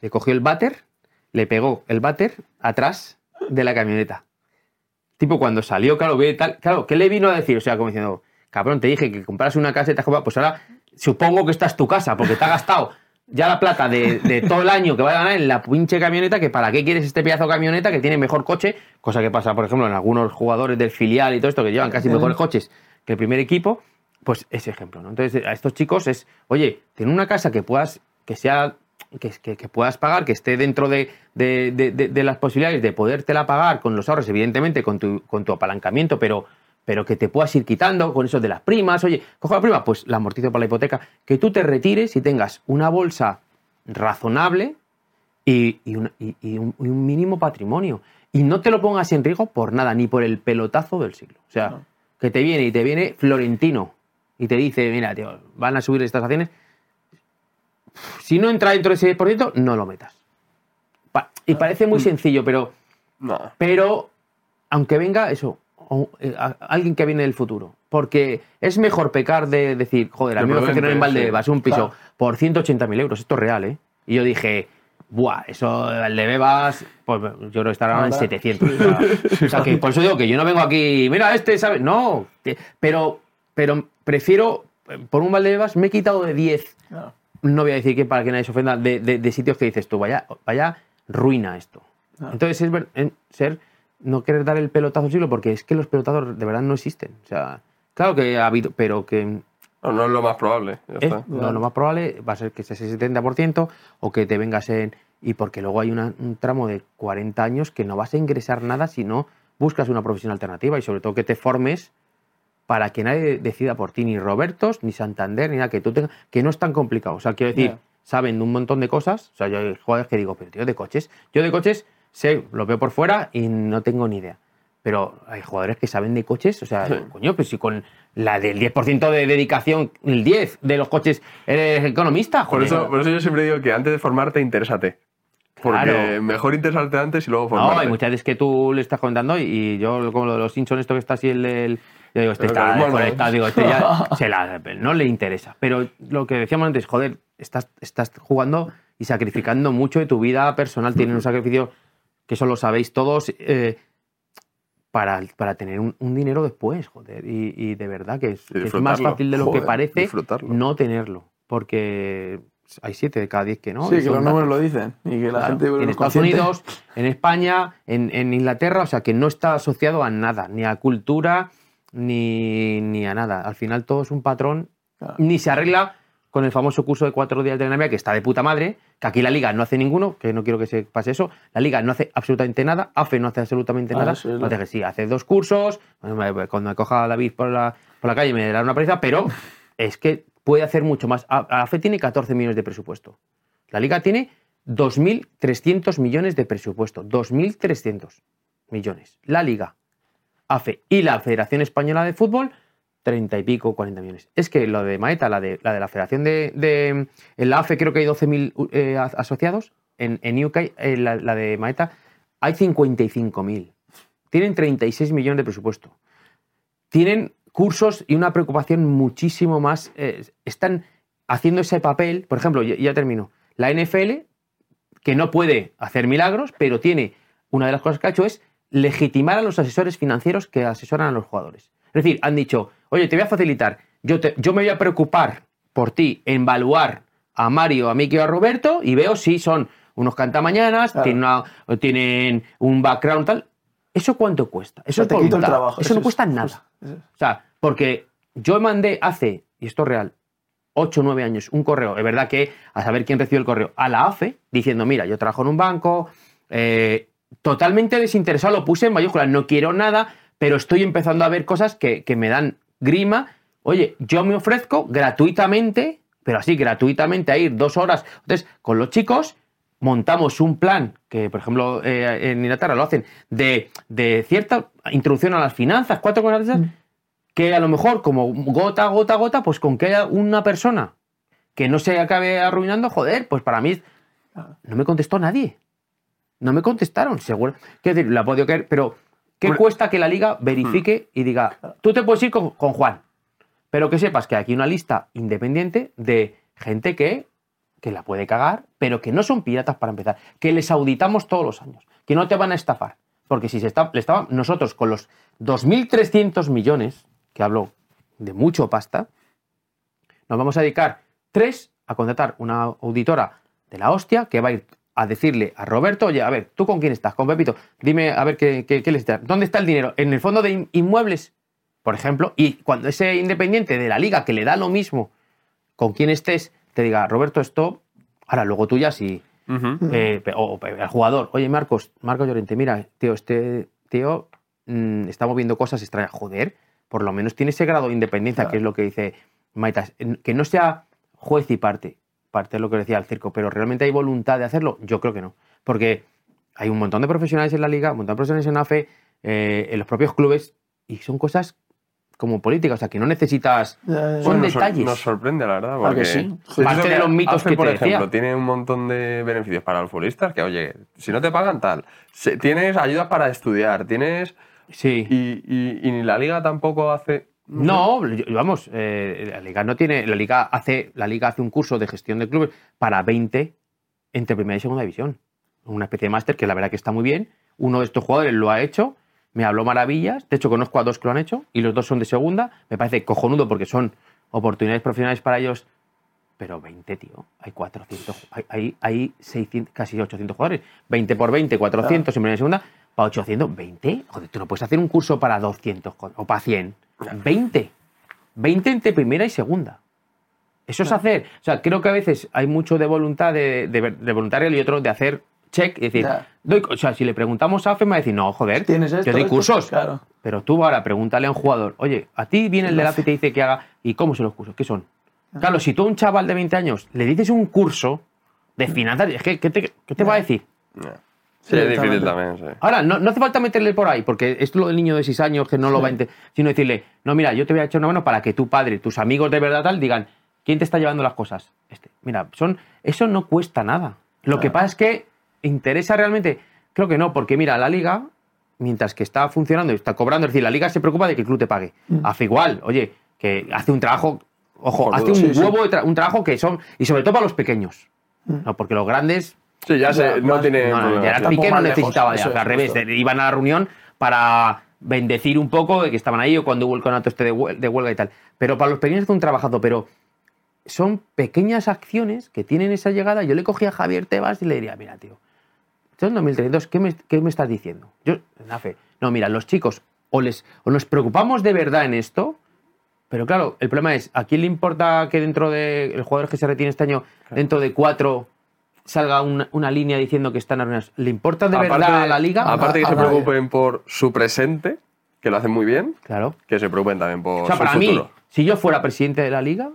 le cogió el váter, le pegó el váter atrás de la camioneta. Tipo, cuando salió, claro, ve tal. Claro, ¿qué le vino a decir? O sea, como diciendo, cabrón, te dije que compras una casa y te has comprado. Pues ahora supongo que esta es tu casa, porque te gastado ya la plata de, de todo el año que va a ganar en la pinche camioneta, que para qué quieres este pedazo de camioneta que tiene mejor coche, cosa que pasa, por ejemplo, en algunos jugadores del filial y todo esto que llevan casi mejores coches que el primer equipo, pues ese ejemplo, ¿no? Entonces, a estos chicos es, oye, ten una casa que puedas, que sea, que, que- que puedas pagar, que esté dentro de, de- de- de- de las posibilidades de podértela pagar con los ahorros, evidentemente, con tu, con tu apalancamiento, pero, pero que te puedas ir quitando con eso de las primas, oye, cojo la prima, pues la amortizo para la hipoteca, que tú te retires y tengas una bolsa razonable y, y una- y- y un, mínimo patrimonio. Y no te lo pongas en riesgo por nada, ni por el pelotazo del siglo. O sea, No. que te viene y te viene Florentino y te dice, mira, tío, van a subir estas acciones. Si no entra dentro de ese 10%, no lo metas. Pa- y parece muy sencillo, pero, No. pero aunque venga eso, o- eh, a- alguien que viene del futuro. Porque es mejor pecar de decir, joder, a mí me ofrecieron en Valdebebas un piso Claro. por 180.000 euros. Esto es real, ¿eh? Y yo dije, buah, eso de Valdebebas, pues yo creo que estará en Ahora- 700. [laughs] O sea, que por eso digo que yo no vengo aquí, mira, este, ¿sabes? No, pero, pero prefiero, por un Valdebebas me he quitado de 10 Claro. no voy a decir que para que nadie se ofenda, de, de- de sitios que dices tú, vaya, vaya ruina esto. Entonces es ver- en- ser, no querer dar el pelotazo al siglo, porque es que los pelotazos de verdad no existen. O sea, claro que ha habido, pero que No, no es lo más probable. Ya es- está. lo, lo más probable va a ser que sea ese 70% o que te vengas en... Y porque luego hay una- un tramo de 40 años que no vas a ingresar nada si no buscas una profesión alternativa y sobre todo que te formes para que nadie decida por ti, ni Robertos, ni Santander, ni nada, que tú tengas, que no es tan complicado. O sea, quiero decir, Ya. saben de un montón de cosas. O sea, yo hay jugadores que digo, pero tío, de coches. Yo de coches sé, lo veo por fuera y no tengo ni idea. Pero hay jugadores que saben de coches, o sea, coño, pues si con la del 10% de dedicación, el 10 de los coches eres economista, Por joder. eso, por eso yo siempre digo que antes de formarte, interésate. Porque Claro. mejor interesarte antes y luego formarte. No, hay muchas veces que tú le estás comentando y, yo, como lo de los Simpsons, esto que está así el del. Yo digo, este está el desconectado, digo, este ya [laughs] se la- no le interesa. Pero lo que decíamos antes, joder, estás, estás jugando y sacrificando mucho de tu vida personal. Tienes un sacrificio que eso lo sabéis todos eh, para, para tener un, un dinero después, joder. Y, y de verdad que es, Y que es más fácil de lo que parece no tenerlo. Porque hay siete de cada diez que no. sí, que los números lo dicen. Y que la Claro, gente. en Estados consciente- Unidos, en España, en, en Inglaterra, o sea que no está asociado a nada, ni a cultura, ni, ni a nada. Al final todo es un patrón, Claro. ni se arregla con el famoso curso de cuatro días de entrenamiento, que está de puta madre, que aquí la Liga no hace ninguno, que no quiero que se pase eso, la Liga no hace absolutamente nada, AFE no hace absolutamente Ah, nada, eso es no hace, sí, hace dos cursos, me- cuando me coja David por la, por la calle me dará una paliza, pero [laughs] es que puede hacer mucho más. AFE tiene 14 millones de presupuesto. La Liga tiene 2.300 millones de presupuesto. 2.300 millones. La Liga, AFE y la Federación Española de Fútbol, 30 y pico, 40 millones. Es que lo de Maeta, la de la, de la Federación de, de- En la AFE creo que hay 12.000 eh, asociados. En, en UK, eh, la, la de Maeta, hay 55.000. Tienen 36 millones de presupuesto. Tienen cursos y una preocupación muchísimo más. eh, están haciendo ese papel. Por ejemplo, ya, ya termino. La NFL, que no puede hacer milagros, pero tiene. Una de las cosas que ha hecho es legitimar a los asesores financieros que asesoran a los jugadores. Es decir, han dicho, oye, te voy a facilitar, yo, te- yo me voy a preocupar por ti en evaluar a Mario, a Miki o a Roberto y veo si son unos cantamañanas, Claro. tienen, una- o tienen un background tal. ¿Eso cuánto cuesta? Eso es el trabajo. Eso no es- cuesta nada. es- eso es. O sea, porque yo mandé hace, y esto es real, 8 o 9 años, un correo, es verdad que a saber quién recibió el correo, a la AFE, diciendo, mira, yo trabajo en un banco, eh, totalmente desinteresado, lo puse en mayúsculas, no quiero nada, pero estoy empezando a ver cosas que, que me dan grima. Oye, yo me ofrezco gratuitamente, pero así, gratuitamente, a ir dos horas. Entonces, con los chicos montamos un plan, que por ejemplo eh, en Inglaterra lo hacen, de, de cierta introducción a las finanzas, cuatro cosas de esas, que a lo mejor como gota, gota, gota, pues con que haya una persona que no se acabe arruinando, joder, pues para mí no me contestó nadie. No me contestaron, seguro. Quiero decir, la podido caer, pero ¿qué Bueno. cuesta que la liga verifique y diga, tú te puedes ir con, con Juan, pero que sepas que hay aquí una lista independiente de gente que, que la puede cagar, pero que no son piratas para empezar, que les auditamos todos los años, que no te van a estafar. Porque si se está, le estaba, nosotros con los 2.300 millones, que hablo de mucho pasta, nos vamos a dedicar tres a contratar una auditora de la hostia que va a ir a decirle a Roberto, oye, a ver, ¿tú con quién estás? Con Pepito. Dime, a ver, ¿qué, qué, qué les da? ¿Dónde está el dinero? ¿En el fondo de in- inmuebles? Por ejemplo. Y cuando ese independiente de la liga que le da lo mismo con quién estés, te diga, Roberto, esto, ahora luego tú ya si... Eh, o, o el jugador, oye Marcos, Marcos Llorente, mira, tío, este tío mm, está moviendo cosas extrañas. Joder, por lo menos tiene ese grado de independencia, que es lo que dice Maitas. Que no sea juez y parte, parte de lo que decía el circo, pero realmente hay voluntad de hacerlo. Yo creo que no. Porque hay un montón de profesionales en la liga, un montón de profesionales en AFE, eh, en los propios clubes, y son cosas como políticas, o sea, que no necesitas. Son detalles. Nos sorprende, la verdad. ¿A que Porque sí? Parte de los mitos AFE, que por te decía. ejemplo, tiene un montón de beneficios para los futbolistas que, oye, si no te pagan tal, se- tienes ayudas para estudiar, tienes... Sí. Y, y, y ni la liga tampoco hace... No, vamos, eh, la liga no tiene, la liga hace, la liga hace un curso de gestión de clubes para 20 entre primera y segunda división, una especie de máster que la verdad que está muy bien. Uno de estos jugadores lo ha hecho, me habló maravillas. De hecho conozco a dos que lo han hecho y los dos son de segunda. Me parece cojonudo porque son oportunidades profesionales para ellos. Pero 20, tío, hay 400, hay, hay, hay 600, casi 800 jugadores. 20 por 20, 400 en primera y segunda, para 800, 20. Joder, tú no puedes hacer un curso para 200 con- o para 100. 20. 20 entre primera y segunda. Eso es hacer. O sea, creo que a veces hay mucho de voluntad de, de, de voluntario y otro de hacer check y decir, doy- o sea, si le preguntamos a AFE, me va a decir, no, joder, ¿Tienes esto? yo doy esto? cursos. Claro. Pero tú ahora pregúntale a un jugador, oye, a ti viene el de la y te dice que haga, ¿y cómo son los cursos? ¿Qué son? Claro, si tú a un chaval de 20 años le dices un curso de finanzas, que, ¿qué te, qué te va a decir? Ya. Sí, es difícil también, sí. Ahora, no, no hace falta meterle por ahí, porque es lo del niño de 6 años que no lo va a entender, sino decirle, no, mira, yo te voy a echar una mano para que tu padre, tus amigos de verdad tal, digan, ¿quién te está llevando las cosas? Este. Mira, son, eso no cuesta nada. Lo que pasa es que interesa realmente, creo que no, porque mira, la liga, mientras que está funcionando y está cobrando, es decir, la liga se preocupa de que el club te pague. Hace igual, oye, que hace un trabajo, ojo, hace un Sí, sí. huevo, de tra- un trabajo que son, y sobre todo para los pequeños. No, porque los grandes Sí, ya sé, no tiene no, no, Gerard Piqué no lejos, necesitaba eso al revés, de- iban a la reunión para bendecir un poco de que estaban ahí o cuando hubo el conato este de, hue- de huelga y tal. Pero para los pequeños es un trabajazo, pero son pequeñas acciones que tienen esa llegada. Yo le cogí a Javier Tebas y le diría, mira, tío, es 2032, ¿qué me, qué me estás diciendo? Yo, Nafe, no, mira, los chicos, o, les, o nos preocupamos de verdad en esto, pero claro, el problema es, ¿a quién le importa que dentro de el jugador que se retiene este año, dentro de cuatro, salga una, una línea diciendo que están arruinados. ¿Le importa de verdad a la liga? Aparte que A se preocupen por su presente, que lo hacen muy bien, Claro. que se preocupen también por O sea, su para futuro. mí, si yo fuera presidente de la liga,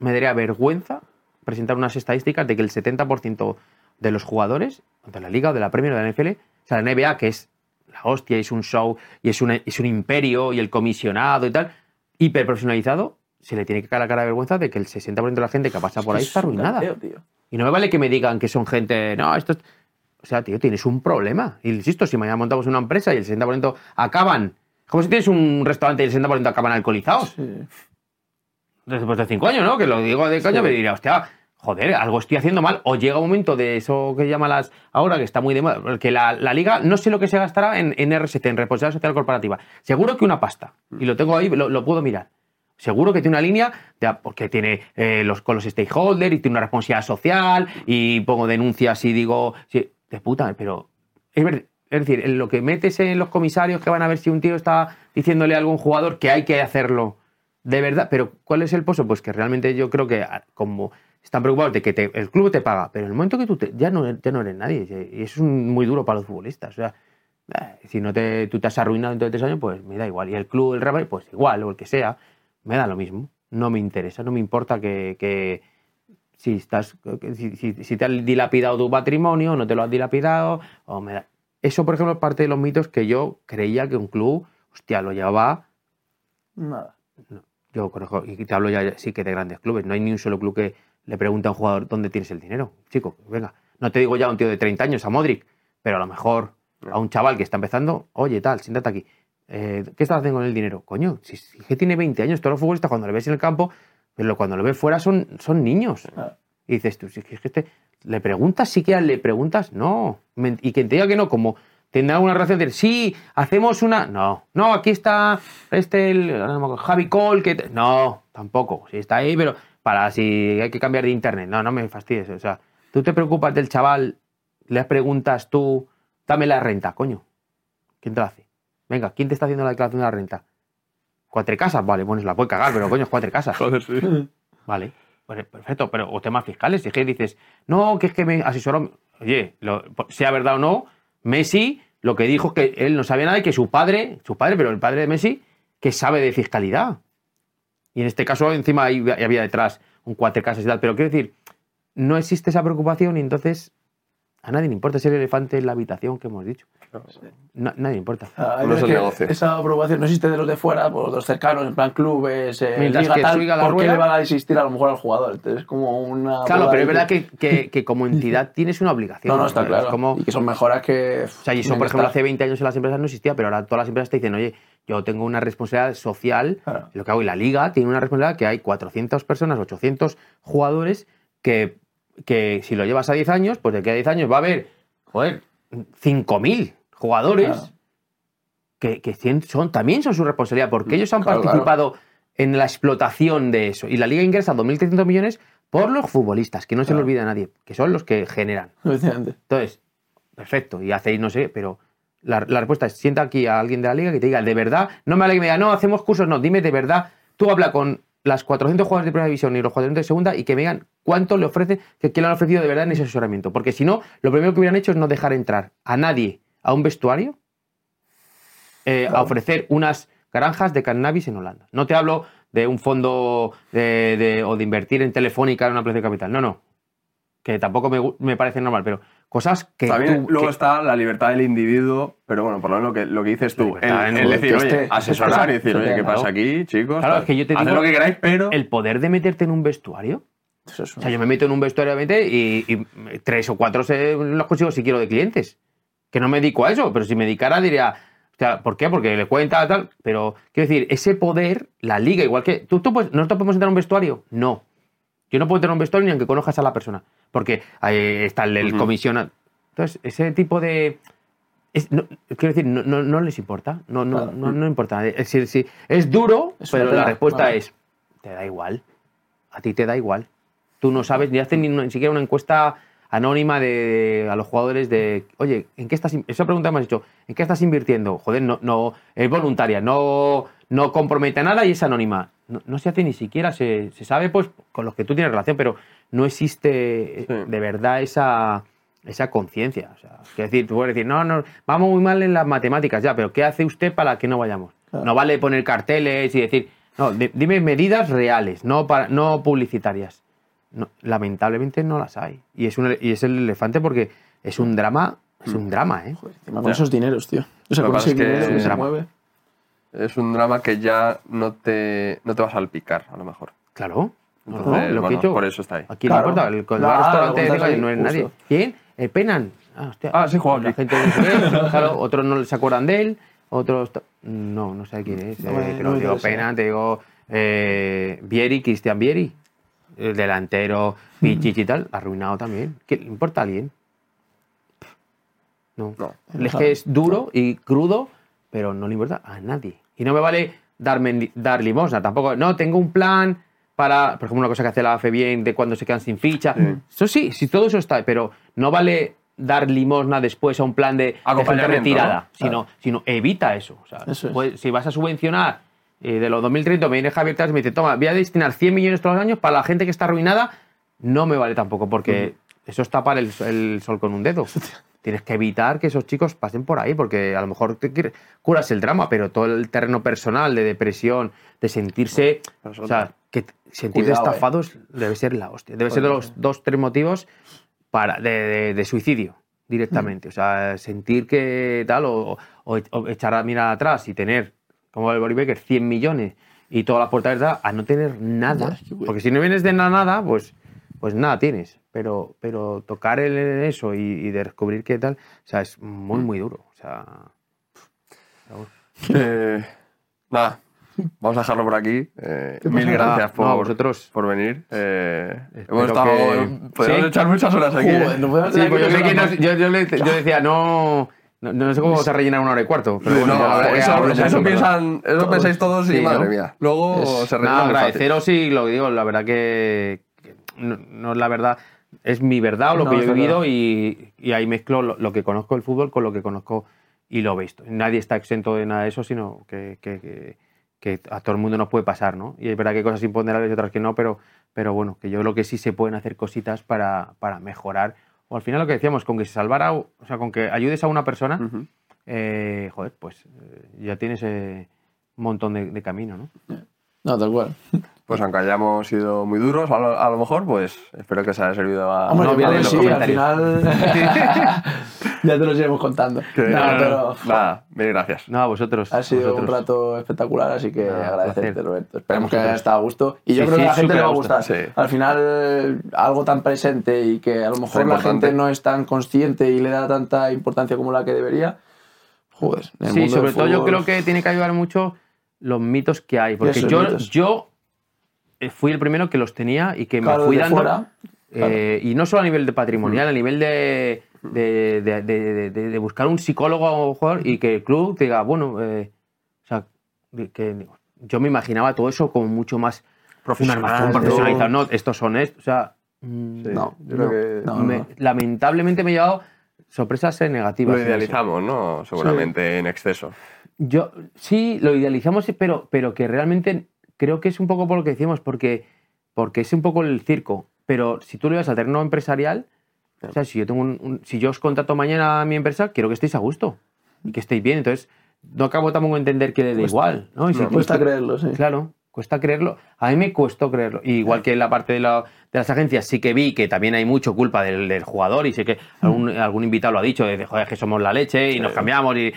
me daría vergüenza presentar unas estadísticas de que el 70% de los jugadores, de la liga o de la Premier o de la NFL, o sea, la NBA, que es la hostia, es un show y es un, es un imperio y el comisionado y tal, hiperprofesionalizado, se le tiene que caer la cara de vergüenza de que el 60% de la gente que pasa por ahí Es está arruinada. tío. Y no me vale que me digan que son gente. No, esto es. O sea, tío, tienes un problema. Y insisto, si mañana montamos una empresa y el 60% acaban. Como si tienes un restaurante y el 60% acaban alcoholizados. Sí. Después de cinco años, ¿no? Que lo digo de coño, me diría, hostia, joder, algo estoy haciendo mal. O llega un momento de eso que llaman las. Ahora que está muy de moda. Que la, la liga, no sé lo que se gastará en, en RST, en responsabilidad social corporativa. Seguro que una pasta. Y lo tengo ahí, lo, lo puedo mirar. Seguro que tiene una línea, de- porque tiene eh, los, con los stakeholders y tiene una responsabilidad social y pongo denuncias y digo, sí, de puta, pero es, es decir, en lo que metes en los comisarios que van a ver si un tío está diciéndole a algún jugador que hay que hacerlo de verdad, pero ¿cuál es el pozo? Pues que realmente yo creo que ah, como están preocupados de que te- el club te paga, pero en el momento que tú te- ya, no, ya no eres nadie, y eso es muy duro para los futbolistas, o sea, eh, si no te, tú te has arruinado dentro de tres años, pues me da igual. Y el club, el Real pues igual, o el que sea, me da lo mismo. No me interesa, no me importa que, que si, estás, que si, si- si te has dilapidado tu patrimonio, no te lo has dilapidado, o me da- Eso, por ejemplo, es parte de los mitos que yo creía que un club, hostia, lo llevaba Nada. yo conozco, y te hablo ya sí que de grandes clubes, no hay ni un solo club que le pregunte a un jugador dónde tienes el dinero. Chico, venga, no te digo ya a un tío de 30 años, a Modric, pero a lo mejor a un chaval que está empezando, oye, tal, siéntate aquí. Eh, ¿Qué estás haciendo con el dinero? Coño, si, si que tiene 20 años, todos los futbolistas cuando lo ves en el campo, pero cuando lo ves fuera son, son niños. Ah. Y dices tú, si es que este, ¿le preguntas siquiera? ¿Le preguntas? No. Y quien te diga que no, como tendrá una relación de, sí, hacemos una... No, no, aquí está este, el, Javi Cole, que... te-". No, tampoco. Sí, está ahí, pero para si hay que cambiar de internet. No, no me fastidies. O sea, tú te preocupas del chaval, le preguntas tú, dame la renta, coño. ¿Quién te la hace? Venga, ¿quién te está haciendo la declaración de la renta? ¿Cuatro casas? Vale, bueno, se la puede cagar, pero coño, es cuatro casas. [laughs] Joder, sí. Vale, pues, perfecto, pero o temas fiscales, si es que dices, no, que es que me asesoró, oye, lo- sea verdad o no, Messi lo que dijo es que él no sabía nada y que su padre, su padre, pero el padre de Messi, que sabe de fiscalidad. Y en este caso encima ahí había detrás un cuatro casas y tal, pero quiero decir, no existe esa preocupación y entonces a nadie le importa ese elefante en la habitación que hemos dicho. Nadie importa. Ah, No es es el que negocio. Esa aprobación no existe de los de fuera, por los cercanos, en plan clubes, eh, Mientras liga que tal, la ¿por qué rueda- le van a existir a lo mejor al jugador? Entonces es como una... Claro, pero es verdad que, que- que como entidad [laughs] tienes una obligación. No, no, está Es claro. como- Y que son mejoras que... O sea, y eso, por ejemplo, hace 20 años en las empresas no existía, pero ahora todas las empresas te dicen, oye, yo tengo una responsabilidad social, Claro. lo que hago, y la liga tiene una responsabilidad que hay 400 personas, 800 jugadores, que, que si lo llevas a 10 años, pues de aquí a 10 años va a haber, joder, 5.000 jugadores Claro. que, que son, también son su responsabilidad, porque ellos han Claro, participado en la explotación de eso. Y la liga ingresa 2.300 millones por los futbolistas, que no se Claro. olvida a nadie, que son los que generan. Entonces, perfecto, y hacéis, no sé, pero la, la respuesta es, sienta aquí a alguien de la liga que te diga, de verdad, no me vale que me diga, no, hacemos cursos, no, dime de verdad, tú habla con las 400 jugadores de primera división y los 400 de segunda y que me digan cuánto le ofrecen, que, que le han ofrecido de verdad en ese asesoramiento. Porque si no, lo primero que hubieran hecho es no dejar entrar a nadie a un vestuario eh, a Claro. ofrecer unas granjas de cannabis en Holanda. No te hablo de un fondo de, de- o de invertir en Telefónica en una plaza de capital. No, no. Que tampoco me, me parece normal, pero cosas que También tú- luego que- está la libertad del individuo, pero bueno, por lo menos lo que, lo que dices tú, el, el en- decir, oye, esté- asesorar y decir, oye, ¿qué pasa aquí, chicos? Claro, es que yo te digo- lo que queráis, pero... el poder de meterte en un vestuario. Eso es O sea, yo me meto en un vestuario y, y tres o cuatro se, los consigo si quiero de clientes. Que no me dedico a eso, pero si me dedicara diría, o sea, ¿por qué? Porque le cuenta tal. Pero quiero decir, ese poder, la liga, igual que. ¿tú, tú puedes- ¿Nosotros podemos entrar en un vestuario? No. Yo no puedo entrar en un vestuario ni aunque conozcas a la persona. Porque ahí está el, el Ujú. comisiona- Entonces, ese tipo de. es- no- quiero decir, no, no, no les importa. No, no, Claro. no, no importa. Es decir, sí, es duro, Es pero la respuesta vale. es: te da igual. A ti te da igual. Tú no sabes, ni haces ni, ni siquiera una encuesta anónima de, a los jugadores de, oye, ¿en qué estás? in-?" Esa pregunta me has dicho, ¿en qué estás invirtiendo? Joder, no, no, es voluntaria, no, no compromete a nada y es anónima. no, no se hace ni siquiera, se, se sabe pues con los que tú tienes relación, pero no existe eh, Sí. de verdad esa, esa conciencia. O sea, que decir, tú puedes decir, no, no, vamos muy mal en las matemáticas, ya, pero ¿qué hace usted para que no vayamos? Claro. No vale poner carteles y decir, no, di- dime medidas reales, no, para, no publicitarias. No, lamentablemente no las hay. Y es, un, y es el elefante porque es un drama, es un drama, ¿eh? Encima con Ya. esos dineros, tío. O sea, Lo que con pasa ese es que dinero que es se drama. mueve. Es un drama que ya no te, no te va a salpicar, a lo mejor. Claro. No, no, Entonces, lo que he por eso está ahí. ¿A quién Claro. le importa? El, cuando Claro, va al restaurante lo contas diga, ahí, no es nadie. justo. ¿Quién? El Penan. Ah, hostia. Ah, sí, juega La aquí. gente [laughs] claro, otros no se acuerdan de él, otros... No, no sé quién es. Eh, te lo digo. Penan, te digo eh, Vieri, Cristian Vieri. El delantero, Pichichi y tal, arruinado también. ¿Qué le importa a alguien? No. No. Es que es duro y crudo, pero no le importa a nadie. Y no me vale darme, dar limosna tampoco. No, tengo un plan para, por ejemplo, una cosa que hace la AFE bien de cuando se quedan sin ficha. Eso sí, sí, todo eso está, pero no vale dar limosna después a un plan de, de retirada, ¿no? sino, sino evita eso. O sea, Eso es. pues, si vas a subvencionar eh, de los 2030, me viene Javier Tras y me dice, toma, voy a destinar 100 millones todos los años para la gente que está arruinada, no me vale tampoco, porque eso es tapar el, el sol con un dedo. Tienes que evitar que esos chicos pasen por ahí, porque a lo mejor te curas el drama, pero todo el terreno personal de depresión, de sentirse, eso o sea, que Cuidado, eh. estafados debe ser la hostia. Debe ser de los dos, tres motivos para, de, de- de suicidio directamente. O sea, sentir que tal, o, o- o echar a mirar atrás y tener, como el Boris Becker, 100 millones y todas las puertas abiertas, a no tener nada. Porque si no vienes de la nada, pues, pues nada tienes. Pero, pero tocar el- eso y, y descubrir qué tal, o sea, es muy, muy duro. O sea, [laughs] Eh, nada, vamos a dejarlo por aquí. Eh, ¿Qué mil gracias por, no, vosotros. por venir. Eh, hemos estado, que- podemos ¿Sí? echar muchas horas aquí. Joder, no podemos Sí, tener pues yo, que sé que no- pensar yo, yo le- yo decía, no, no, no sé cómo vamos a rellenar una hora y cuarto. Pero bueno, No, ya que eso, hablar, eso verdad. piensan, eso pensáis todos y Sí, ¿no? madre mía. Luego Es- se rellena fácil. agradeceros y lo digo, la verdad que, que no, no es la verdad, es mi verdad o lo No, que yo he vivido y, y ahí mezclo lo, lo que conozco del fútbol con lo que conozco y lo visto. Nadie está exento de nada de eso, sino que, que- que- que a todo el mundo nos puede pasar, ¿no? Y es verdad que hay cosas imponderables y otras que no, pero, pero bueno, que yo creo que sí se pueden hacer cositas para, para mejorar. O al final lo que decíamos, con que se salvara, o sea, con que ayudes a una persona, eh, joder, pues eh, ya tienes eh, un montón de, de camino, ¿no? No, tal cual. Pues aunque hayamos sido muy duros, a lo, a lo mejor, pues espero que os haya servido a... Hombre, no, los sí, al final [laughs] [laughs] [laughs] ya te los iremos contando. que- No, pero Nada, mil gracias. No, a vosotros. ha sido un vosotros. rato espectacular, así que Nada, agradecerte, placer. Roberto. Esperemos que haya estado a gusto. Y yo Sí, creo que a la gente le va a gustar. sí. Al final, algo tan presente y que a lo mejor la gente no es tan consciente y le da tanta importancia como la que debería. Joder, en el Sí, mundo sobre del todo yo creo que tiene que ayudar mucho los mitos que hay. Porque yo, mitos. yo eh, fui el primero que los tenía y que Claro, me fui dando. fuera, eh, Y no solo a nivel de patrimonial, a nivel de, de, de- de- de- de buscar un psicólogo o un jugador y que el club te diga, bueno, eh, o sea, que yo me imaginaba todo eso como mucho más Profesional, ¿no? profesionalizado. No, estos son estos. O sea, mm, Sí, No, yo creo que no, me- no. lamentablemente me he llevado sorpresas negativas. lo idealizamos, ¿no? Seguramente en exceso. Yo sí, lo idealizamos, pero, pero que realmente creo que es un poco por lo que decíamos, porque, porque es un poco el circo. Pero si tú le vas al terreno empresarial, o sea, si yo, tengo un, un- si yo os contrato mañana a mi empresa, quiero que estéis a gusto y que estéis bien. Entonces, no acabo tampoco de entender que le da Cuesta- igual. ¿no? Y si- No, cuesta creerlo, sí. Claro, cuesta creerlo. A mí me costó creerlo. Y igual que en la parte de, la- de las agencias, sí que vi que también hay mucho culpa del, del jugador y sé que algún, algún invitado lo ha dicho, de joder, que somos la leche y nos cambiamos. y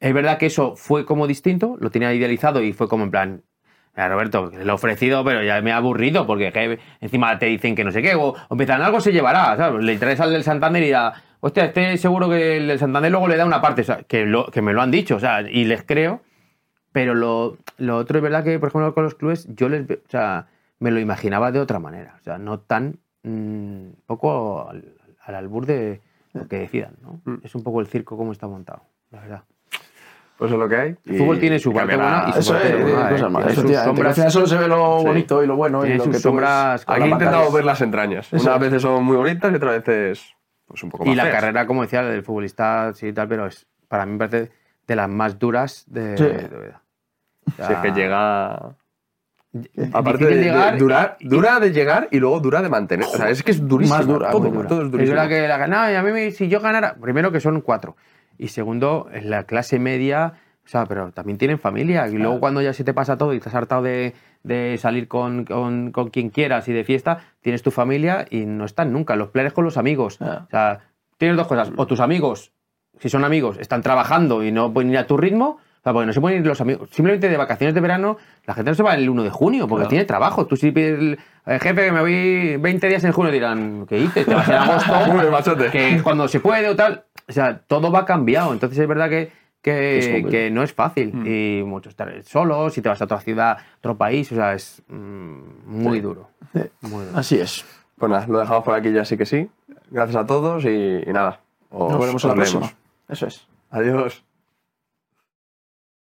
Es verdad que eso fue como distinto, lo tenía idealizado y fue como en plan, "Mira, Roberto, lo he ofrecido, pero ya me ha aburrido porque que encima te dicen que no sé qué, o, o empiezan algo se llevará, ¿sabes? Le traes al del Santander y da, hostia, este seguro que el del Santander luego le da una parte, o sea, que, lo, que me lo han dicho, o sea, y les creo, pero lo, lo otro es verdad que, por ejemplo, con los clubes, yo les, o sea, me lo imaginaba de otra manera. O sea, no tan, mm, poco al, al albur de lo que decidan, ¿no? Mm. Es un poco el circo como está montado, la verdad. Pues es lo que hay. El fútbol tiene su parte buena y su Eso es, parte tiene buena, ¿eh? cosas malas. Al final solo se ve lo Sí. bonito y lo bueno. y Tiene lo sus que sombras Aquí he intentado ver las entrañas. Unas veces son muy bonitas y otras veces pues un poco más Y la feas. carrera, como decía, del futbolista, sí y tal, pero es, para mí me parece de las más duras de, Sí. de. O Si es que sea, llega Aparte de, llegar de durar, y- dura de llegar y luego dura de mantener. O sea, es que es durísimo. Más dura, todo, dura. todo es Es durísimo. verdad que la ganaba y a mí si yo ganara, primero que son cuatro y segundo en la clase media, o sea, pero también tienen familia y luego cuando ya se te pasa todo y te has hartado de, de salir con, con- con quien quieras y de fiesta, tienes tu familia y no están nunca. Los planes con los amigos. Ah. O sea, tienes dos cosas. O tus amigos, si son amigos, están trabajando y no pueden ir a tu ritmo. O sea, porque no se pueden ir los amigos. Simplemente de vacaciones de verano, la gente no se va el 1 de junio porque Claro. tiene trabajo. Tú si pides, el, "Eh, jefe, que me voy 20 días en junio, dirán, ¿qué dices? Te vas en agosto, [laughs] que cuando se puede o tal. O sea, todo va cambiado. Entonces es verdad que, que, no es fácil. Mm. Y mucho estar solo, si te vas a otra ciudad, otro país, o sea, es mm, muy duro. Sí. Muy duro. Así es. Pues nada, lo dejamos por aquí ya sí que sí. Gracias a todos y, y nada. os- Nos veremos en la próxima. Eso es. Adiós.